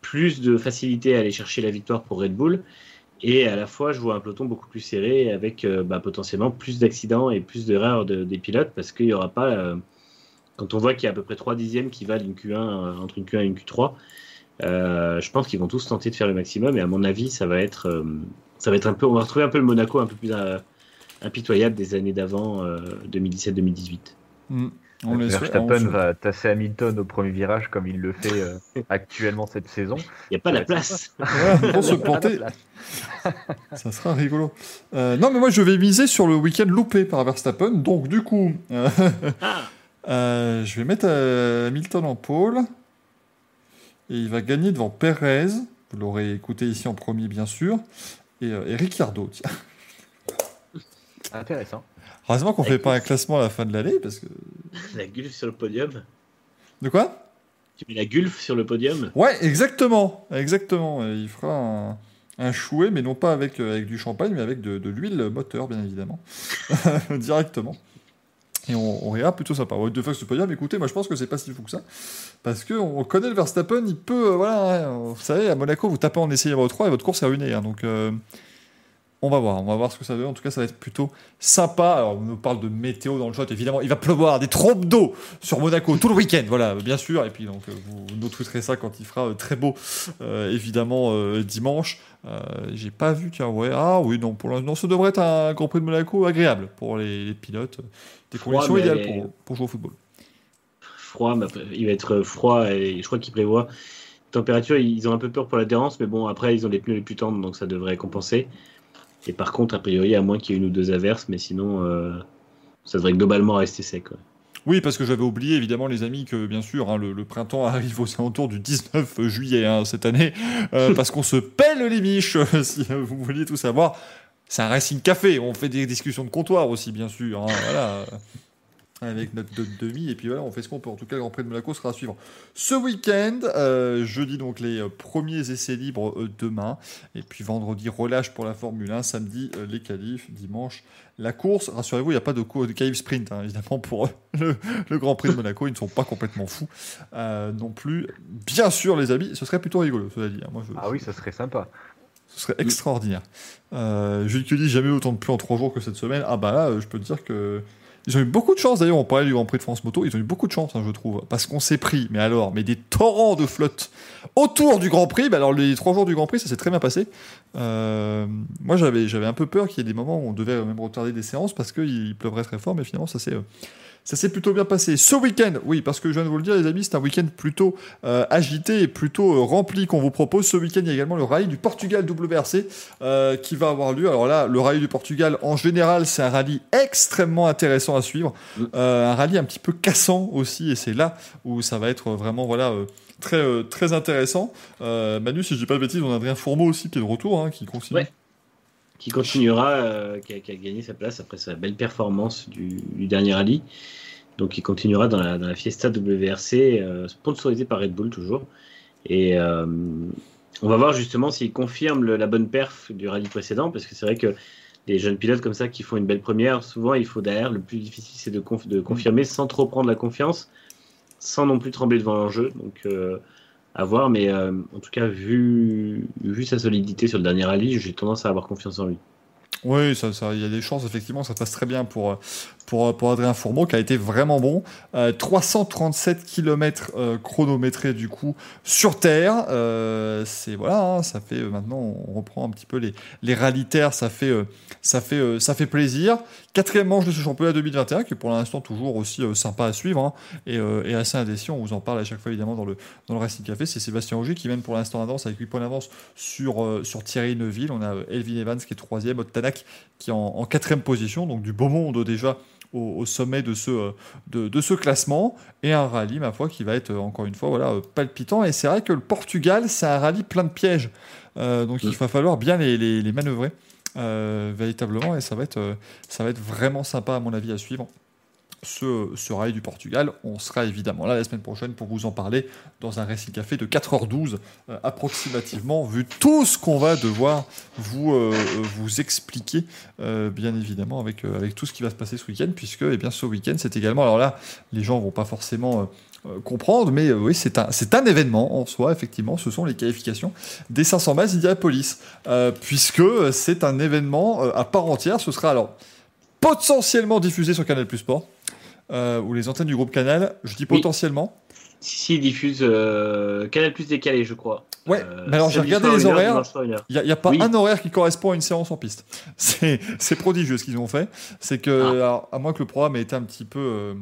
plus de facilité à aller chercher la victoire pour Red Bull, et à la fois je vois un peloton beaucoup plus serré avec euh, bah, potentiellement plus d'accidents et plus d'erreurs de- des pilotes, parce qu'il n'y aura pas, quand on voit qu'il y a à peu près 3 dixièmes qui valent une Q1 euh, entre une Q1 et une Q3, euh, je pense qu'ils vont tous tenter de faire le maximum, et à mon avis ça va être, euh, ça va être un peu, on va retrouver un peu le Monaco un peu plus euh, impitoyable des années d'avant, euh, 2017-2018. Hmm. On le souhaite, on Verstappen va tasser Hamilton au premier virage comme il le fait euh, actuellement cette saison. Il n'y a pas la place. Ouais, pour se planter, ça sera rigolo. Euh, non, mais moi, je vais miser sur le week-end loupé par Verstappen. Donc, du coup, euh, Ah, euh, je vais mettre euh, Hamilton en pôle. Et il va gagner devant Perez. Vous l'aurez écouté ici en premier, bien sûr. Et, euh, et Ricciardo, tiens. Intéressant. Heureusement qu'on fait pas un classement à la fin de l'année, parce que... la gulfe sur le podium. De quoi? Tu mets la gulfe sur le podium? Ouais, exactement, exactement. Et il fera un, un chouet, mais non pas avec, euh, avec du champagne, mais avec de, de l'huile moteur, bien évidemment, directement. Et on, on rira plutôt sympa. Ouais, deux fois ce podium, écoutez, moi je pense que c'est pas si fou que ça, parce que on connaît le Verstappen, il peut, euh, voilà, hein, vous savez, à Monaco, vous tapez en essayant votre 3 et votre course est ruinée, hein, donc euh, on va voir, on va voir ce que ça veut. En tout cas, ça va être plutôt sympa. Alors, on nous parle de météo dans le shot, évidemment, il va pleuvoir des trompes d'eau sur Monaco tout le week-end, voilà, bien sûr. Et puis donc, euh, vous nous tweeterez ça quand il fera très beau, évidemment, dimanche. J'ai pas vu, tiens, ouais, ah oui, non, pour l'instant, ça devrait être un Grand Prix de Monaco agréable pour les pilotes, des Froid, conditions mais- idéales pour, pour jouer au football. Froid, après, il va être froid et je crois qu'il prévoit. Température, ils ont un peu peur pour l'adhérence, mais bon, après, ils ont les pneus les plus tendres, donc ça devrait compenser. Et par contre, a priori, à moins qu'il y ait une ou deux averses, mais sinon, euh, ça devrait globalement rester sec. ouais. Oui, parce que j'avais oublié, évidemment, les amis, que bien sûr, hein, le, le printemps arrive aux alentours du 19 juillet hein, cette année, euh, parce qu'on se pèle les miches, euh, si euh, vous vouliez tout savoir. C'est un Racing Café, on fait des discussions de comptoir aussi, bien sûr. hein, voilà, avec notre de- demi, et puis voilà, on fait ce qu'on peut. En tout cas, le Grand Prix de Monaco sera à suivre ce week-end. euh, jeudi, donc, les euh, premiers essais libres euh, demain. Et puis vendredi, relâche pour la Formule 1. Samedi, les qualifs. Dimanche, la course. Rassurez-vous, il n'y a pas de, de sprint, hein, évidemment, pour le, Grand Prix de Monaco. Ils ne sont pas complètement fous non plus. Bien sûr, les amis, ce serait plutôt rigolo, cela dit. hein. Moi, je, Ah oui, ça serait sympa. Ce serait extraordinaire. Euh, Jules Cully, jamais autant de pluie en trois jours que cette semaine. Ah bah là, je peux te dire que. Ils ont eu beaucoup de chance d'ailleurs, on parlait du Grand Prix de France Moto, ils ont eu beaucoup de chance, hein, je trouve, parce qu'on s'est pris, mais alors, mais des torrents de flotte autour du Grand Prix. Bah alors, les trois jours du Grand Prix, ça s'est très bien passé. Euh, moi, j'avais, j'avais un peu peur qu'il y ait des moments où on devait même retarder des séances parce qu'il pleuvrait très fort, mais finalement, ça s'est, euh, Ça s'est plutôt bien passé. Ce week-end, oui, parce que je viens de vous le dire, les amis, c'est un week-end plutôt euh, agité et plutôt euh, rempli qu'on vous propose. Ce week-end, il y a également le rallye du Portugal WRC euh, qui va avoir lieu. Alors là, le rallye du Portugal, en général, c'est un rallye extrêmement intéressant à suivre. Mm. un rallye un petit peu cassant aussi, et c'est là où ça va être vraiment, voilà. Très, très intéressant. Manu, si je dis pas de bêtises, on a Adrien Fourmeau aussi qui est de retour, hein, qui continue. Ouais qui continuera, qui, a, gagné sa place après sa belle performance du, du dernier rallye. Donc il continuera dans la, Fiesta WRC, euh, sponsorisée par Red Bull toujours. Et euh, on va voir justement s'il confirme la bonne perf du rallye précédent, parce que c'est vrai que les jeunes pilotes comme ça qui font une belle première, souvent il faut derrière, le plus difficile c'est de, de, confirmer sans trop prendre la confiance, sans non plus trembler devant l'enjeu. Donc euh, à voir, mais en tout cas, vu, vu sa solidité sur le dernier rallye, j'ai tendance à avoir confiance en lui. Oui, ça, ça, il y a des chances, effectivement, ça passe très bien pour, pour, pour Adrien Fourmeau, qui a été vraiment bon. 337 km euh, chronométrés, du coup, sur Terre. Euh, c'est, voilà, hein, ça fait, euh, maintenant, on reprend un petit peu les, les rallyes ça fait, ça fait, ça fait plaisir. Quatrième manche de ce championnat 2021, qui est pour l'instant toujours aussi sympa à suivre, hein, et, assez indécis. On vous en parle à chaque fois, évidemment, dans le, dans le Racing Café. C'est Sébastien Auger qui mène pour l'instant l'avance avec 8 points d'avance sur, sur Thierry Neuville. On a Elvin Evans qui est troisième, Ottanak qui est en quatrième position, donc du beau monde déjà au, sommet de ce, euh, de, ce classement. Et un rallye, ma foi, qui va être euh, encore une fois voilà, euh, palpitant. Et c'est vrai que le Portugal, c'est un rallye plein de pièges. donc il va falloir bien les, les, manœuvrer véritablement. Et ça va, être, ça va être vraiment sympa, à mon avis, à suivre ce, rallye du Portugal. On sera évidemment là la semaine prochaine pour vous en parler dans un récit café de 4h12 euh, approximativement, vu tout ce qu'on va devoir vous, euh, expliquer, euh, bien évidemment, avec, tout ce qui va se passer ce week-end, puisque eh bien, ce week-end, c'est également, alors là, les gens vont pas forcément comprendre, mais oui, c'est un, événement en soi, effectivement, ce sont les qualifications des 500 miles d'Indianapolis, puisque c'est un événement à part entière, ce sera alors potentiellement diffusé sur Canal Plus Sport, euh, ou les antennes du groupe Canal. Je dis potentiellement. Si, si, ils diffusent euh, Canal Plus décalé, je crois. Ouais, euh, mais alors j'ai regardé les horaires. Il n'y a, pas un horaire qui correspond à une séance en piste. C'est prodigieux ce qu'ils ont fait. C'est que, ah. à moins que le programme ait été un petit peu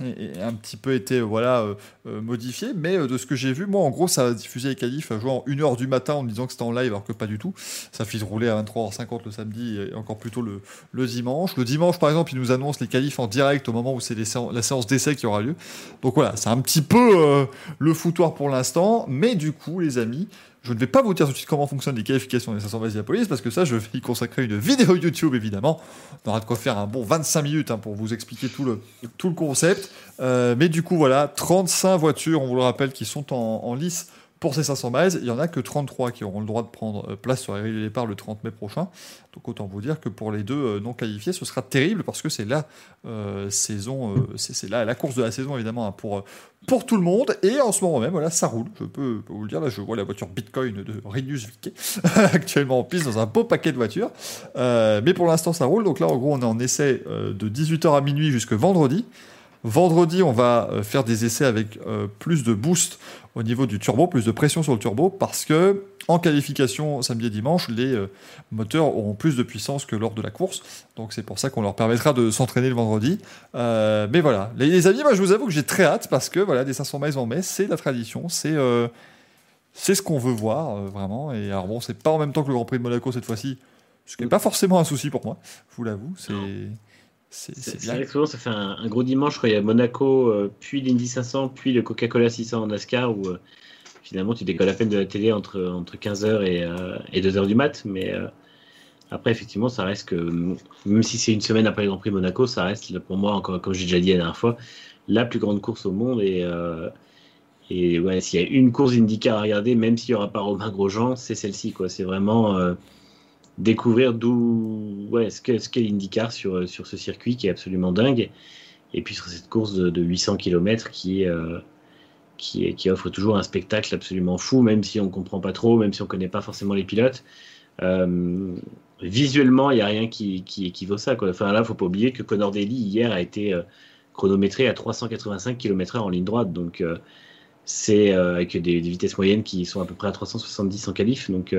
et, un petit peu été voilà euh, euh, modifié. Mais euh, de ce que j'ai vu moi en gros ça a diffusé les qualifs à genre 1h du matin en disant que c'était en live alors que pas du tout. Ça fit rouler à 23h50 le samedi et encore plus tôt le, le dimanche. Le dimanche par exemple ils nous annoncent les qualifs en direct au moment où c'est la séance d'essai qui aura lieu. Donc voilà c'est un petit peu le foutoir pour l'instant. Mais du coup les amis je ne vais pas vous dire tout de suite comment fonctionnent les qualifications des 500 à police parce que ça, je vais y consacrer une vidéo YouTube évidemment. On aura de quoi faire un bon 25 minutes hein, pour vous expliquer tout le, concept. Euh, mais du coup, voilà, 35 voitures, on vous le rappelle, qui sont en lice pour ces 500 miles, il n'y en a que 33 qui auront le droit de prendre euh, place sur la grille de départ le 30 mai prochain. Donc autant vous dire que pour les deux euh, non qualifiés, ce sera terrible parce que c'est la euh, saison, c'est la, la course de la saison évidemment hein, pour, pour tout le monde. Et en ce moment même, voilà, ça roule. Je peux, vous le dire. Là, je vois la voiture Bitcoin de Rinus Vicky actuellement en piste dans un beau paquet de voitures. mais pour l'instant, ça roule. Donc là, en gros, on est en essai de 18h à minuit jusqu'à vendredi. Vendredi, on va faire des essais avec plus de boost au niveau du turbo, plus de pression sur le turbo, parce que en qualification samedi et dimanche, les euh, moteurs auront plus de puissance que lors de la course. Donc c'est pour ça qu'on leur permettra de s'entraîner le vendredi. Euh, mais voilà, les, amis, moi je vous avoue que j'ai très hâte parce que voilà, des 500 miles en mai, c'est la tradition, c'est euh, c'est ce qu'on veut voir vraiment. Et alors bon, c'est pas en même temps que le Grand Prix de Monaco cette fois-ci, ce qui n'est pas forcément un souci pour moi, je vous l'avoue. C'est c'est vrai que souvent ça fait un, gros dimanche quand il y a Monaco, euh, puis l'Indy 500, puis le Coca-Cola 600 en NASCAR où euh, finalement tu décolles à peine de la télé entre, entre 15h et, euh, et 2h du mat. Mais après, effectivement, ça reste que même si c'est une semaine après le Grand Prix Monaco, ça reste pour moi, encore, comme j'ai déjà dit la dernière fois, la plus grande course au monde. Et, et ouais, s'il y a une course IndyCar à regarder, même s'il n'y aura pas Romain Grosjean, c'est celle-ci. C'est vraiment découvrir d'où ouais, ce qu'est l'IndyCar sur, sur ce circuit qui est absolument dingue. Et puis sur cette course de, 800 km qui, euh, qui, offre toujours un spectacle absolument fou, même si on ne comprend pas trop, même si on ne connaît pas forcément les pilotes. Euh, visuellement, il n'y a rien qui, qui équivaut ça. Quoi. Enfin là, faut pas oublier que Connor Daly, hier, a été euh, chronométré à 385 km/h en ligne droite. Donc c'est avec des, des, vitesses moyennes qui sont à peu près à 370 en qualif. Donc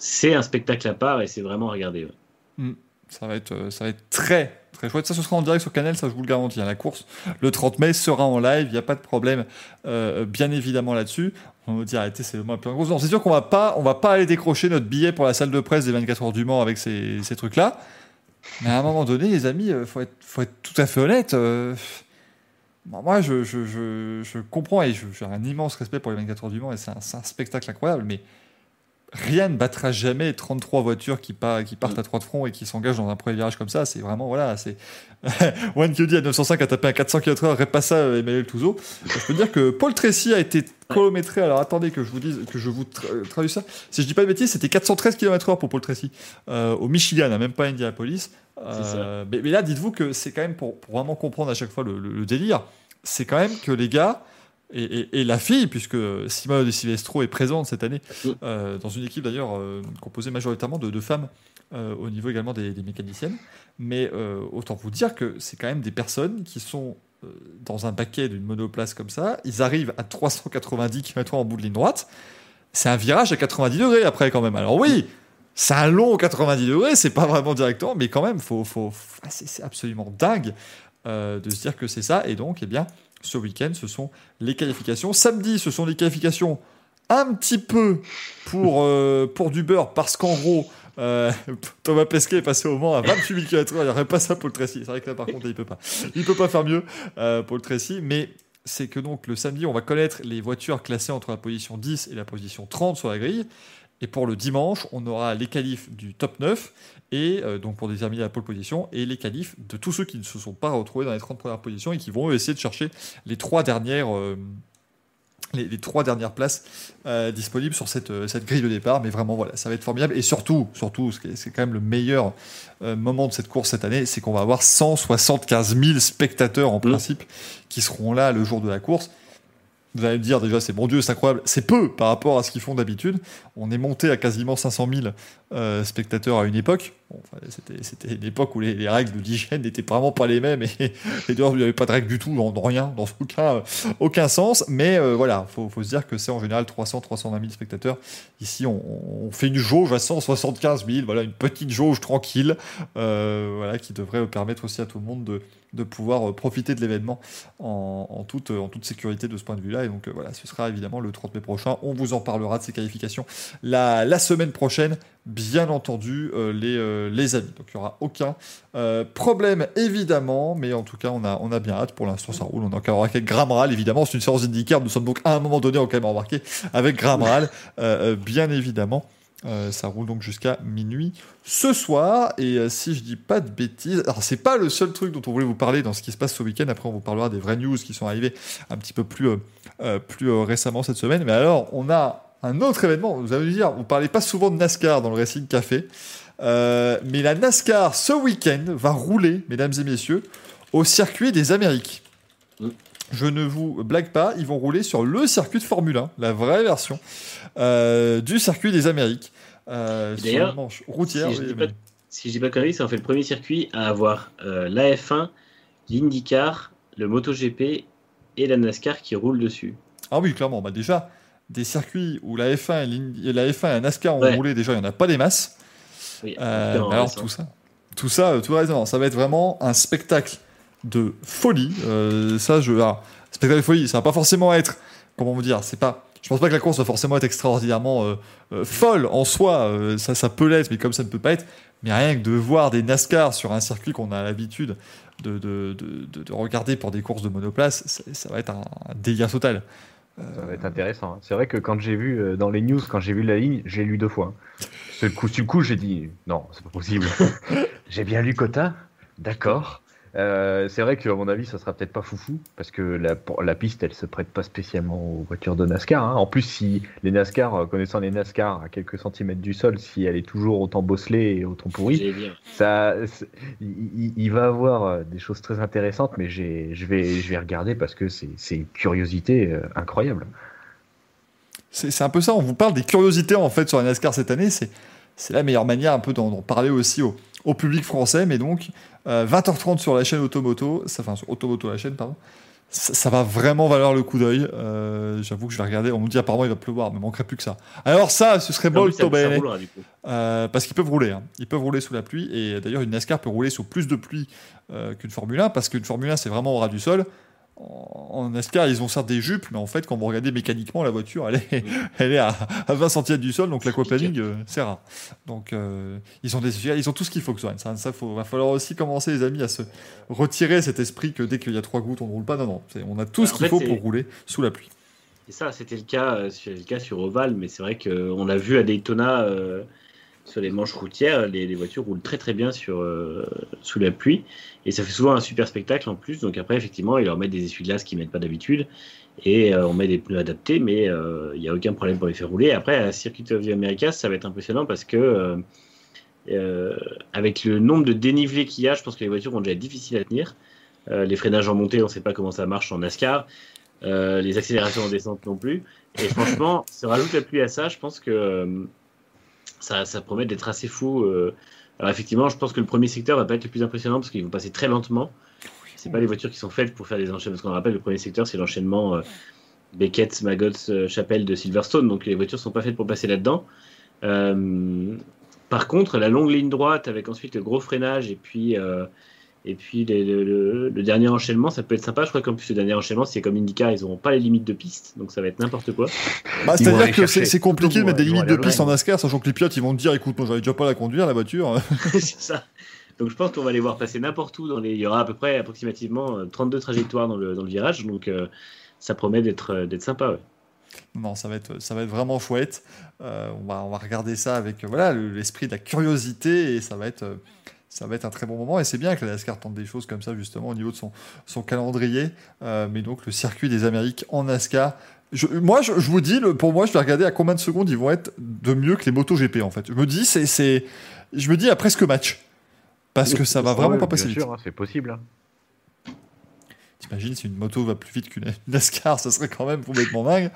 c'est un spectacle à part et c'est vraiment à regarder. Mm. Ça va être, euh, ça va être très, très chouette. Ça, ce sera en direct sur Canal, ça, je vous le garantis. hein. La course, le 30 mai, sera en live. Il n'y a pas de problème, euh, bien évidemment, là-dessus. On va dire, arrêtez, c'est le moins plus gros. Non, c'est sûr qu'on va pas, on va pas aller décrocher notre billet pour la salle de presse des 24 heures du Mans avec ces, trucs-là. Mais à un moment donné, les amis, euh, faut être, faut être tout à fait honnête. moi, je, je, je, comprends et j'ai un immense respect pour les 24 heures du Mans et c'est un, un spectacle incroyable, mais rien ne battra jamais 33 voitures qui, pa- qui partent à trois de front et qui s'engagent dans un premier virage comme ça. C'est vraiment, voilà, c'est. One QD à 905 a tapé un 400 km/h, répassa euh, Emmanuel Touzeau. Je peux dire que Paul Tracy a été kilométré. Alors attendez que je vous dise, que je vous tra- euh, traduise ça. Si je dis pas de bêtises, c'était 413 km/h pour Paul Tracy euh, au Michigan, hein, même pas à Indianapolis. Ça. Euh, mais, mais là, dites-vous que c'est quand même pour, pour vraiment comprendre à chaque fois le, le- le délire. C'est quand même que les gars et, et- et la fille, puisque Simone de Silvestro est présente cette année Mm. euh, dans une équipe d'ailleurs euh, composée majoritairement de, de femmes euh, au niveau également des, des mécaniciennes. Mais autant vous dire que c'est quand même des personnes qui sont dans un baquet d'une monoplace comme ça. Ils arrivent à 390 km en bout de ligne droite. C'est un virage à 90 degrés après quand même. Alors oui, c'est un long 90 degrés, c'est pas vraiment directement, mais quand même, faut, faut, c'est absolument dingue de se dire que c'est ça. Et donc, eh bien, ce week-end, ce sont les qualifications. Samedi, ce sont les qualifications un petit peu pour, euh, pour du beurre, parce qu'en gros, euh, Thomas Pesquet est passé au Mans à 28 000 km/h. Il n'y aurait pas ça pour le Tracy. C'est vrai que là, par contre, il peut pas. Peut pas faire mieux euh, pour le Tracy, mais c'est que donc le samedi, on va connaître les voitures classées entre la position 10 et la position 30 sur la grille. Et pour le dimanche, on aura les qualifs du top 9, et euh, donc pour déterminer la pole position, et les qualifs de tous ceux qui ne se sont pas retrouvés dans les 30 premières positions et qui vont essayer de chercher les trois dernières, euh, les, les trois dernières places euh, disponibles sur cette, cette grille de départ. Mais vraiment, voilà, ça va être formidable. Et surtout, surtout, ce qui est- c'est quand même le meilleur moment de cette course cette année, c'est qu'on va avoir 175 000 spectateurs en principe qui seront là le jour de la course. Vous allez me dire déjà, c'est bon Dieu, c'est incroyable. C'est peu par rapport à ce qu'ils font d'habitude. On est monté à quasiment 500 000 euh, spectateurs à une époque. C'était, une époque où les, les règles d'hygiène n'étaient vraiment pas les mêmes et, et d'ailleurs, il n'y avait pas de règles du tout, dans, dans rien, dans aucun, aucun sens. Mais euh, voilà, faut, faut se dire que c'est en général 300, 320 000 spectateurs. Ici, on, fait une jauge à 175 000, voilà, une petite jauge tranquille, euh, voilà, qui devrait permettre aussi à tout le monde de, de pouvoir profiter de l'événement en, toute, en toute sécurité de ce point de vue-là. Et donc voilà, ce sera évidemment le 30 mai prochain. On vous en parlera de ces qualifications la semaine prochaine, bien entendu, euh, les, euh, les amis. Donc il n'y aura aucun euh, problème, évidemment, mais en tout cas, on a, on a bien hâte. Pour l'instant, ça roule. On a encore avec Gramral, évidemment. C'est une séance d'IndyCar. Nous sommes donc à un moment donné, on a quand même embarqué avec Gramral, bien évidemment. Euh, ça roule donc jusqu'à minuit ce soir. Et euh, si je dis pas de bêtises, alors c'est pas le seul truc dont on voulait vous parler dans ce qui se passe ce week-end. Après, on vous parlera des vraies news qui sont arrivées un petit peu plus, euh, plus récemment cette semaine. Mais alors, on a un autre événement. Vous allez me dire, vous parlez pas souvent de NASCAR dans le Racing Café. Euh, mais la NASCAR ce week-end va rouler, mesdames et messieurs, au circuit des Amériques. Mm. Je ne vous blague pas, ils vont rouler sur le circuit de Formule 1, la vraie version euh, du circuit des Amériques. Euh, sur une manche routière. si je oui, dis mais- pas- Si je dis pas de conneries, ça en fait le premier circuit à avoir euh, la F1, l'IndyCar, le MotoGP et la NASCAR qui roulent dessus. Ah oui, clairement. Bah déjà, des circuits où la F1 et, la F1 et la NASCAR ont Ouais. roulé, déjà, il n'y en a pas des masses. Oui, Euh, alors tout ça, tout ça, tout raisonnant. Ça va être vraiment un spectacle de folie. Euh, ça, je, alors, spectacle de folie. Ça va pas forcément être, comment vous dire, c'est pas. Je pense pas que la course va forcément être extraordinairement euh, folle en soi. ça, ça peut l'être, mais comme ça ne peut pas être. Mais rien que de voir des NASCAR sur un circuit qu'on a l'habitude de, de, de, de- de regarder pour des courses de monoplace, ça, ça va être un, un délire total. Ça va être intéressant. hein. C'est vrai que quand j'ai vu euh, dans les news, quand j'ai vu la ligne, j'ai lu deux fois. hein. C'est le coup sur le coup, j'ai dit non, c'est pas possible. j'ai bien lu Cota, d'accord. Euh, c'est vrai qu'à mon avis, ça sera peut-être pas foufou parce que la, piste, elle se prête pas spécialement aux voitures de NASCAR. hein. En plus, si les NASCAR, euh, connaissant les NASCAR à quelques centimètres du sol, si elle est toujours autant bosselée et autant pourrie, ça, il, va avoir euh, des choses très intéressantes, mais je vais, je vais regarder parce que c'est une curiosité euh, incroyable. C'est un peu ça, on vous parle des curiosités en fait sur la NASCAR cette année, c'est la meilleure manière un peu d'en d'en parler aussi au, au public français, mais donc euh, 20h30 sur la chaîne Automoto, ça- enfin sur Automoto la chaîne, pardon, ça, ça va vraiment valoir le coup d'œil. Euh, J'avoue que je vais regarder. On me dit apparemment il va pleuvoir, mais il manquerait plus que ça. Alors ça, ce serait du coup. Euh, parce qu'ils peuvent rouler. hein. Ils peuvent rouler sous la pluie. Et d'ailleurs, une NASCAR peut rouler sous plus de pluie euh, qu'une Formule 1, parce qu'une Formule 1, c'est vraiment au ras du sol. En NASCAR, ils ont certes des jupes, mais en fait, quand vous regardez mécaniquement, la voiture, elle est, elle est à, à 20 cm du sol, donc l'aquaplaning, euh, c'est rare. Donc, euh, ils, ont des, ils ont tout ce qu'il faut que ça. Ça, ça faut, va falloir aussi commencer, les amis, à se retirer cet esprit que dès qu'il y a trois gouttes, on ne roule pas. Non, non, on a tout ce qu'il fait, faut pour rouler sous la pluie. Et ça, c'était le cas, euh, sur- le cas sur Oval, mais c'est vrai qu'on l'a vu à Daytona euh, sur les manches routières, les, voitures roulent très très bien sur, euh, sous la pluie. Et ça fait souvent un super spectacle en plus. Donc après, effectivement, ils leur mettent des essuie-glaces qu'ils mettent pas d'habitude. Et euh, on met des pneus adaptés, mais euh, il n'y a aucun problème pour les faire rouler. Après, à Circuit of the Americas, ça va être impressionnant parce que avec le nombre de dénivelés qu'il y a, je pense que les voitures vont déjà être difficiles à tenir. Les freinages en montée, on ne sait pas comment ça marche en NASCAR. Les accélérations en descente non plus. Et franchement, se rajoute la pluie à ça, je pense que ça, ça promet d'être assez fou. euh. Alors effectivement, je pense que le premier secteur va pas être le plus impressionnant parce qu'ils vont passer très lentement. C'est pas les voitures qui sont faites pour faire des enchaînements. Parce qu'on rappelle, le premier secteur, c'est l'enchaînement euh, Beckett, Maggots, euh, Chapelle de Silverstone. Donc les voitures sont pas faites pour passer là-dedans. Par contre, la longue ligne droite avec ensuite le gros freinage et puis et puis les- le, le- le dernier enchaînement, ça peut être sympa. Je crois qu'en plus le dernier enchaînement, c'est comme IndyCar, ils n'auront pas les limites de piste, donc ça va être n'importe quoi. Bah, C'est-à-dire que c'est compliqué tout de mettre des limites de piste en. NASCAR, sachant que les pilotes ils vont te dire écoute, moi j'avais déjà pas la conduire la voiture. c'est ça. Donc je pense qu'on va les voir passer n'importe où. Dans les... Il y aura à peu près approximativement euh, 32 trajectoires dans le, dans le virage, donc euh, ça promet d'être euh, d'être sympa. ouais. Non, ça va être, ça va être vraiment chouette. Euh, on, va, on va regarder ça avec euh, voilà l'esprit de la curiosité et ça va être, euh, ça va être un très bon moment. Et c'est bien que la NASCAR tente des choses comme ça justement au niveau de son, son calendrier. Euh, mais donc le circuit des Amériques en NASCAR. Je, moi, je, je vous dis, le- pour moi, je vais regarder à combien de secondes ils vont être de mieux que les MotoGP en fait. Je me dis, c'est, je me dis à presque match. Parce que ça va vraiment pas passer bien vite. sûr, hein, c'est possible. hein. T'imagines si une moto va plus vite qu'une une NASCAR, ça serait quand même complètement dingue.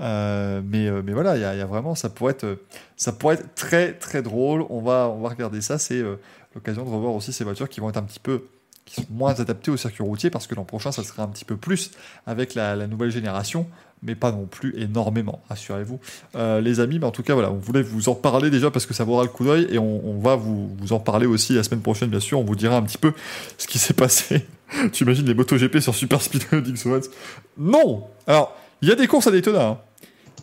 Euh, mais, euh, mais voilà, il y, a- il y a vraiment, ça pourrait être, ça pourrait être très très drôle. On va, on va regarder ça. C'est euh, l'occasion de revoir aussi ces voitures qui vont être un petit peu, qui sont moins adaptées au circuit routier parce que l'an prochain, ça sera un petit peu plus avec la, nouvelle génération, mais pas non plus énormément, rassurez-vous. Euh, les amis, mais en tout cas, voilà, on voulait vous en parler déjà parce que ça vaudra le coup d'œil et on, va vous, vous en parler aussi la semaine prochaine, bien sûr. On vous dira un petit peu ce qui s'est passé tu imagines les MotoGP sur Super Dix Ones Non Alors, il y a des courses à Daytona. hein.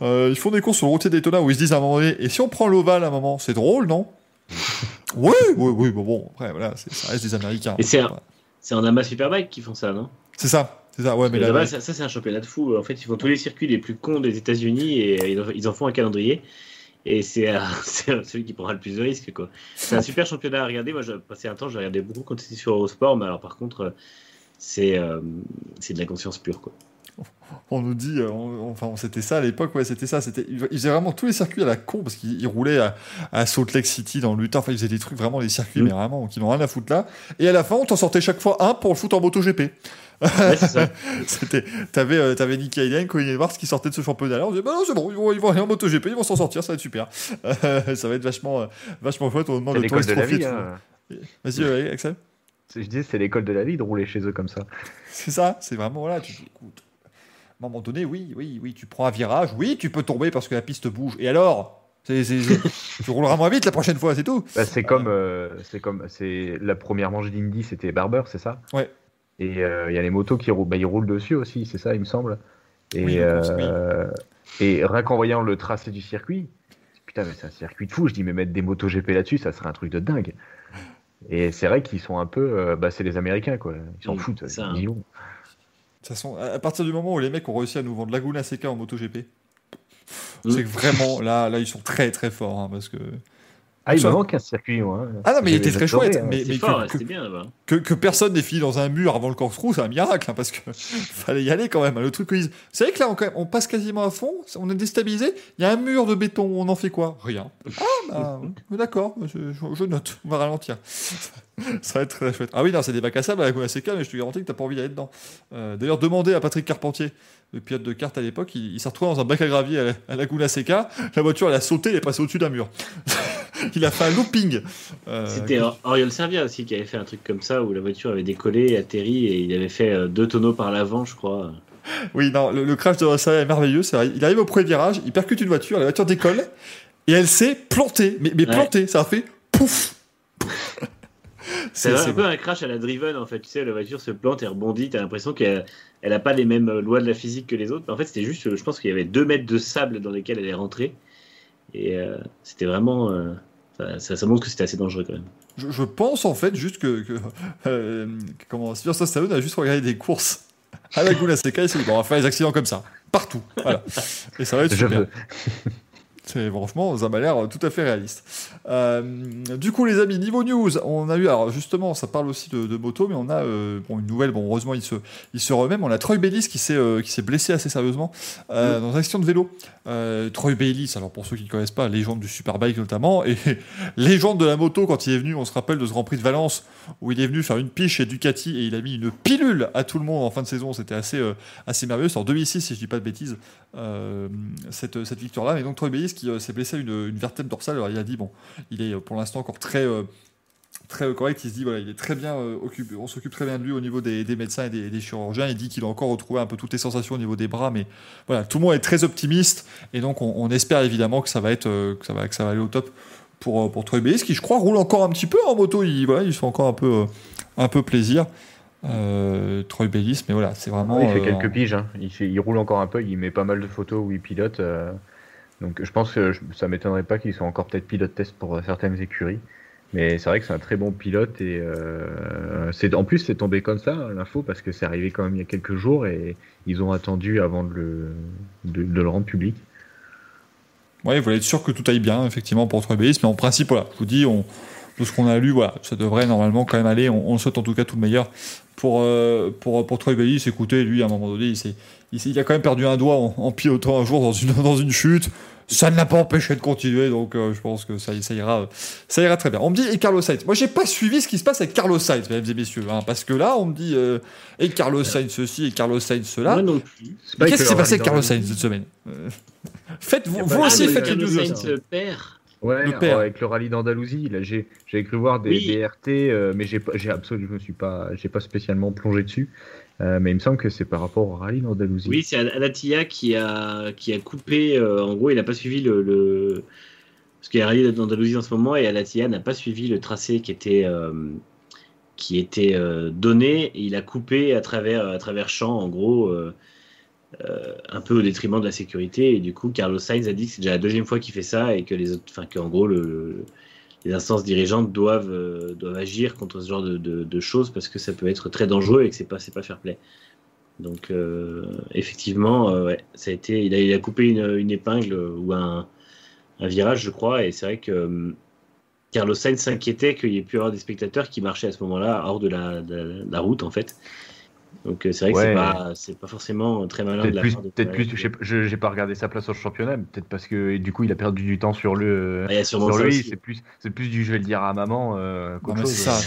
Euh, ils font des courses sur le routier Daytona où ils se disent à un moment donné, et si on prend l'ovale à un moment, c'est drôle, non? Oui, oui, oui, bon, bon, après, voilà, c'est- ça reste des Américains. Et c'est un- Voilà. C'est en Ama Superbike qui font ça, non? C'est ça, c'est ça, ouais, mais là, ça, ça, c'est un championnat de fou. En fait, ils font tous les circuits les plus cons des États-Unis et ils en- ils en font un calendrier. Et c'est euh, c'est celui qui prendra le plus de risques. quoi. C'est un super championnat à regarder. Moi, j'ai passé un temps, je regardais beaucoup quand c'était sur Eurosport, mais alors par contre, euh, c'est euh, c'est de la conscience pure. Quoi. on nous dit, euh, on- enfin, c'était ça à l'époque, ouais, c'était ça. C'était, ils faisaient vraiment tous les circuits à la con parce qu'ils ils roulaient à, à Salt Lake City dans l'Utah. Enfin, ils faisaient des trucs vraiment des circuits, Mm. mais vraiment qui n'ont rien à foutre là. Et à la fin, on t'en sortait chaque fois un pour le foot en MotoGP. Ouais. C'était, t'avais, euh, t'avais Nicky Hayden, Colin Edwards qui sortaient de ce championnat-là. On disait, bah non, c'est bon, ils vont, ils vont aller en MotoGP, ils vont s'en sortir, ça va être super. Euh, ça va être vachement, euh, vachement chouette. On demande le Tourist de la vie. hein. Vas-y, euh, Axel. Je dis, c'est l'école de la vie de rouler chez eux comme ça. C'est ça, c'est vraiment, voilà, tu écoute, à un moment donné, oui, oui, oui, tu prends un virage, oui, tu peux tomber parce que la piste bouge. Et alors? C'est, c'est- c'est- Tu rouleras moins vite la prochaine fois, c'est tout. Bah, c'est comme, euh, c'est comme, c'est la première manche d'Indy, c'était Barber, c'est ça? Ouais. Et euh, il y a les motos qui roulent, bah, ils roulent dessus aussi, c'est ça, il me semble. Et, Oui, je pense, euh, et rien qu'en voyant le tracé du circuit, putain, mais c'est un circuit de fou. Je dis, mais mettre des motos GP là-dessus, ça serait un truc de dingue. Et c'est vrai qu'ils sont un peu, euh, bah, c'est les Américains, quoi. Ils s'en foutent. ils toute façon, à partir du moment où les mecs ont réussi à nous vendre Laguna Seca en MotoGP, Mm. c'est que vraiment, là, là, ils sont très très forts. hein, parce que... Ah, il me manque un circuit, moi. hein. Ah non, mais il était très adoré, chouette. hein. Mais, C'est mais fort, que, que- bien là-bas. Que, que personne n'ait fini dans un mur avant le corkscrew, c'est un miracle, hein, parce que fallait y aller quand même. hein. Le truc, qu'ils- c'est vrai que là, on, quand même- on passe quasiment à fond, on est déstabilisé. Il y a un mur de béton, on en fait quoi? Rien. Ah, bah, d'accord, je, je- note, on va ralentir. Ça va être très chouette. Ah oui, non, c'est des bacs à sable à la Laguna Seca, mais je te garantis que t'as pas envie d'aller dedans. Euh, D'ailleurs, demandez à Patrick Carpentier, le pilote de kart à l'époque, il, il s'est retrouvé dans un bac à gravier à la, à la Laguna Seca. La voiture, elle a sauté, elle est passée au-dessus d'un mur. il a fait un looping. Euh, C'était Oriol Servia aussi qui avait fait un truc comme ça où la voiture avait décollé, atterri et il avait fait euh, deux tonneaux par l'avant, je crois. Oui, non, le, crash de Servia est merveilleux. Il arrive au premier virage, il percute une voiture, la voiture décolle et elle s'est plantée. Mais, mais plantée, ça a fait pouf c'est un peu un crash à la driven en fait. Tu sais, la voiture se plante et rebondit. T'as l'impression qu'elle elle a pas les mêmes lois de la physique que les autres. en fait, c'était juste, je pense qu'il y avait deux mètres de sable dans lesquels elle est rentrée. Et euh, c'était vraiment. Euh, ça, montre que c'était assez dangereux quand même. Je, pense en fait juste que. que euh, comment Sylvester Stallone a juste regardé des courses à la Goula Seca et s'est dit bon, on va faire des accidents comme ça. Partout. Voilà. Et ça va être super. C'est franchement, ça m'a l'air tout à fait réaliste. Euh, du coup, les amis, niveau news, on a eu, alors justement, ça parle aussi de, moto, mais on a euh, bon, une nouvelle. Bon, heureusement, il se, il se remet. On a Troy Bayliss qui s'est, euh, qui s'est blessé assez sérieusement mm. dans un accident de vélo. Troy Bayliss, alors pour ceux qui ne connaissent pas, légende du Superbike notamment, et légende de la moto quand il est venu. On se rappelle de ce Grand Prix de Valence où il est venu faire une piche chez Ducati et il a mis une pilule à tout le monde en fin de saison. C'était assez, assez merveilleux. C'est en 2006, si je dis pas de bêtises, cette, cette victoire-là. Mais donc Troy Bayliss qui euh, s'est blessé une, une, vertèbre dorsale. Alors il a dit bon, il est euh, pour l'instant encore très euh, très correct. Il se dit voilà, il est très bien occupé. On s'occupe très bien de lui au niveau des, des médecins et des, des, chirurgiens. Il dit qu'il a encore retrouvé un peu toutes les sensations au niveau des bras, mais voilà, tout le monde est très optimiste et donc on, espère évidemment que ça va être que ça va que ça va aller au top pour pour Troy Bayliss qui je crois roule encore un petit peu en moto. Il voilà, il se fait encore un peu un peu plaisir. Troy Bayliss, mais voilà, c'est vraiment. il fait quelques piges, hein. il, roule encore un peu, il met pas mal de photos où il pilote. Donc je pense que ça m'étonnerait pas qu'ils soient encore peut-être pilote test pour certaines écuries. Mais c'est vrai que c'est un très bon pilote et euh, en plus c'est tombé comme ça l'info parce que c'est arrivé quand même il y a quelques jours et ils ont attendu avant de le, rendre public. Oui, il voulait être sûr que tout aille bien effectivement pour Troy Bayliss, mais en principe voilà, je vous dis on, tout ce qu'on a lu voilà, ça devrait normalement quand même aller. On, on souhaite en tout cas tout le meilleur pour euh, pour pour Troy Bayliss. Écoutez, lui à un moment donné il s'est il, a quand même perdu un doigt en, pilotant un jour dans une, dans une chute. Ça ne l'a pas empêché de continuer, donc euh, je pense que ça, ça, ira, ça ira très bien. On me dit, et Carlos Sainz Moi, j'ai pas suivi ce qui se passe avec Carlos Sainz, mesdames et messieurs, hein, parce que là, on me dit, euh, et Carlos Sainz ceci, et Carlos Sainz cela. Qu'est-ce qui s'est passé avec Carlos Sainz cette semaine? Euh, Faites, vous, vous aussi, faites les news. Sainz père. Ouais, le père. avec le rallye d'Andalousie, j'ai cru voir des, des RT, mais j'ai absolument, je me suis pas, j'ai pas spécialement plongé dessus. Euh, mais il me semble que c'est par rapport au rallye d'Andalousie. Oui, c'est Alatia qui a, qui a coupé. Euh, en gros, il n'a pas suivi le, le. Parce qu'il y a un rallye d'Andalousie en ce moment et Alatia n'a pas suivi le tracé qui était, euh, qui était donné. Et il a coupé à travers, à travers champs, en gros, un peu au détriment de la sécurité. Et du coup, Carlos Sainz a dit que c'est déjà la deuxième fois qu'il fait ça et que les autres. Enfin, qu'en gros, le les instances dirigeantes doivent, euh, doivent agir contre ce genre de, choses parce que ça peut être très dangereux et que c'est pas, pas fair play. Donc, euh, effectivement, euh, ça a été, il, a, coupé une, épingle ou un, virage, je crois, et c'est vrai que Carlos Sainz s'inquiétait qu'il y ait pu avoir des spectateurs qui marchaient à ce moment-là hors de la route, en fait. Donc euh, c'est vrai que c'est pas, pas, forcément très malin de la plus, Peut-être plus, je n'ai pas regardé sa place au championnat, peut-être parce que du coup il a perdu du temps sur le. sur lui, c'est plus, plus du je vais le dire à maman euh, Ça.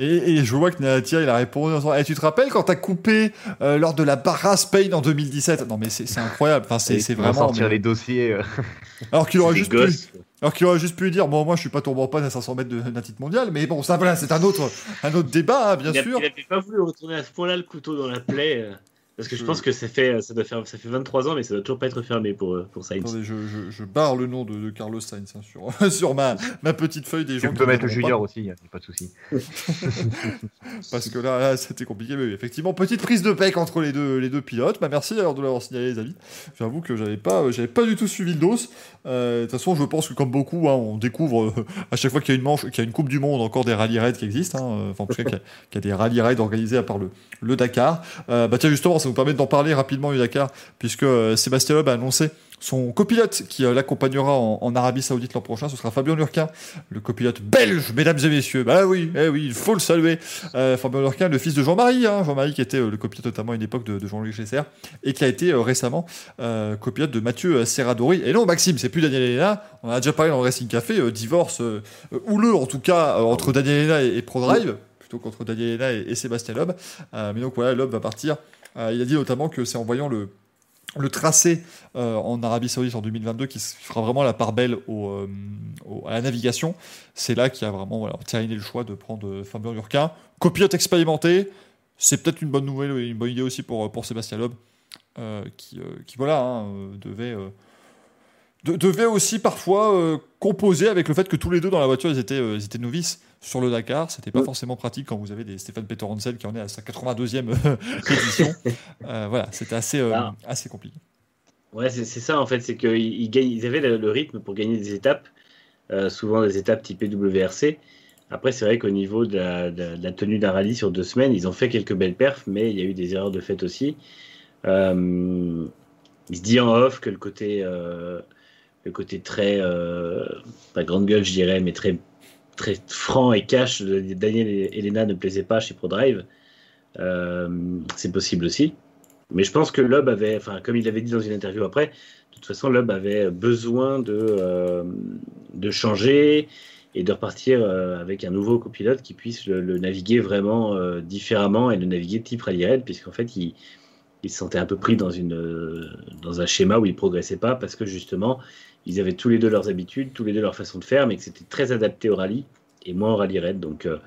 Et, je vois que Nadia, il a répondu en disant Tu te rappelles quand t'as coupé euh, lors de la Barra Spain en 2017 Non, mais c'est incroyable. Enfin, c'est vraiment. sortir les dossiers. Euh. Alors qu'il aurait juste pu. Alors qu'il aurait juste pu dire Bon, moi, je suis pas tombé en panne à 500 mètres d'un titre mondial, mais bon, ça, voilà, c'est un autre, un autre débat, hein, bien sûr. il avait pas voulu retourner à ce point-là le couteau dans la plaie. Euh. Parce que je pense que ça fait, ça, doit faire, ça fait 23 ans, mais ça doit toujours pas être fermé pour, euh, pour Sainz. Attendez, je, je, je barre le nom de, Carlos Sainz hein, sur, sur ma, ma petite feuille des gens. Tu peux mettre le junior aussi, il a pas de souci. Parce que là, c'était compliqué, mais effectivement, petite prise de pec entre les deux, les deux pilotes. Bah, merci d'ailleurs de l'avoir signalé, les amis. J'avoue que j'avais pas, j'avais pas du tout suivi le dos. Euh, de toute façon, je pense que comme beaucoup, hein, on découvre euh, à chaque fois qu'il y a une manche, qu'il y a une Coupe du Monde, encore des rallye raids qui existent. Hein, enfin, en tout cas, qu'il y, a des rallye raids organisés à part le, le Dakar. bah tiens, justement, ça nous permet d'en parler rapidement rapidement eu Dakar, puisque euh, Sébastien Loeb a annoncé son copilote qui euh, l'accompagnera en, Arabie Saoudite l'an prochain, ce sera Fabien Lurquin, le copilote belge, mesdames et messieurs. Bah oui, eh oui, il faut le saluer. Euh, Fabien Lurquin, le fils de Jean-Marie, hein, Jean-Marie qui était le copilote notamment à une époque de, Jean-Louis Gesser, et qui a été récemment copilote de Mathieu Serradori. Et non, Maxime, c'est plus Daniel Elena. On a déjà parlé dans le Racing Café, divorce houleux en tout cas entre Daniel Elena et, ProDrive. Plutôt qu'entre Daniel Elena et, Sébastien Loeb. mais donc voilà, Loeb va partir euh, il a dit notamment que c'est en voyant le, le tracé euh, en Arabie Saoudite en 2022 qui fera vraiment la part belle euh, à la navigation. C'est là qu'il a vraiment voilà, terminé le choix de prendre Fabien Lurquin. Copilote expérimenté, c'est peut-être une bonne nouvelle, et une bonne idée aussi pour, pour Sébastien Loeb, qui, voilà, hein, devait, de- devait aussi parfois euh, composer avec le fait que tous les deux dans la voiture ils étaient, euh, ils étaient novices sur le Dakar. C'était pas Ouais. forcément pratique quand vous avez des Stéphane Peterhansel qui en est à sa 82e édition. Euh, voilà, c'était assez, Ah. assez compliqué. Ouais, c'est ça en fait, c'est qu'ils ils avaient le, le rythme pour gagner des étapes, souvent des étapes typées WRC. Après, c'est vrai qu'au niveau de la, de la- de la tenue d'un rallye sur deux semaines, ils ont fait quelques belles perfs, mais il y a eu des erreurs de fait aussi. Euh, il se dit en off que le côté, euh, le côté très, euh, pas grande gueule, je dirais, mais très, très franc et cash de Daniel et Elena ne plaisait pas chez ProDrive. Euh, c'est possible aussi. Mais je pense que Loeb avait, enfin, comme il l'avait dit dans une interview après, de toute façon, Loeb avait besoin de, euh, de changer et de repartir avec un nouveau copilote qui puisse le, naviguer vraiment différemment et le naviguer type rallye raid, puisqu'en fait, il, il se sentait un peu pris dans, une, dans un schéma où il progressait pas parce que justement, ils avaient tous les deux leurs habitudes, tous les deux leur façon de faire, mais que c'était très adapté au rallye et moins au rallye raid. Donc, euh,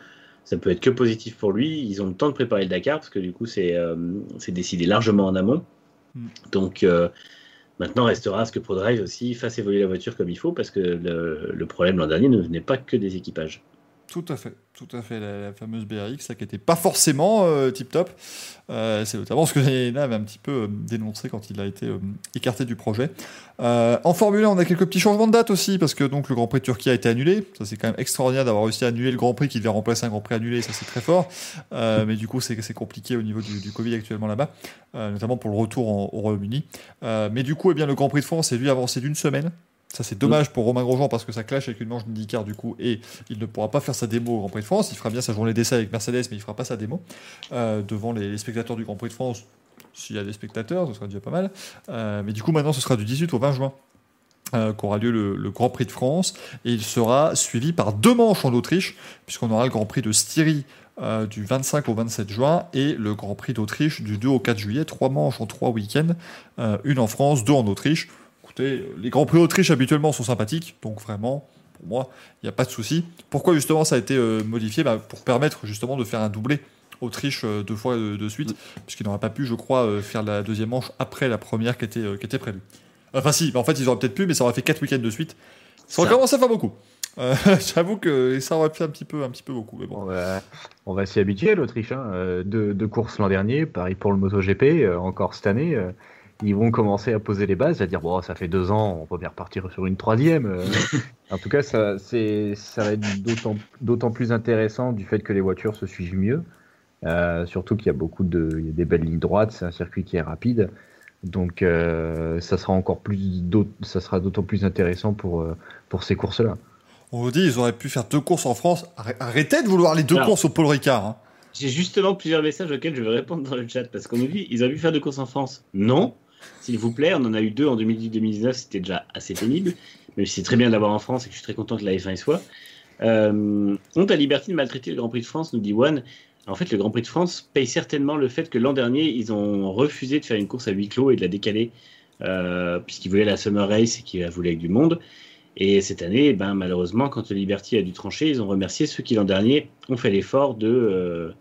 ça peut être que positif pour lui. Ils ont le temps de préparer le Dakar parce que du coup, c'est euh, décidé largement en amont. Mm. Donc, euh, maintenant, restera à ce que ProDrive aussi fasse évoluer la voiture comme il faut parce que le, le problème l'an dernier ne venait pas que des équipages. Tout à fait, tout à fait. La, fameuse BRX, ça qui n'était pas forcément tip top. c'est notamment ce que Elena avait un petit peu euh, dénoncé quand il a été euh, écarté du projet. Euh, en Formule 1, on a quelques petits changements de date aussi, parce que donc le Grand Prix de Turquie a été annulé. Ça, c'est quand même extraordinaire d'avoir réussi à annuler le Grand Prix qui devait remplacer un Grand Prix annulé. Ça, c'est très fort. Euh, mais du coup, c'est compliqué au niveau du, Covid actuellement là-bas, euh, notamment pour le retour au Royaume-Uni. Euh, mais du coup, eh bien, le Grand Prix de France est lui avancé d'une semaine. Ça, c'est dommage pour Romain Grosjean parce que ça clash avec une manche d'IndyCar du coup et il ne pourra pas faire sa démo au Grand Prix de France. Il fera bien sa journée d'essai avec Mercedes, mais il fera pas sa démo euh, devant les, les spectateurs du Grand Prix de France. S'il y a des spectateurs, ce sera déjà pas mal. Euh, mais du coup, maintenant, ce sera du 18 au 20 juin euh, qu'aura lieu le, le Grand Prix de France et il sera suivi par deux manches en Autriche, puisqu'on aura le Grand Prix de Styrie euh, du 25 au 27 juin et le Grand Prix d'Autriche du 2 au 4 juillet. Trois manches en trois week-ends, euh, une en France, deux en Autriche. Écoutez, les Grands Prix d'Autriche habituellement sont sympathiques, donc vraiment, pour moi, il n'y a pas de souci. Pourquoi justement ça a été euh, modifié? Bah, Pour permettre justement de faire un doublé Autriche euh, deux fois euh, de suite, puisqu'ils n'auraient pas pu, je crois, faire la deuxième manche après la première qui était, qui était prévue. Enfin si, en fait ils auraient peut-être pu, mais ça aurait fait quatre week-ends de suite. Ça aurait Ça. commencé à faire beaucoup. Euh, J'avoue que ça aurait fait un petit peu, un petit peu beaucoup, mais bon. On va, s'y habituer, l'Autriche. Hein. Deux, deux courses l'an dernier, pareil pour le MotoGP, encore cette année. Ils vont commencer à poser les bases, à dire bon, ça fait deux ans, on peut bien repartir sur une troisième. euh. en tout cas, ça, c'est, ça va être d'autant, d'autant plus intéressant du fait que les voitures se suivent mieux. Euh, surtout qu'il y a beaucoup de, il y a des belles lignes droites, c'est un circuit qui est rapide. Donc, euh, ça sera encore plus, ça sera d'autant plus intéressant pour, pour ces courses-là. On vous dit, ils auraient pu faire deux courses en France. Arrê- Arrêtez de vouloir les deux Alors. courses au Paul Ricard. hein. J'ai justement plusieurs messages auxquels je vais répondre dans le chat parce qu'on nous dit ils auraient pu faire de courses en France. Non, s'il vous plaît, on en a eu deux en 2018-2019, c'était déjà assez pénible, si c'est très bien d'avoir en France et que je suis très content que la F1 y soit. Euh, honte à Liberty de maltraiter le Grand Prix de France, nous dit One. En fait, le Grand Prix de France paye certainement le fait que l'an dernier, ils ont refusé de faire une course à huis clos et de la décaler, euh, puisqu'ils voulaient la Summer Race et qu'ils la voulaient avec du monde. Et cette année, ben, malheureusement, quand Liberty a dû trancher, ils ont remercié ceux qui l'an dernier ont fait l'effort de, euh,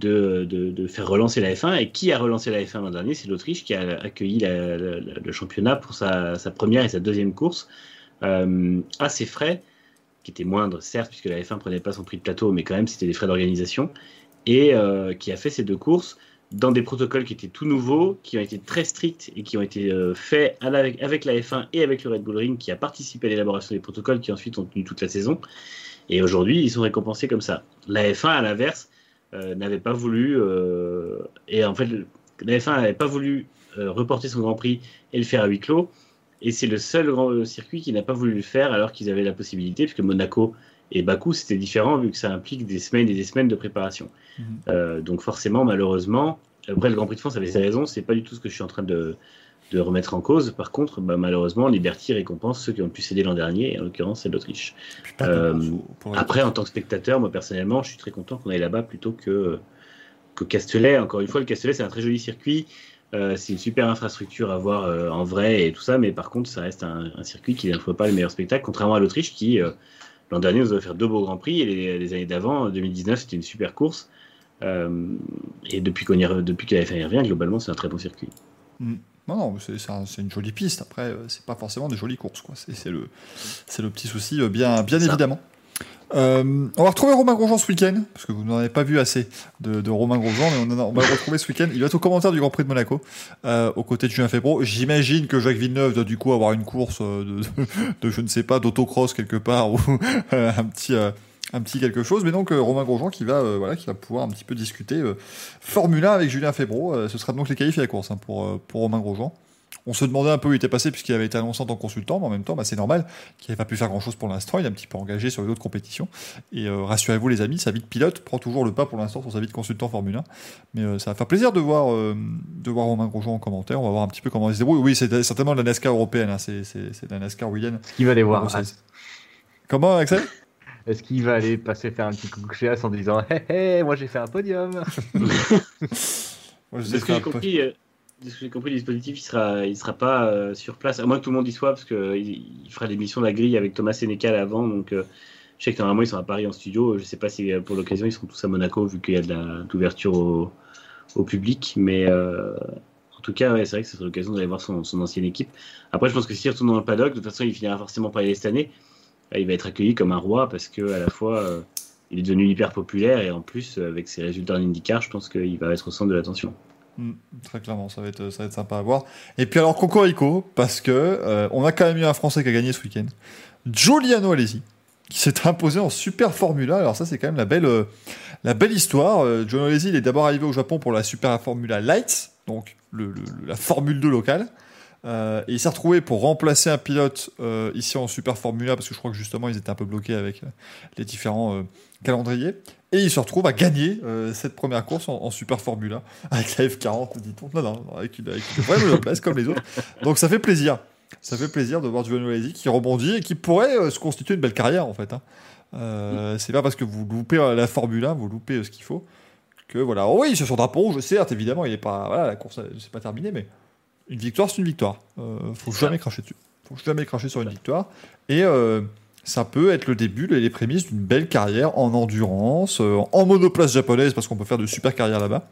de, faire relancer la F1. Et qui a relancé la F1 l'an dernier? C'est l'Autriche qui a accueilli le championnat pour sa, première et sa deuxième course euh, à ses frais, qui étaient moindres, certes, puisque la F1 prenait pas son prix de plateau, mais quand même, c'était des frais d'organisation. Et euh, qui a fait ces deux courses dans des protocoles qui étaient tout nouveaux, qui ont été très stricts et qui ont été euh, faits la- avec la F1 et avec le Red Bull Ring, qui a participé à l'élaboration des protocoles qui ensuite ont tenu toute la saison. Et aujourd'hui, ils sont récompensés comme ça. La F1, à l'inverse, euh, n'avait pas voulu, euh, et en fait, la F1 n'avait pas voulu euh, reporter son Grand Prix et le faire à huis clos. Et c'est le seul grand euh, circuit qui n'a pas voulu le faire alors qu'ils avaient la possibilité, puisque Monaco et Bakou, c'était différent vu que ça implique des semaines et des semaines de préparation. Mhm. Euh, donc forcément, malheureusement, après le Grand Prix de France avait ses raisons, c'est pas du tout ce que je suis en train de, de remettre en cause. Par contre, bah, malheureusement, Liberty récompense ceux qui ont pu céder l'an dernier, et en l'occurrence c'est l'Autriche. Euh. Après, en tant que spectateur, moi personnellement, je suis très content qu'on aille là-bas plutôt que qu'au Castellet. Encore une fois, le Castellet, c'est un très joli circuit. Euh, c'est une super infrastructure à voir euh, en vrai et tout ça, mais par contre, ça reste un, un circuit qui n'offre pas le meilleur spectacle, contrairement à l'Autriche qui, l'an dernier, nous a offert deux beaux grands prix et les, les années d'avant, 2019, c'était une super course. Et depuis qu'on depuis que la F1 y revient, globalement, c'est un très bon circuit. Non, non, c'est c'est un- c'est une jolie piste. Après, euh, c'est pas forcément des jolies courses. C'est le, petit souci, euh, bien, évidemment. Euh, on va retrouver Romain Grosjean ce week-end, parce que vous n'en avez pas vu assez de, de Romain Grosjean, mais on, en a- on va le retrouver ce week-end. Il va être au commentaire du Grand Prix de Monaco, euh, aux côtés de Julien Febro. J'imagine que Jacques Villeneuve doit du coup avoir une course de, de, je ne sais pas, d'autocross quelque part, ou euh, un petit... un petit quelque chose, mais donc euh, Romain Grosjean qui va, euh, voilà, qui va pouvoir un petit peu discuter euh, Formule 1 avec Julien Febro. Ce sera donc les qualifs et la course hein, pour, pour Romain Grosjean. On se demandait un peu où il était passé puisqu'il avait été annoncé en tant que consultant, mais en même temps, bah, c'est normal qu'il n'ait pas pu faire grand-chose pour l'instant. Il est un petit peu engagé sur les autres compétitions. Et euh, rassurez-vous les amis, sa vie de pilote prend toujours le pas pour l'instant sur sa vie de consultant Formule 1. Mais euh, ça va faire plaisir de voir, euh, de voir Romain Grosjean en commentaire. On va voir un petit peu comment il se débrouille. Oui, c'est certainement de la NASCAR européenne. hein. C'est de la NASCAR William. Est-ce qu'il va aller voir Comment, Axel? Est-ce qu'il va aller passer faire un petit coucou chez As en disant Hé hé, moi j'ai fait un podium Moi, je que j'ai compris, euh, de ce que j'ai compris, le dispositif, il sera, il sera pas euh, sur place, à moins que tout le monde y soit, parce qu'il il fera l'émission de la grille avec Thomas Sénécal avant. Donc, euh, je sais que normalement, ils sont à Paris en studio. Je sais pas si euh, pour l'occasion, ils seront tous à Monaco, vu qu'il y a de la- d'ouverture au, au public. Mais euh, en tout cas, ouais, c'est vrai que ce sera l'occasion d'aller voir son, son ancienne équipe. Après, je pense que s'il retourne dans le paddock, de toute façon, il finira forcément par y aller cette année. Il va être accueilli comme un roi, parce que à la fois. euh, il est devenu hyper populaire et en plus, euh, avec ses résultats en IndyCar, je pense qu'il va être au centre de l'attention. Mm, très clairement, ça va, être, ça va être sympa à voir. Et puis alors, Cocorico, parce que euh, on a quand même eu un Français qui a gagné ce week-end. Giuliano Alesi, qui s'est imposé en Super Formula. Alors ça, c'est quand même la belle, euh, la belle histoire. Euh, Giuliano Alesi, il est d'abord arrivé au Japon pour la Super Formula Light, donc la Formule 2 locale. Euh, et il s'est retrouvé pour remplacer un pilote euh, ici en Super Formula, parce que je crois que justement, ils étaient un peu bloqués avec euh, les différents calendriers. Et il se retrouve à gagner cette première course en, Super Formula avec la F40, dit-on. Non, non, avec une, avec une vraie monoplace comme les autres. Donc ça fait plaisir. Ça fait plaisir de voir Giovanni Alesi qui rebondit et qui pourrait se constituer une belle carrière en fait. hein. C'est pas parce que vous loupez la Formule 1, vous loupez ce qu'il faut. Que voilà. Oh oui, sur drapeau rouge, certes, évidemment, il est pas. Voilà, la course, c'est pas terminé, mais une victoire, c'est une victoire. Euh, faut jamais cracher dessus. Faut jamais cracher sur une victoire. Et euh, ça peut être le début, les les prémices d'une belle carrière en endurance, euh, en monoplace japonaise, parce qu'on peut faire de super carrières là-bas.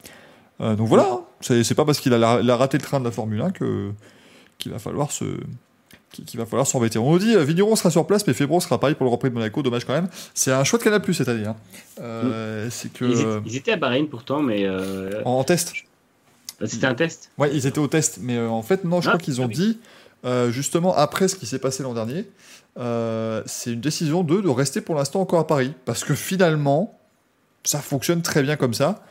Euh, donc voilà, hein. c'est pas parce qu'il a, raté le train de la Formule 1 que qu'il va falloir se qu'il va falloir s'embêter. On nous dit Vigneron sera sur place, mais Febro sera pareil pour le Prix de Monaco. Dommage quand même. C'est un choix de Canal Plus cette année. hein. Euh, C'est que Ils, étaient, à Bahreïn pourtant, mais euh, en, en test. c'était un test. Ouais, ils étaient au test, mais euh, en fait non, je Ah, crois qu'ils ont ah oui. dit euh, justement après ce qui s'est passé l'an dernier, euh, c'est une décision d'eux de rester pour l'instant encore à Paris parce que finalement ça fonctionne très bien comme ça.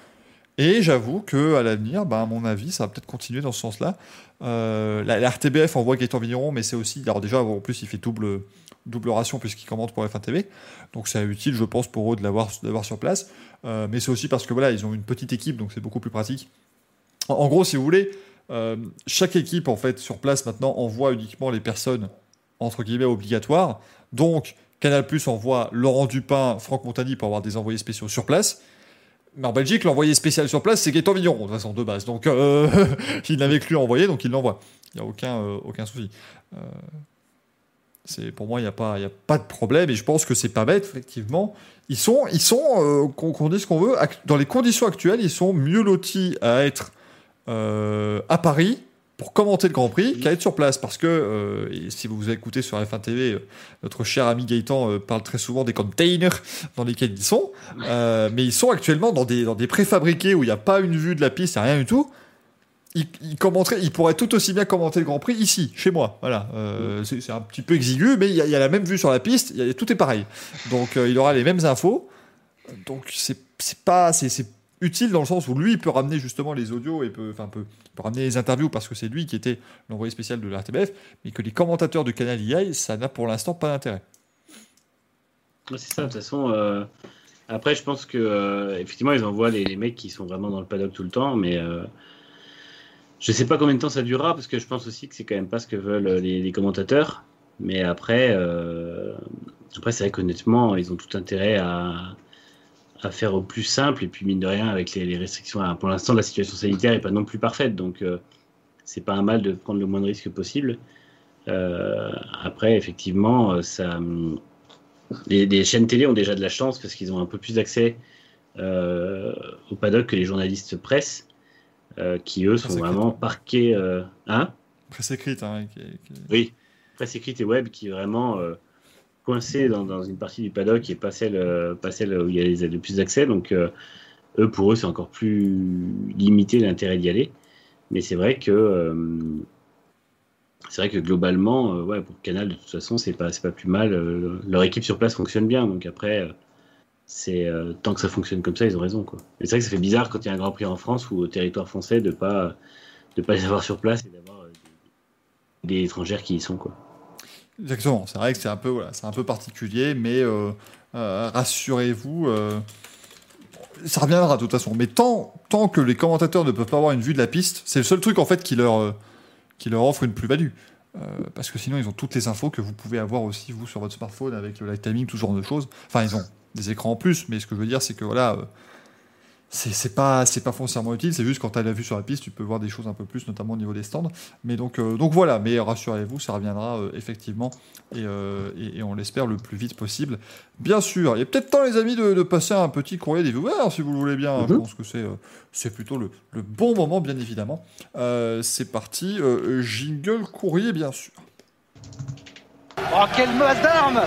Et j'avoue que à l'avenir, bah, à mon avis, ça va peut-être continuer dans ce sens-là. Euh, la, la RTBF envoie Gaëtan Vigneron, mais c'est aussi, alors déjà en plus il fait double double ration puisqu'il commente pour F1 TV, donc c'est utile, je pense, pour eux de l'avoir d'avoir sur place. Euh, mais c'est aussi parce que voilà, ils ont une petite équipe, donc c'est beaucoup plus pratique. En, gros, si vous voulez, euh, chaque équipe en fait sur place maintenant envoie uniquement les personnes entre guillemets obligatoires. Donc Canal Plus envoie Laurent Dupin, Franck Montagny pour avoir des envoyés spéciaux sur place. Mais en Belgique, l'envoyé spécial sur place, c'est Gaëtan Vigneron, de toute façon, de base. Donc, euh, il n'avait que lui à envoyer, donc il l'envoie. Il n'y a aucun, euh, aucun souci. C'est, pour moi, il n'y a, pas- a pas de problème, et je pense que c'est pas bête, effectivement. Ils sont, ils sont qu'on, qu'on dise ce qu'on veut, dans les conditions actuelles, ils sont mieux lotis à être à Paris pour commenter le Grand Prix qu'à être sur place. Parce que, euh, et si vous vous écoutez sur F1 TV, euh, notre cher ami Gaëtan euh, parle très souvent des containers dans lesquels ils sont. Euh, mais ils sont actuellement dans des, dans des préfabriqués où il n'y a pas une vue de la piste, il n'y a rien du tout. Ils, ils commenteraient, ils pourraient tout aussi bien commenter le Grand Prix ici, chez moi. Voilà. Euh, c'est, c'est un petit peu exigu, mais il y, a- il y a la même vue sur la piste, il y a- tout est pareil. Donc euh, il aura les mêmes infos. Donc c'est, c'est pas, c'est, c'est utile dans le sens où lui peut ramener justement les audios et peut, enfin peut, ramener les interviews parce que c'est lui qui était l'envoyé spécial de la RTBF, mais que les commentateurs du canal aillent, ça n'a pour l'instant pas d'intérêt. C'est ça, de toute façon. euh, Après, je pense que euh, effectivement, ils envoient les, mecs qui sont vraiment dans le paddock tout le temps, mais euh, je sais pas combien de temps ça durera parce que je pense aussi que c'est quand même pas ce que veulent les, les commentateurs. Mais après, euh, après c'est vrai qu'honnêtement, ils ont tout intérêt à, à faire au plus simple. Et puis, mine de rien, avec les, restrictions, pour l'instant, la situation sanitaire n'est pas non plus parfaite. Donc, c'est pas un mal de prendre le moins de risques possible. après, effectivement, ça, les, chaînes télé ont déjà de la chance parce qu'ils ont un peu plus d'accès au paddock que les journalistes presse, qui eux sont vraiment parqués. hein? Presse écrite, hein, Oui, presse écrite et web qui vraiment euh, coincé dans, une partie du paddock qui n'est pas celle, euh, pas celle où il y a le plus d'accès. Donc, euh, eux, pour eux, c'est encore plus limité l'intérêt d'y aller. Mais c'est vrai que. c'est vrai que globalement, ouais, pour Canal, de toute façon, c'est pas, pas plus mal. leur équipe sur place fonctionne bien. Donc après, tant que ça fonctionne comme ça, ils ont raison. Quoi. C'est vrai que ça fait bizarre quand il y a un Grand Prix en France ou au territoire français de pas de pas les avoir sur place et d'avoir des étrangères qui y sont. Quoi. Exactement, c'est vrai que c'est un, peu, voilà, un peu particulier, mais euh, euh, rassurez-vous, euh, ça reviendra de toute façon. Mais tant, tant que les commentateurs ne peuvent pas avoir une vue de la piste, c'est le seul truc en fait qui leur, qui leur offre une plus-value. parce que sinon, ils ont toutes les infos que vous pouvez avoir aussi, vous, sur votre smartphone, avec le live timing, tout ce genre de choses. Enfin, ils ont des écrans en plus, mais ce que je veux dire, c'est que voilà c'est pas c'est pas foncièrement utile c'est juste quand tu as la vue sur la piste tu peux voir des choses un peu plus notamment au niveau des stands. Mais donc euh, donc voilà mais rassurez-vous ça reviendra euh, effectivement euh, et, et, on l'espère le plus vite possible. Bien sûr il est peut-être temps les amis de, passer un petit courrier des viewers si vous le voulez bien. Je mhm. pense que c'est c'est plutôt le, le, bon moment bien évidemment. C'est parti jingle courrier bien sûr. Oh, quelle masse d'armes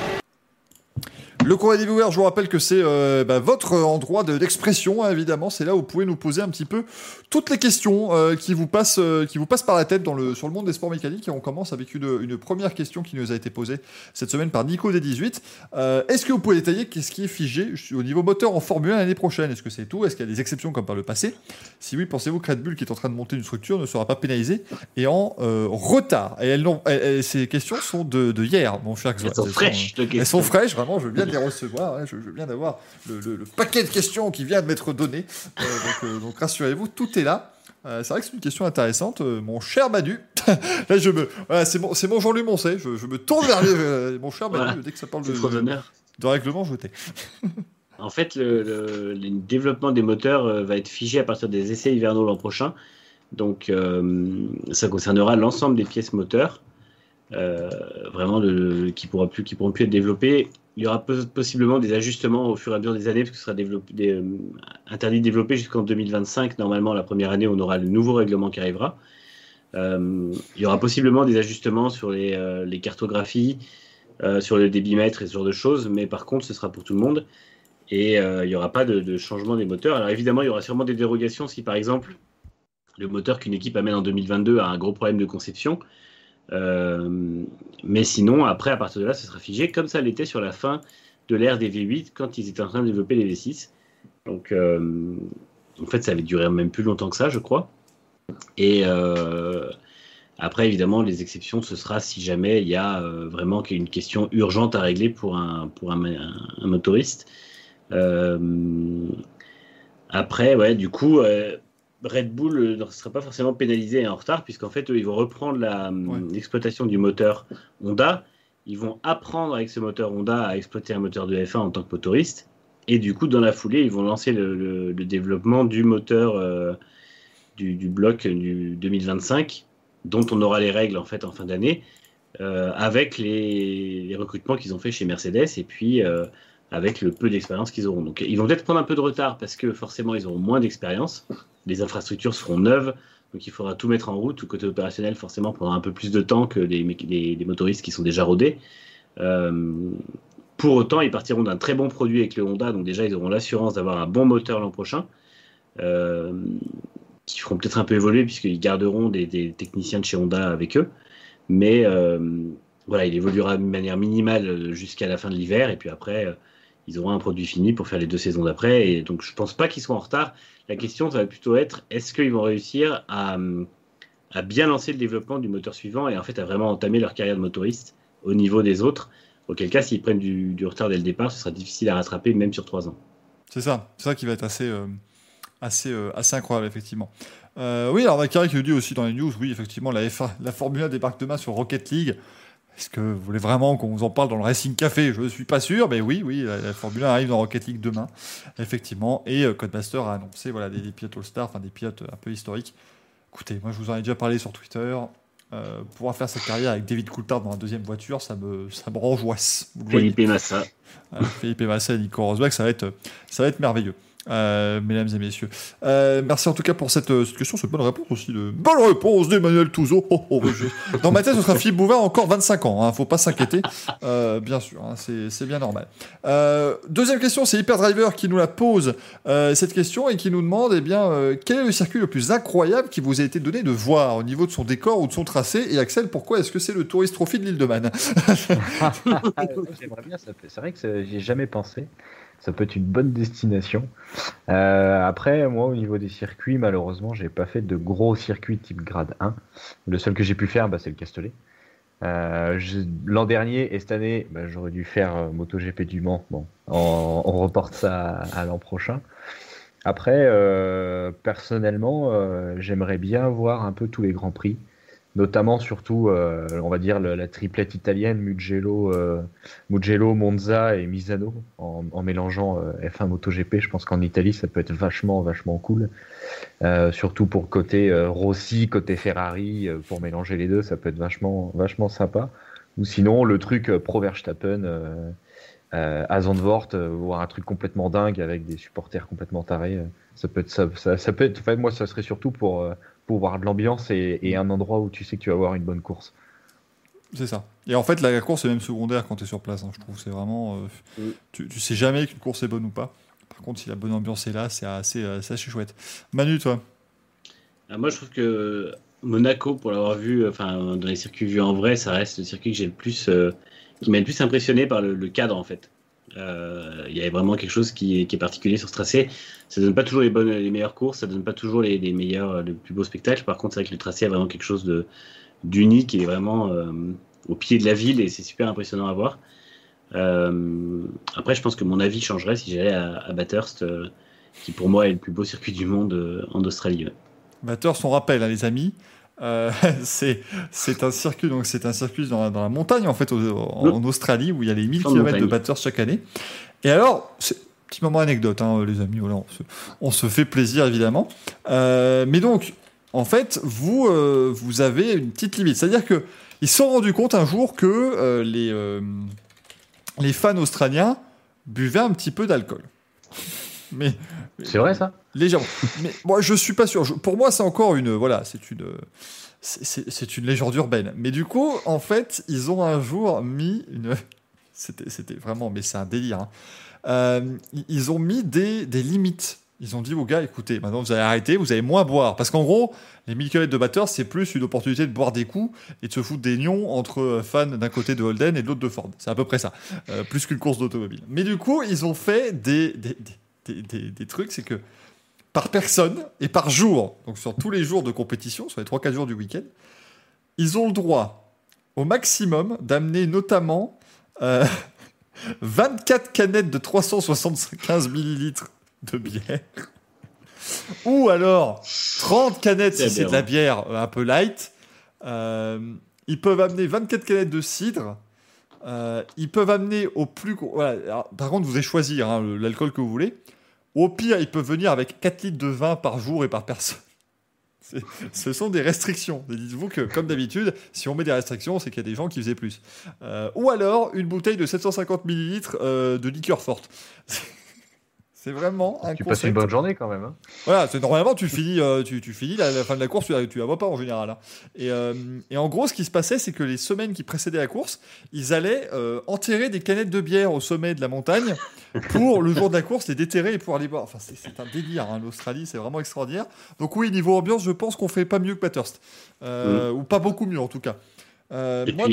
le courrier des viewers, je vous rappelle que c'est euh, bah, votre endroit d'expression, hein, évidemment. C'est là où vous pouvez nous poser un petit peu toutes les questions euh, qui, vous passent, euh, qui vous passent par la tête dans le, sur le monde des sports mécaniques. Et on commence avec une, une première question qui nous a été posée cette semaine par Nico des 18. Est-ce que vous pouvez détailler qu'est-ce qui est figé au niveau moteur en Formule 1 l'année prochaine? Est-ce que c'est tout? Est-ce qu'il y a des exceptions comme par le passé? Si oui, pensez-vous que Red Bull, qui est en train de monter une structure, ne sera pas pénalisé et en retard? Et elles, ces questions sont de, hier, mon cher Elles sont fraîches. elles sont fraîches, vraiment. Je veux bien recevoir. Hein, je, veux bien avoir le, paquet de questions qui vient de m'être donné. Euh, euh, donc, rassurez-vous, tout est là. Euh, c'est vrai que c'est une question intéressante, mon cher Manu. là, je me, c'est mon, c'est mon Jean-Louis Moncey. Je, me tourne vers mon cher Manu dès que ça parle de, de, règlement jeté. en fait, le, développement des moteurs va être figé à partir des essais hivernaux l'an prochain. Donc, ça concernera l'ensemble des pièces moteurs, vraiment qui, pourra plus, qui pourront plus être développées il y aura possiblement des ajustements au fur et à mesure des années, parce que ce sera euh, interdit de développer jusqu'en 2025. Normalement, la première année, on aura le nouveau règlement qui arrivera. Euh, il y aura possiblement des ajustements sur les, euh, cartographies, sur le débitmètre et ce genre de choses, mais par contre, ce sera pour tout le monde. Et il n'y aura pas de, de, changement des moteurs. Alors évidemment, il y aura sûrement des dérogations si, par exemple, le moteur qu'une équipe amène en 2022 a un gros problème de conception. Euh, mais sinon, après, à partir de là, ce sera figé comme ça l'était sur la fin de l'ère des V8 quand ils étaient en train de développer les V6. Donc, euh, en fait, ça avait duré même plus longtemps que ça, je crois. Et euh, après, évidemment, les exceptions, ce sera si jamais il y a vraiment une question urgente à régler pour un, pour un, un motoriste. après, ouais, du coup, Red Bull euh, ne sera pas forcément pénalisé et en retard, puisqu'en fait, eux, ils vont reprendre l'exploitation du moteur Honda. Ils vont apprendre avec ce moteur Honda à exploiter un moteur de F1 en tant que motoriste. Et du coup, dans la foulée, ils vont lancer le, développement du moteur euh, du, bloc du 2025, dont on aura les règles en fait en fin d'année, euh, avec les, recrutements qu'ils ont fait chez Mercedes et puis avec le peu d'expérience qu'ils auront. Donc, ils vont peut-être prendre un peu de retard parce que forcément, ils auront moins d'expérience les infrastructures seront neuves, donc il faudra tout mettre en route. Le côté opérationnel, forcément, prendra un peu plus de temps que les, motoristes qui sont déjà rodés. Euh, pour autant, ils partiront d'un très bon produit avec le Honda, donc déjà, ils auront l'assurance d'avoir un bon moteur l'an prochain, euh, qui feront peut-être un peu évoluer, puisqu'ils garderont des, techniciens de chez Honda avec eux. Mais euh, voilà, il évoluera de manière minimale jusqu'à la fin de l'hiver, et puis après, ils auront un produit fini pour faire les deux saisons d'après. Et donc, je ne pense pas qu'ils soient en retard. La question, ça va plutôt être est-ce qu'ils vont réussir à, bien lancer le développement du moteur suivant et en fait à vraiment entamer leur carrière de motoriste au niveau des autres? Auquel cas, s'ils prennent du, retard dès le départ, ce sera difficile à rattraper, même sur trois ans. C'est ça, c'est ça qui va être assez, euh, assez, euh, assez incroyable, effectivement. Euh, oui, alors Vakari qui nous dit aussi dans les news, oui, effectivement, la, F1, la Formule 1 débarque demain sur Rocket League. Est-ce que vous voulez vraiment qu'on vous en parle dans le Racing Café? Je ne suis pas sûr, mais oui, oui, la, Formule 1 arrive dans Rocket League demain, effectivement. Et euh, Codemaster a annoncé voilà, des, pilotes All-Star, enfin des pilotes un peu historiques. Écoutez, moi je vous en ai déjà parlé sur Twitter. Euh, pouvoir faire cette carrière avec David Coulthard dans la deuxième voiture, ça me, ça me renjoisse. Felipe Massa. Felipe Massa et Nico Rosberg, ça va être, ça va être merveilleux. Euh, mesdames et messieurs. Euh, merci en tout cas pour cette, euh, cette question, cette bonne réponse aussi. De... Bonne réponse d'Emmanuel Touzeau. Oh, oh, Dans ma tête, ce sera Philippe Bouvard encore 25 ans. Hein, faut pas s'inquiéter. Euh, bien sûr, hein, c'est bien normal. Euh, deuxième question, c'est Hyperdriver qui nous la pose cette question et qui nous demande eh bien, quel est le circuit le plus incroyable qui vous a été donné de voir au niveau de son décor ou de son tracé Et Axel, pourquoi est-ce que c'est le Tourist Trophy de l'île de Man? Bien, c'est vrai que j'y ai jamais pensé ça peut être une bonne destination. Euh, après, moi, au niveau des circuits, malheureusement, j'ai pas fait de gros circuits type grade 1. Le seul que j'ai pu faire, bah, c'est le Castellet. Euh, l'an dernier et cette année, bah, j'aurais dû faire euh, MotoGP du Mans. Bon, on, reporte ça à, l'an prochain. Après, personnellement, j'aimerais bien voir un peu tous les grands prix notamment surtout, euh, on va dire, la, triplette italienne, Mugello, euh, Mugello, Monza et Misano, en, mélangeant euh, F1 MotoGP. Je pense qu'en Italie, ça peut être vachement, vachement cool. surtout pour côté Rossi, côté Ferrari, pour mélanger les deux, ça peut être vachement, vachement sympa. Ou sinon, le truc Pro Verstappen à Zandvoort, voir un truc complètement dingue avec des supporters complètement tarés. ça peut être ça, ça, peut être. moi, ça serait surtout pour pour voir de l'ambiance et, un endroit où tu sais que tu vas avoir une bonne course. C'est ça. Et en fait, la course est même secondaire quand tu es sur place, hein, je trouve. C'est vraiment. Euh, tu, tu, sais jamais qu'une course est bonne ou pas. Par contre, si la bonne ambiance est là, c'est assez, euh, assez, chouette. Manu, toi? Ah, Moi, je trouve que Monaco, pour l'avoir vu enfin, dans les circuits vus en vrai, ça reste le circuit que j'ai le plus, euh, qui m'a le plus impressionné par le, cadre, en fait. Il y avait vraiment quelque chose qui est, particulier sur ce tracé. Ça donne pas toujours les bonnes, les meilleures courses, ça donne pas toujours les, les meilleurs, le plus beau spectacle. Par contre, c'est vrai que le tracé a vraiment quelque chose de d'unique et vraiment euh, au pied de la ville et c'est super impressionnant à voir. Euh, après, je pense que mon avis changerait si j'allais à, Bathurst, euh, qui pour moi est le plus beau circuit du monde en Australie. Bathurst, on rappelle, hein, les amis, c'est un circuit donc c'est un circuit dans la, dans la, montagne en fait en, Australie où il y a les 1000 km de Bathurst chaque année. Et alors, petit moment anecdote, hein, les amis, voilà, on, se, fait plaisir évidemment. mais donc, en fait, vous, euh, vous avez une petite limite. C'est-à-dire que ils se sont rendus compte un jour que euh, les, euh, les fans australiens buvaient un petit peu d'alcool. mais, c'est vrai ça Légèrement. mais moi, je suis pas sûr. pour moi, c'est encore une voilà, c'est une c'est une légende urbaine. Mais du coup, en fait, ils ont un jour mis une c'était vraiment mais c'est un délire. Hein. ils ont mis des, des limites ils ont dit aux gars, écoutez, maintenant vous allez arrêter, vous allez moins boire. Parce qu'en gros, les 1000 km de batteur, c'est plus une opportunité de boire des coups et de se foutre des nions entre euh, fans d'un côté de Holden et de l'autre de Ford. C'est à peu près ça. Euh, plus qu'une course d'automobile. Mais du coup, ils ont fait des, des, trucs, c'est que par personne et par jour, donc sur tous les jours de compétition, sur les 3-4 jours du week-end, ils ont le droit au maximum d'amener notamment 24 euh, canettes de 375 millilitres de bière. Ou alors 30 canettes si c'est de la bière euh, un peu light. Euh, ils peuvent amener 24 canettes de cidre. Euh, ils peuvent amener au plus. par contre, vous allez choisir hein, l'alcool que vous voulez. Au pire, ils peuvent venir avec 4 litres de vin par jour et par personne. Ce sont des restrictions. Dites-vous que, comme d'habitude, si on met des restrictions, c'est qu'il y a des gens qui faisaient plus. ou alors une bouteille de 750 millilitres de liqueur forte. C'est vraiment un Tu passes une bonne journée quand même. Hein. Voilà, c'est normalement tu finis, euh, tu, tu, finis la, fin de la course, tu, tu la vois pas en général. Hein. Et, euh, et, en gros, ce qui se passait, c'est que les semaines qui précédaient la course, ils allaient euh, enterrer des canettes de bière au sommet de la montagne pour le jour de la course les déterrer et pouvoir les boire. Enfin, c'est un délire. Hein, L'Australie, c'est vraiment extraordinaire. Donc oui, niveau ambiance, je pense qu'on fait pas mieux que Bathurst, mm. ou pas beaucoup mieux en tout cas. moi,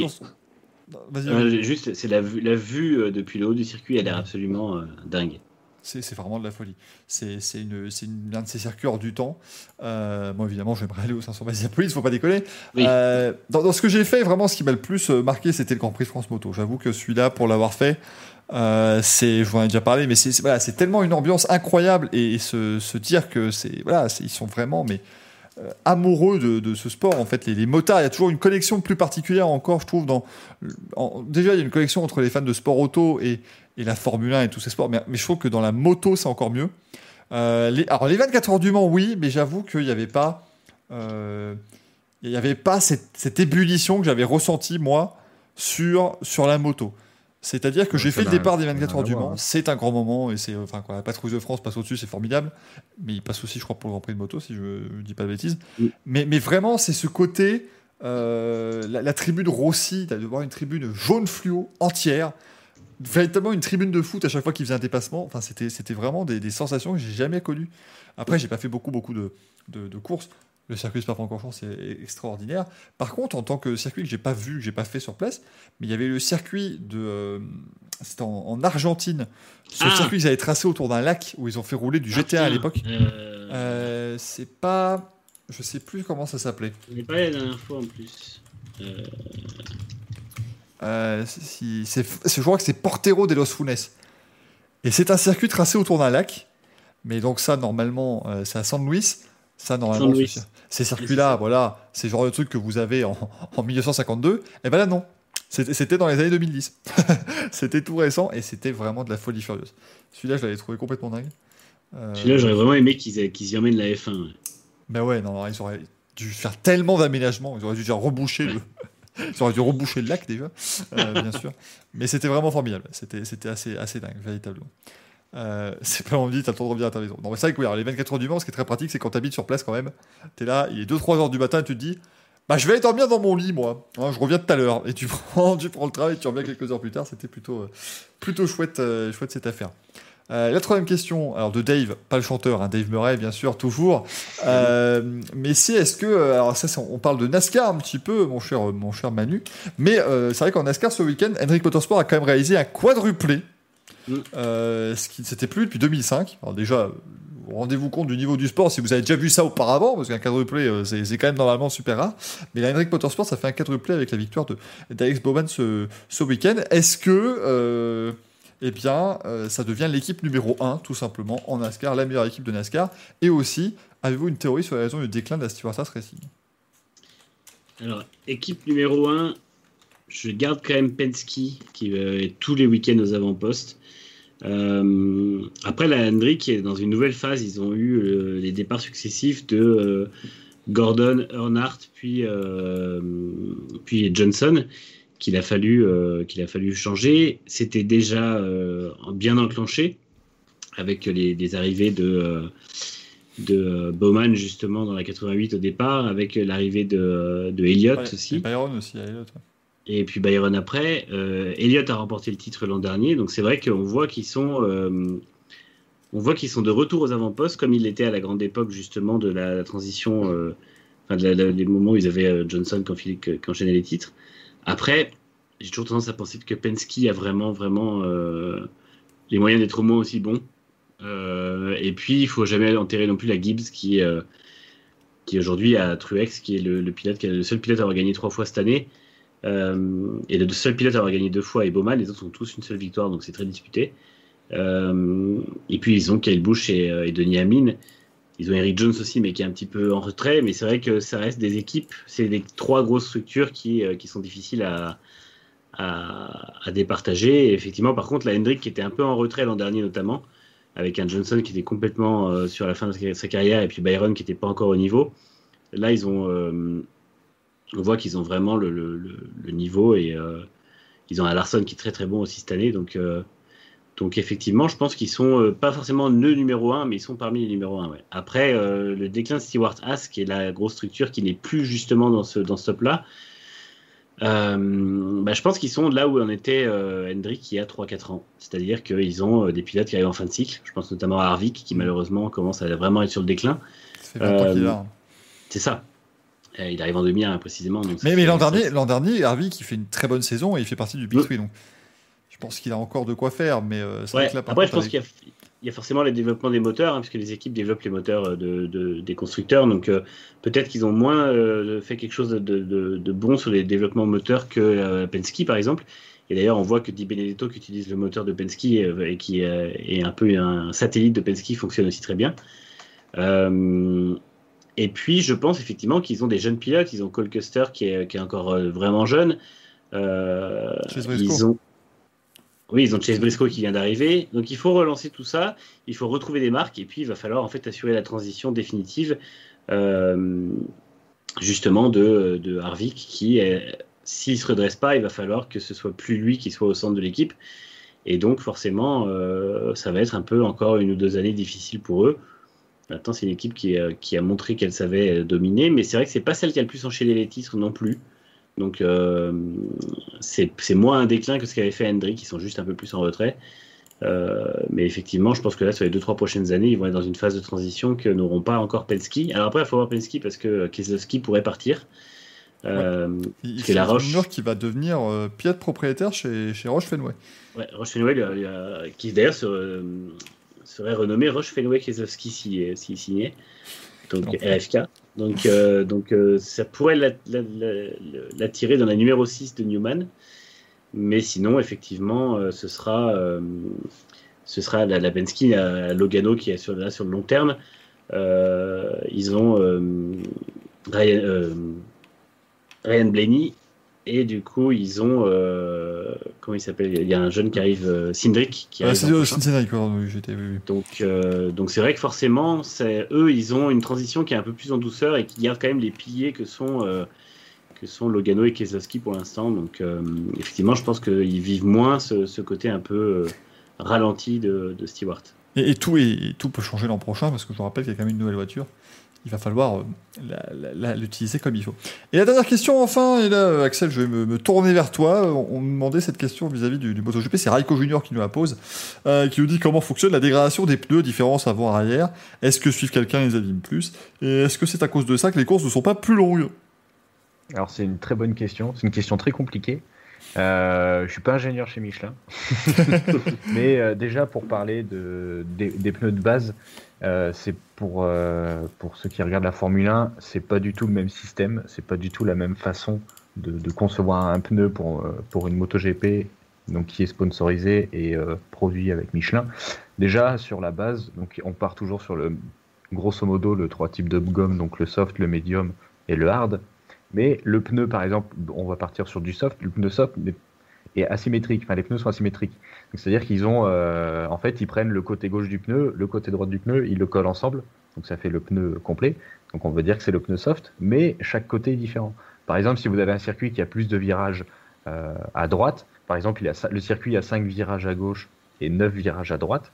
Juste, c'est la vue, la vue depuis le haut du circuit, elle est absolument dingue. C'est vraiment de la folie. C'est une, une, un de ces circuits hors du temps. Euh, moi, évidemment, j'aimerais aller au 500 il ne faut pas déconner. Euh, dans, ce que j'ai fait, vraiment, ce qui m'a le plus euh, marqué, c'était le Grand Prix de France Moto. J'avoue que celui-là, pour l'avoir fait, c'est, je vous en ai déjà parlé, mais c'est voilà, tellement une ambiance incroyable et, se, se, dire que c'est voilà, ils sont vraiment mais amoureux de, de, ce sport. En fait, les, les, motards, il y a toujours une connexion plus particulière encore, je trouve. Dans, en, déjà, il y a une connexion entre les fans de sport auto et, et la Formule 1 et tous ces sports, mais, mais, je trouve que dans la moto, c'est encore mieux. Euh, les, alors, les 24 heures du Mans, oui, mais j'avoue qu'il n'y avait pas, euh, il n'y avait pas cette, cette ébullition que j'avais ressentie, moi, sur, sur la moto. C'est-à-dire que j'ai fait le départ des 24 heures du Mans, c'est un grand moment, et c'est, enfin, quoi, la patrouille de France passe au-dessus, c'est formidable, mais il passe aussi, je crois, pour le Grand Prix de moto, si je ne dis pas de bêtises. Oui. Mais, mais vraiment, c'est ce côté, euh, la, la, tribune Rossi, de voir une tribune jaune fluo entière, véritablement une tribune de foot à chaque fois qu'il faisait un dépassement, enfin, c'était, c'était vraiment des, des sensations que j'ai jamais connues. Après, j'ai pas fait beaucoup, beaucoup de, de, de courses, le circuit Spa-Francorchamps, c'est extraordinaire. Par contre, en tant que circuit que j'ai pas vu, que j'ai pas fait sur place, mais il y avait le circuit de, euh, c'était en, en, Argentine. Ce ah. circuit qu'ils avaient tracé autour d'un lac où ils ont fait rouler du GTA ah, à l'époque. Euh... Euh, c'est pas, je sais plus comment ça s'appelait. N'est pas la dernière fois en plus. Euh, si, je crois que c'est Portero de los Funes. Et c'est un circuit tracé autour d'un lac. Mais donc ça, normalement, c'est à San Luis. Ça, normalement, ces circuits-là, voilà, c'est le genre de truc que vous avez en, en 1952. Et eh ben là, non. C'était dans les années 2010. c'était tout récent et c'était vraiment de la folie furieuse. Celui-là, je l'avais trouvé complètement dingue. Euh... Celui-là, j'aurais vraiment aimé qu'ils qu y emmènent la F1. Ben ouais, non, ils auraient dû faire tellement d'aménagements. Ils auraient dû déjà reboucher le. Ils auraient dû reboucher le lac déjà, euh, bien sûr. Mais c'était vraiment formidable. C'était assez, assez dingue, véritablement. Euh, c'est pas envie, t'as le temps de à ta maison. Non, mais c'est vrai que oui, alors, les 24 heures du Mans, ce qui est très pratique, c'est quand t'habites sur place quand même. T'es là, il est 2-3 heures du matin, tu te dis, bah je vais aller dormir dans mon lit, moi. Hein, je reviens tout à l'heure. Et tu prends, tu prends le travail, tu reviens quelques heures plus tard. C'était plutôt, euh, plutôt chouette, chouette cette affaire. Euh, la troisième question, alors de Dave, pas le chanteur, hein, Dave Murray bien sûr, toujours. Euh, mais c'est est-ce que, alors ça, on parle de NASCAR un petit peu, mon cher, mon cher Manu. Mais c'est vrai qu'en NASCAR ce week-end, Henrik Motorsport a quand même réalisé un quadruplé euh, ce qui c'était plus depuis 2005. Alors déjà, rendez-vous compte du niveau du sport si vous avez déjà vu ça auparavant, parce qu'un quadruplé, euh, c'est quand même normalement super rare. Mais la Henrik Motorsport, ça fait un quadruplé avec la victoire d'Alex Bowman ce, ce week-end. Est-ce que, euh, eh bien, euh, ça devient l'équipe numéro 1, tout simplement, en NASCAR, la meilleure équipe de NASCAR Et aussi, avez-vous une théorie sur la raison du déclin de la Stewart Racing? Alors, équipe numéro 1, je garde quand même Penske, qui est tous les week-ends aux avant-postes. Euh, après, la Hendrick est dans une nouvelle phase. Ils ont eu euh, les départs successifs de euh, Gordon, Earnhardt, puis, euh, puis Johnson, qu'il a, fallu, euh, qu'il a fallu changer. C'était déjà bien enclenché avec les, les arrivées de, de Bowman, justement, dans la 88 au départ, avec l'arrivée de, de Elliott ouais, aussi. Et Byron aussi, Elliott. Ouais et puis Byron après. Euh, Elliott a remporté le titre l'an dernier, donc c'est vrai qu'on voit qu'ils sont, euh, on voit qu'ils sont de retour aux avant-postes, comme il l'était à la grande époque justement de la, la transition, euh, enfin de la, la, des moments où ils avaient euh, Johnson quand qui enchaînait les titres. Après, j'ai toujours tendance à penser que Penske a vraiment, vraiment euh, les moyens d'être au moins aussi bon. et puis, il faut jamais enterrer non plus la Gibbs qui, qui aujourd'hui a Truex, qui est le, pilote, le seul pilote à avoir gagné trois fois cette année. Euh, et le seul pilote à avoir gagné deux fois est Bowman, les autres ont tous une seule victoire, donc c'est très disputé. Euh, et puis ils ont Kyle Busch et, euh, et Denis Hamlin. Ils ont Eric Jones aussi, mais qui est un petit peu en retrait. Mais c'est vrai que ça reste des équipes, c'est des trois grosses structures qui, qui sont difficiles à, à, départager. Et effectivement, par contre, la Hendrick qui était un peu en retrait l'an dernier notamment, avec un Johnson qui était complètement euh, sur la fin de sa carrière et puis Byron qui n'était pas encore au niveau. Là, ils ont euh, on voit qu'ils ont vraiment le, le, niveau et euh, ils ont un Larson qui est très très bon aussi cette année. Donc, euh, donc effectivement, je pense qu'ils sont euh, pas forcément le numéro 1, mais ils sont parmi les numéros 1. Ouais. Après, euh, le déclin de Stewart Haas, qui est la grosse structure qui n'est plus justement dans ce, dans ce top-là, bah, je pense qu'ils sont là où en était Hendrick il y a 3-4 ans. C'est-à-dire qu'ils ont des pilotes qui arrivent en fin de cycle. Je pense notamment à Harvick, qui malheureusement commence à vraiment être sur le déclin. C'est ça. Euh, il arrive en demi hein, précisément. Donc mais mais l'an dernier, l'an dernier, Harvey qui fait une très bonne saison et il fait partie du Big Three. Donc pense qu'il a encore de quoi faire. Mais euh, ouais. là, Après, je pense qu'il y, y, a forcément les développements des moteurs, hein, puisque les équipes développent les moteurs euh, de, de des constructeurs. Donc euh, peut-être qu'ils ont moins euh, fait quelque chose de, bon sur les développements moteurs que Penske, par exemple. Et d'ailleurs, on voit que Di Benedetto, qui utilise le moteur de Penske et qui est un peu un satellite de Penske, fonctionne aussi très bien. Et puis, je pense effectivement qu'ils ont des jeunes pilotes. Ils ont Cole Custer qui est, qui est encore vraiment jeune. ils ont oui, ils ont Chase Briscoe qui vient d'arriver. Donc il faut relancer tout ça, il faut retrouver des marques et puis il va falloir en fait assurer la transition définitive euh, justement de, de, Harvick qui, s'il ne se redresse pas, il va falloir que ce soit plus lui qui soit au centre de l'équipe. Et donc forcément, euh, ça va être un peu encore une ou deux années difficiles pour eux. Maintenant, c'est une équipe qui, qui a montré qu'elle savait dominer, mais c'est vrai que c'est pas celle qui a le plus enchaîné les titres non plus. Donc euh, c'est moins un déclin que ce qu'avait fait Hendrick, qui sont juste un peu plus en retrait. Euh, mais effectivement, je pense que là, sur les 2-3 prochaines années, ils vont être dans une phase de transition que n'auront pas encore Penske. Alors après, il faut voir Penske parce que Keselowski pourrait partir. Euh, il y a la Roche qui va devenir euh, pied propriétaire chez, chez Roche Fenway. Ouais, Roche Fenway, qui d'ailleurs serait renommé Roche Fenway Keselowski s'il si, signait donc RFK. Donc, euh, donc euh, ça pourrait l'attirer dans la numéro 6 de Newman. Mais sinon, effectivement, euh, ce sera, ce sera la, la Penske à Logano qui est sur, là sur le long terme. ils ont Ryan, Ryan Blaney et du coup, ils ont. Euh, comment il s'appelle? Il y a un jeune qui arrive, euh, Cindric. Qui ah, c'est Cindric, oui, j'étais. Donc, euh, donc c'est vrai que forcément, c'est eux, ils ont une transition qui est un peu plus en douceur et qui garde quand même les piliers que sont, euh, que sont Logano et Keselowski pour l'instant. Donc, euh, effectivement, je pense qu'ils vivent moins ce, ce, côté un peu ralenti de, de Stewart. Et, et, tout, et, tout peut changer l'an prochain parce que je vous rappelle qu'il y a quand même une nouvelle voiture il va falloir euh, l'utiliser comme il faut. Et la dernière question, enfin, et là, Axel, je vais me, tourner vers toi. On, me demandait cette question vis-à-vis du, du, MotoGP. C'est Raiko Junior qui nous la pose, euh, qui nous dit comment fonctionne la dégradation des pneus, différence avant-arrière. Est-ce que suivre quelqu'un les abîme plus? Et est-ce que c'est à cause de ça que les courses ne sont pas plus longues? Alors, c'est une très bonne question. C'est une question très compliquée. Euh, je suis pas ingénieur chez Michelin, mais euh, déjà pour parler de, des, pneus de base, euh, c'est pour, euh, pour ceux qui regardent la Formule 1, c'est pas du tout le même système, c'est pas du tout la même façon de, de concevoir un pneu pour, pour une MotoGP donc qui est sponsorisé et produit avec Michelin. Déjà sur la base, donc on part toujours sur le grosso modo le trois types de gomme, donc le soft, le medium et le hard. Mais le pneu, par exemple, on va partir sur du soft. Le pneu soft est asymétrique. Enfin, les pneus sont asymétriques. C'est-à-dire qu'ils ont, euh, en fait, ils prennent le côté gauche du pneu, le côté droit du pneu, ils le collent ensemble. Donc ça fait le pneu complet. Donc on veut dire que c'est le pneu soft, mais chaque côté est différent. Par exemple, si vous avez un circuit qui a plus de virages euh, à droite, par exemple, il a, le circuit a 5 virages à gauche et 9 virages à droite,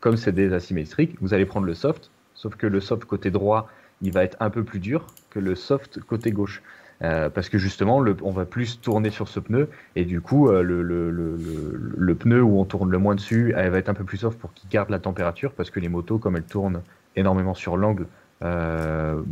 comme c'est des asymétriques, vous allez prendre le soft, sauf que le soft côté droit, il va être un peu plus dur que le soft côté gauche. Euh, parce que justement, on va plus tourner sur ce pneu et du coup, euh, le, pneu où on tourne le moins dessus, elle va être un peu plus soft pour qu'il garde la température parce que les motos, comme elles tournent énormément sur l'angle, euh,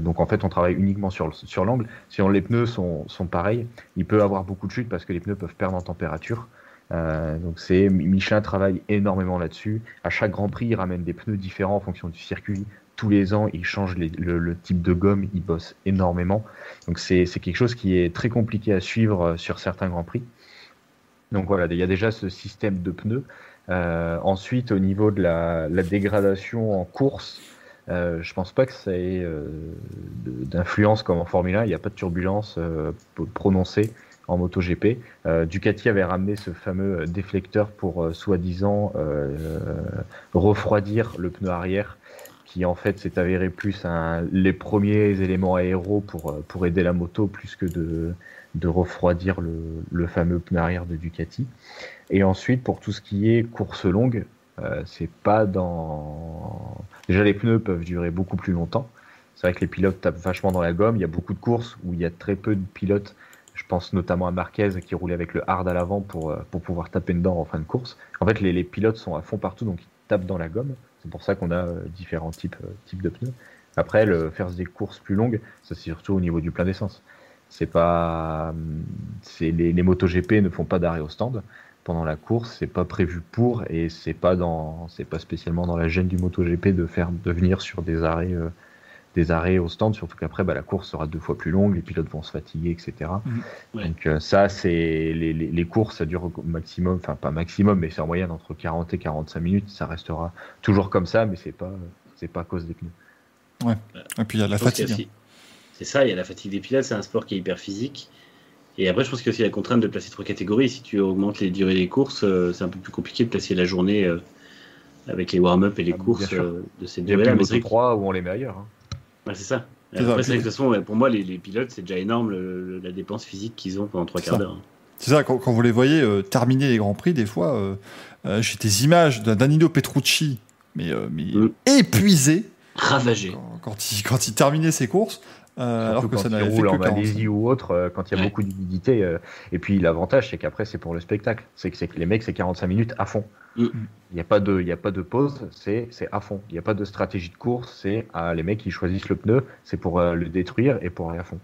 donc en fait, on travaille uniquement sur, l'angle. Si les pneus sont, pareils, il peut avoir beaucoup de chutes parce que les pneus peuvent perdre en température. Donc c'est Michelin travaille énormément là-dessus. À chaque Grand Prix, il ramène des pneus différents en fonction du circuit, tous les ans, ils changent le, type de gomme, ils bossent énormément. Donc c'est quelque chose qui est très compliqué à suivre euh, sur certains grands prix. Donc voilà, il y a déjà ce système de pneus. Euh, ensuite, au niveau de la, dégradation en course, euh, je pense pas que ça ait euh, d'influence comme en Formule 1. Il n'y a pas de turbulence prononcée en MotoGP. Ducati avait ramené ce fameux déflecteur pour soi-disant refroidir le pneu arrière qui en fait s'est avéré plus les premiers éléments aéros pour, euh, pour aider la moto plus que de, de refroidir le, le fameux pneu arrière de Ducati. Et ensuite, pour tout ce qui est course longue, euh, c'est pas dans. Déjà, les pneus peuvent durer beaucoup plus longtemps. C'est vrai que les pilotes tapent vachement dans la gomme. Il y a beaucoup de courses où il y a très peu de pilotes. Je pense notamment à Marquez qui roulait avec le hard à l'avant pour, euh, pour pouvoir taper dedans en fin de course. En fait, les, les pilotes sont à fond partout, donc ils tapent dans la gomme. C'est pour ça qu'on a euh, différents types, euh, types de pneus. Après, faire des courses plus longues, ça c'est surtout au niveau du plein d'essence. C'est pas, c'est les, les MotoGP ne font pas d'arrêt au stand pendant la course, c'est pas prévu pour et c'est pas dans, c'est pas spécialement dans la gêne du MotoGP de faire de venir sur des arrêts euh, des arrêts au stand, surtout qu'après bah, la course sera deux fois plus longue, les pilotes vont se fatiguer, etc. Mhm. Donc euh, ça, c'est les, les, les, courses, ça dure au maximum, enfin pas maximum, mais c'est en moyenne entre 40 et 45 minutes. Ça restera toujours comme ça, mais c'est pas c'est pas à cause des pneus. Et puis il y a la fatigue. aussi- C'est ça, il y a la fatigue des pilotes, c'est un sport qui est hyper physique. Et après, je pense qu'il y a aussi la contrainte de placer trois catégories. Si tu augmentes les durées des courses, euh, c'est un peu plus compliqué de placer la journée euh, avec les warm-up et les Ah, courses euh, de ces Il y a durées-là. plus Mais de c'est vrai Moto 3 où on les met ailleurs. hein. C'est ça. De toute façon, pour moi, les, les pilotes, c'est déjà énorme le- la dépense physique qu'ils ont pendant trois quarts d'heure. C'est ça, quand, quand vous les voyez euh, terminer les grands prix, des fois, euh, euh, j'ai des images d'un Danilo Petrucci, mais, euh, mais Mm. épuisé Ravagé. quand, quand il, quand il terminait ses courses, euh, alors que quand ça il n'avait fait roule que en 45. Malaisie ou autre, euh, quand il y a Ouais. beaucoup d'humidité. euh, et puis l'avantage, c'est qu'après, c'est pour le spectacle. C'est que, les mecs, c'est 45 minutes à fond. Mm. Il n'y a, pas de- il y a pas de pause, c'est à fond. Il n'y a pas de stratégie de course, c'est ah, les mecs qui choisissent le pneu, c'est pour euh, le détruire et pour aller à fond.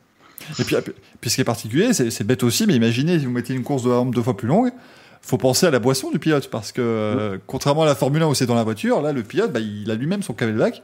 Et puis, puis ce qui est particulier, c'est bête aussi, mais imaginez si vous mettez une course de deux fois plus longue, faut penser à la boisson du pilote, parce que euh, contrairement à la Formule 1 où c'est dans la voiture, là, le pilote, bah, il a lui-même son camelback.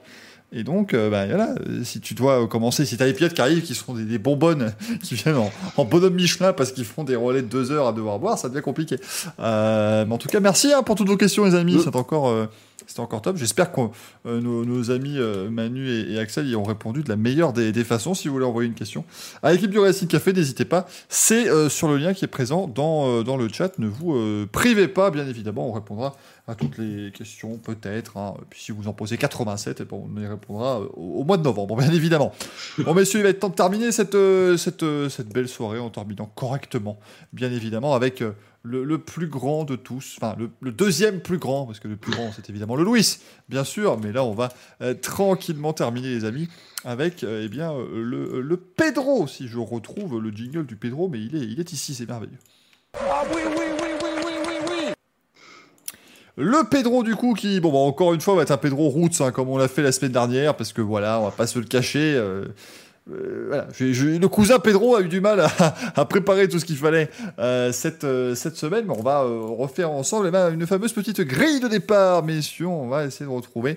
Et donc, euh, bah, voilà, si tu dois commencer, si tu as les pilotes qui arrivent, qui sont des, des bonbonnes, qui viennent en, en bonhomme Michelin parce qu'ils font des relais de deux heures à devoir boire, ça devient compliqué. Euh, mais en tout cas, merci hein, pour toutes vos questions, les amis. C'est encore, euh, c'était encore top. J'espère que euh, nos, nos amis Manu et, et Axel y ont répondu de la meilleure des, des façons. Si vous voulez envoyer une question à l'équipe du Racing Café, n'hésitez pas. C'est sur le lien qui est présent dans, dans le chat. Ne vous privez pas, bien évidemment. On répondra à toutes les questions, peut-être. hein. Puis si vous en posez 87, eh ben, on y répondra euh, au, au mois de novembre, bien évidemment. Bon, messieurs, il va être temps de terminer cette, euh, cette, euh, cette belle soirée en terminant correctement, bien évidemment, avec euh, le, le plus grand de tous, enfin le, le deuxième plus grand, parce que le plus grand, c'est évidemment le Louis, bien sûr, mais là, on va euh, tranquillement terminer, les amis, avec euh, eh bien, euh, le, le Pedro, si je retrouve le jingle du Pedro, mais il est, il est ici, c'est merveilleux. Le Pedro du coup qui, bon bah, encore une fois va être un Pedro Roots hein, comme on l'a fait la semaine dernière parce que voilà on va pas se le cacher. euh, euh, voilà. Le cousin Pedro a eu du mal à, préparer tout ce qu'il fallait euh, cette, cette semaine, mais on va refaire ensemble eh ben, une fameuse petite grille de départ, messieurs. On va essayer de retrouver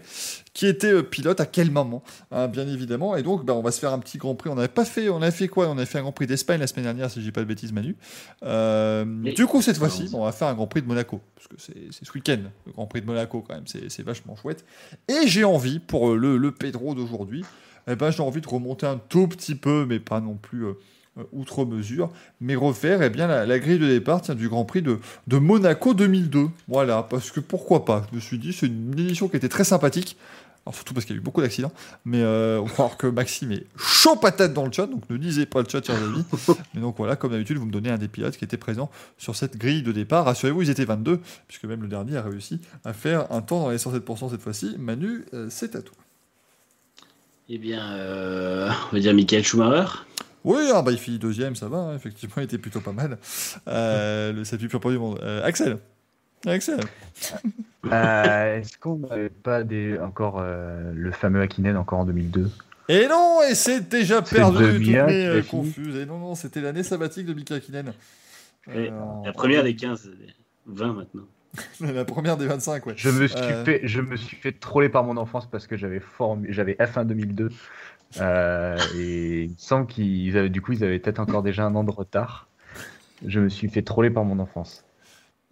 qui était euh, pilote à quel moment, hein, bien évidemment. Et donc, bah, on va se faire un petit Grand Prix. On n'avait pas fait, on avait fait quoi? On avait fait un Grand Prix d'Espagne la semaine dernière, si je dis pas de bêtises, Manu. Euh, du coup, cette fois-ci, on va faire un Grand Prix de Monaco, parce que c'est ce week-end, le Grand Prix de Monaco quand même. C'est vachement chouette. Et j'ai envie pour euh, le, le Pedro d'aujourd'hui, eh ben, j'ai envie de remonter un tout petit peu, mais pas non plus. euh, outre mesure, mais refaire eh bien, la, la grille de départ tiens, du Grand Prix de, de Monaco 2002. Voilà, parce que pourquoi pas? Je me suis dit, c'est une édition qui était très sympathique. Alors, surtout parce qu'il y a eu beaucoup d'accidents, mais euh, on va voir que Maxime est chaud patate dans le chat, donc ne lisez pas le chat, chers amis. Mais donc voilà, comme d'habitude, vous me donnez un des pilotes qui était présent sur cette grille de départ. Rassurez-vous, ils étaient 22, puisque même le dernier a réussi à faire un temps dans les 107% cette fois-ci. Manu, euh, c'est à toi. Eh bien, euh, on va dire Michael Schumacher. Oui, ah bah, il finit deuxième, ça va, hein, effectivement, il était plutôt pas mal. Euh, le 7 plus du monde. Euh, Axel Axel Euh, Est-ce qu'on n'avait pas des, encore euh, le fameux Akinen encore en 2002 Et non, et c'est déjà perdu, 2001 toutes mes euh, confuses. Et non, non, c'était l'année sabbatique de Mika Hakkinen. Et Euh, en- La première des 15, 20 maintenant. La première des 25, ouais. Je me suis Euh. fait, je me suis fait troller par mon enfance parce que j'avais j'avais F1 2002 euh, et il me semble qu'ils avaient, du coup, ils avaient peut-être encore déjà un an de retard. Je me suis fait troller par mon enfance.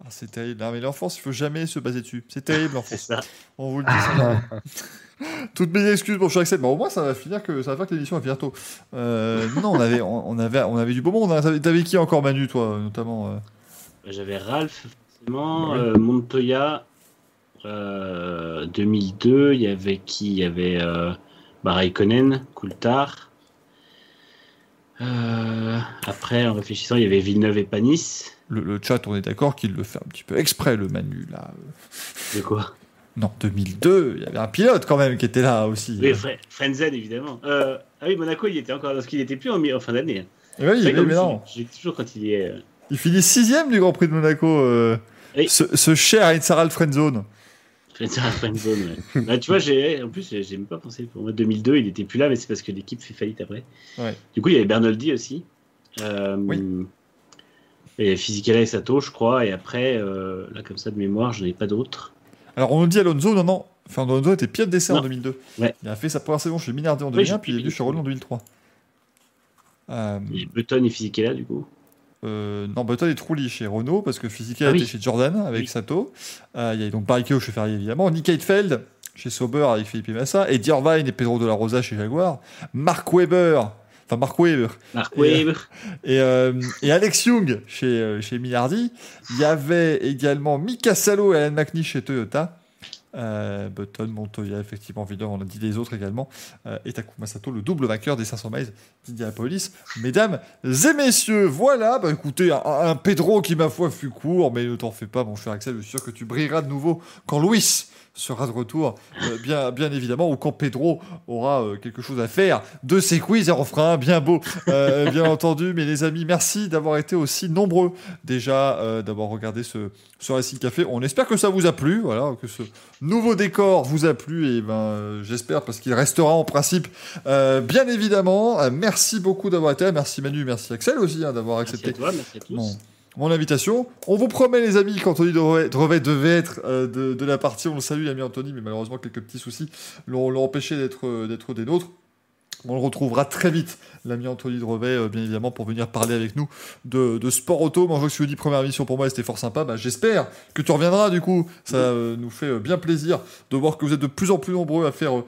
Ah, c'est terrible. Mais l'enfance, il faut jamais se baser dessus. C'est terrible, l'enfance. On vous le dit. ça. Toutes mes excuses pour Axel. Mais au moins, ça va finir que ça va faire que l'émission va finir tôt. Euh, non, on avait, on, on avait, on avait du beau monde. hein. T'avais- qui encore, Manu, toi, notamment euh? J'avais Ralph, forcément, euh, Montoya, euh, 2002, il y avait qui? Il y avait bah, Raikkonen, Coulthard. Après, en réfléchissant, il y avait Villeneuve et Panis. Le, le chat, on est d'accord qu'il le fait un petit peu exprès, le Manu, là. De quoi? Non, 2002, il y avait un pilote quand même qui était là aussi. Oui, Fre- Frenzen, évidemment. Euh, ah oui, Monaco, il était encore. Parce qu'il était plus en, fin d'année. hein. Et oui, vrai mais, non. J'ai toujours quand il est. euh, Il finit sixième du Grand Prix de Monaco. euh, Oui. ce, ce cher Insara Friendzone. Frenzen à Friendzone, ouais. Bah, tu vois, j'ai, en plus, j'ai j'ai même pas pensé. Pour moi, 2002, il était plus là, mais c'est parce que l'équipe fait faillite après. Ouais. Du coup, il y avait Bernoldi aussi. Euh, Oui. Et Fisichella et Sato, je crois. Et après, euh, là, comme ça, de mémoire, je n'ai pas d'autres. Alors on nous dit Alonso, non, non. Fernando Alonso était pilote d'essai en Non. 2002. Ouais. Il a fait sa première saison chez Minardi en Oui, 2001, j'ai- puis il est venu chez Renault en 2003. Euh, Il y a Button et Fisichella, du coup. euh, non, Button est Trulli chez Renault parce que Fisichella Ah oui. était chez Jordan avec Oui. Sato. Euh, il y a donc Barrichello chez Ferrari évidemment. Nick Heidfeld chez Sauber avec Philippe Massa, et Irvine et Pedro de la Rosa chez Jaguar, Mark Webber, enfin Mark Webber, Mark Et, Webber. et, euh, et Alex Young chez, euh, chez Minardi. Il y avait également Mika Salo et Alan McNish chez Toyota. Euh, Button, Montoya, effectivement, Vidor, on a dit les autres également. Euh, et Takuma Sato, le double vainqueur des 500 miles d'Indianapolis. Mesdames et messieurs, voilà. Bah écoutez, un, Pedro qui, ma foi, fut court, mais ne t'en fais pas, mon cher Axel. Je suis sûr que tu brilleras de nouveau quand Louis sera de retour, euh, bien, bien évidemment, ou quand Pedro aura euh, quelque chose à faire de ses quiz et on fera un bien beau, euh, bien entendu. Mais les amis, merci d'avoir été aussi nombreux déjà, d'avoir regardé ce, ce Racing Café. On espère que ça vous a plu, voilà, que ce nouveau décor vous a plu et ben j'espère parce qu'il restera en principe bien évidemment. Euh, merci beaucoup d'avoir été là, merci Manu, merci Axel aussi hein, d'avoir Merci accepté à toi, merci à tous. mon, mon invitation. On vous promet, les amis, qu'Anthony Drevet, devait être euh, de, de la partie. On le salue, l'ami Anthony, mais malheureusement, quelques petits soucis l'ont empêché d'être euh, d'être des nôtres. On le retrouvera très vite, l'ami Anthony Drevet, euh, bien évidemment, pour venir parler avec nous de, de sport auto. Moi, je tu dis première émission pour moi, c'était fort sympa. Bah, J'espère que tu reviendras, du coup. Ça euh, nous fait bien plaisir de voir que vous êtes de plus en plus nombreux à faire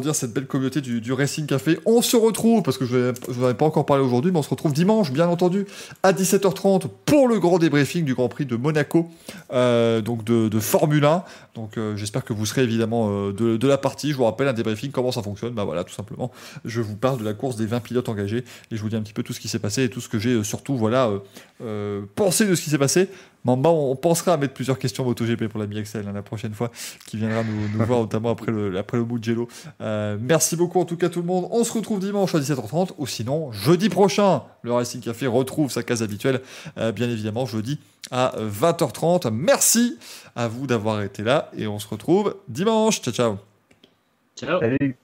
dire, cette belle communauté du, Racing Café. On se retrouve, parce que je ne vous en ai pas encore parlé aujourd'hui, mais on se retrouve dimanche, bien entendu, à 17h30 pour le grand débriefing du Grand Prix de Monaco, euh, donc de, Formule 1. Donc euh, j'espère que vous serez évidemment euh, de, la partie. Je vous rappelle un débriefing, comment ça fonctionne. Bah voilà, tout simplement. Je vous parle de la course des 20 pilotes engagés et je vous dis un petit peu tout ce qui s'est passé et tout ce que j'ai surtout voilà pensé de ce qui s'est passé. Mamba, on, on pensera à mettre plusieurs questions MotoGP pour l'ami Excel hein, la prochaine fois qui viendra nous, nous voir, notamment après le, après le Mugello. Euh, merci beaucoup en tout cas tout le monde. On se retrouve dimanche à 17h30 ou sinon jeudi prochain. Le Racing Café retrouve sa case habituelle, euh, bien évidemment jeudi à 20h30. Merci à vous d'avoir été là et on se retrouve dimanche. Ciao ciao. Ciao. Salut.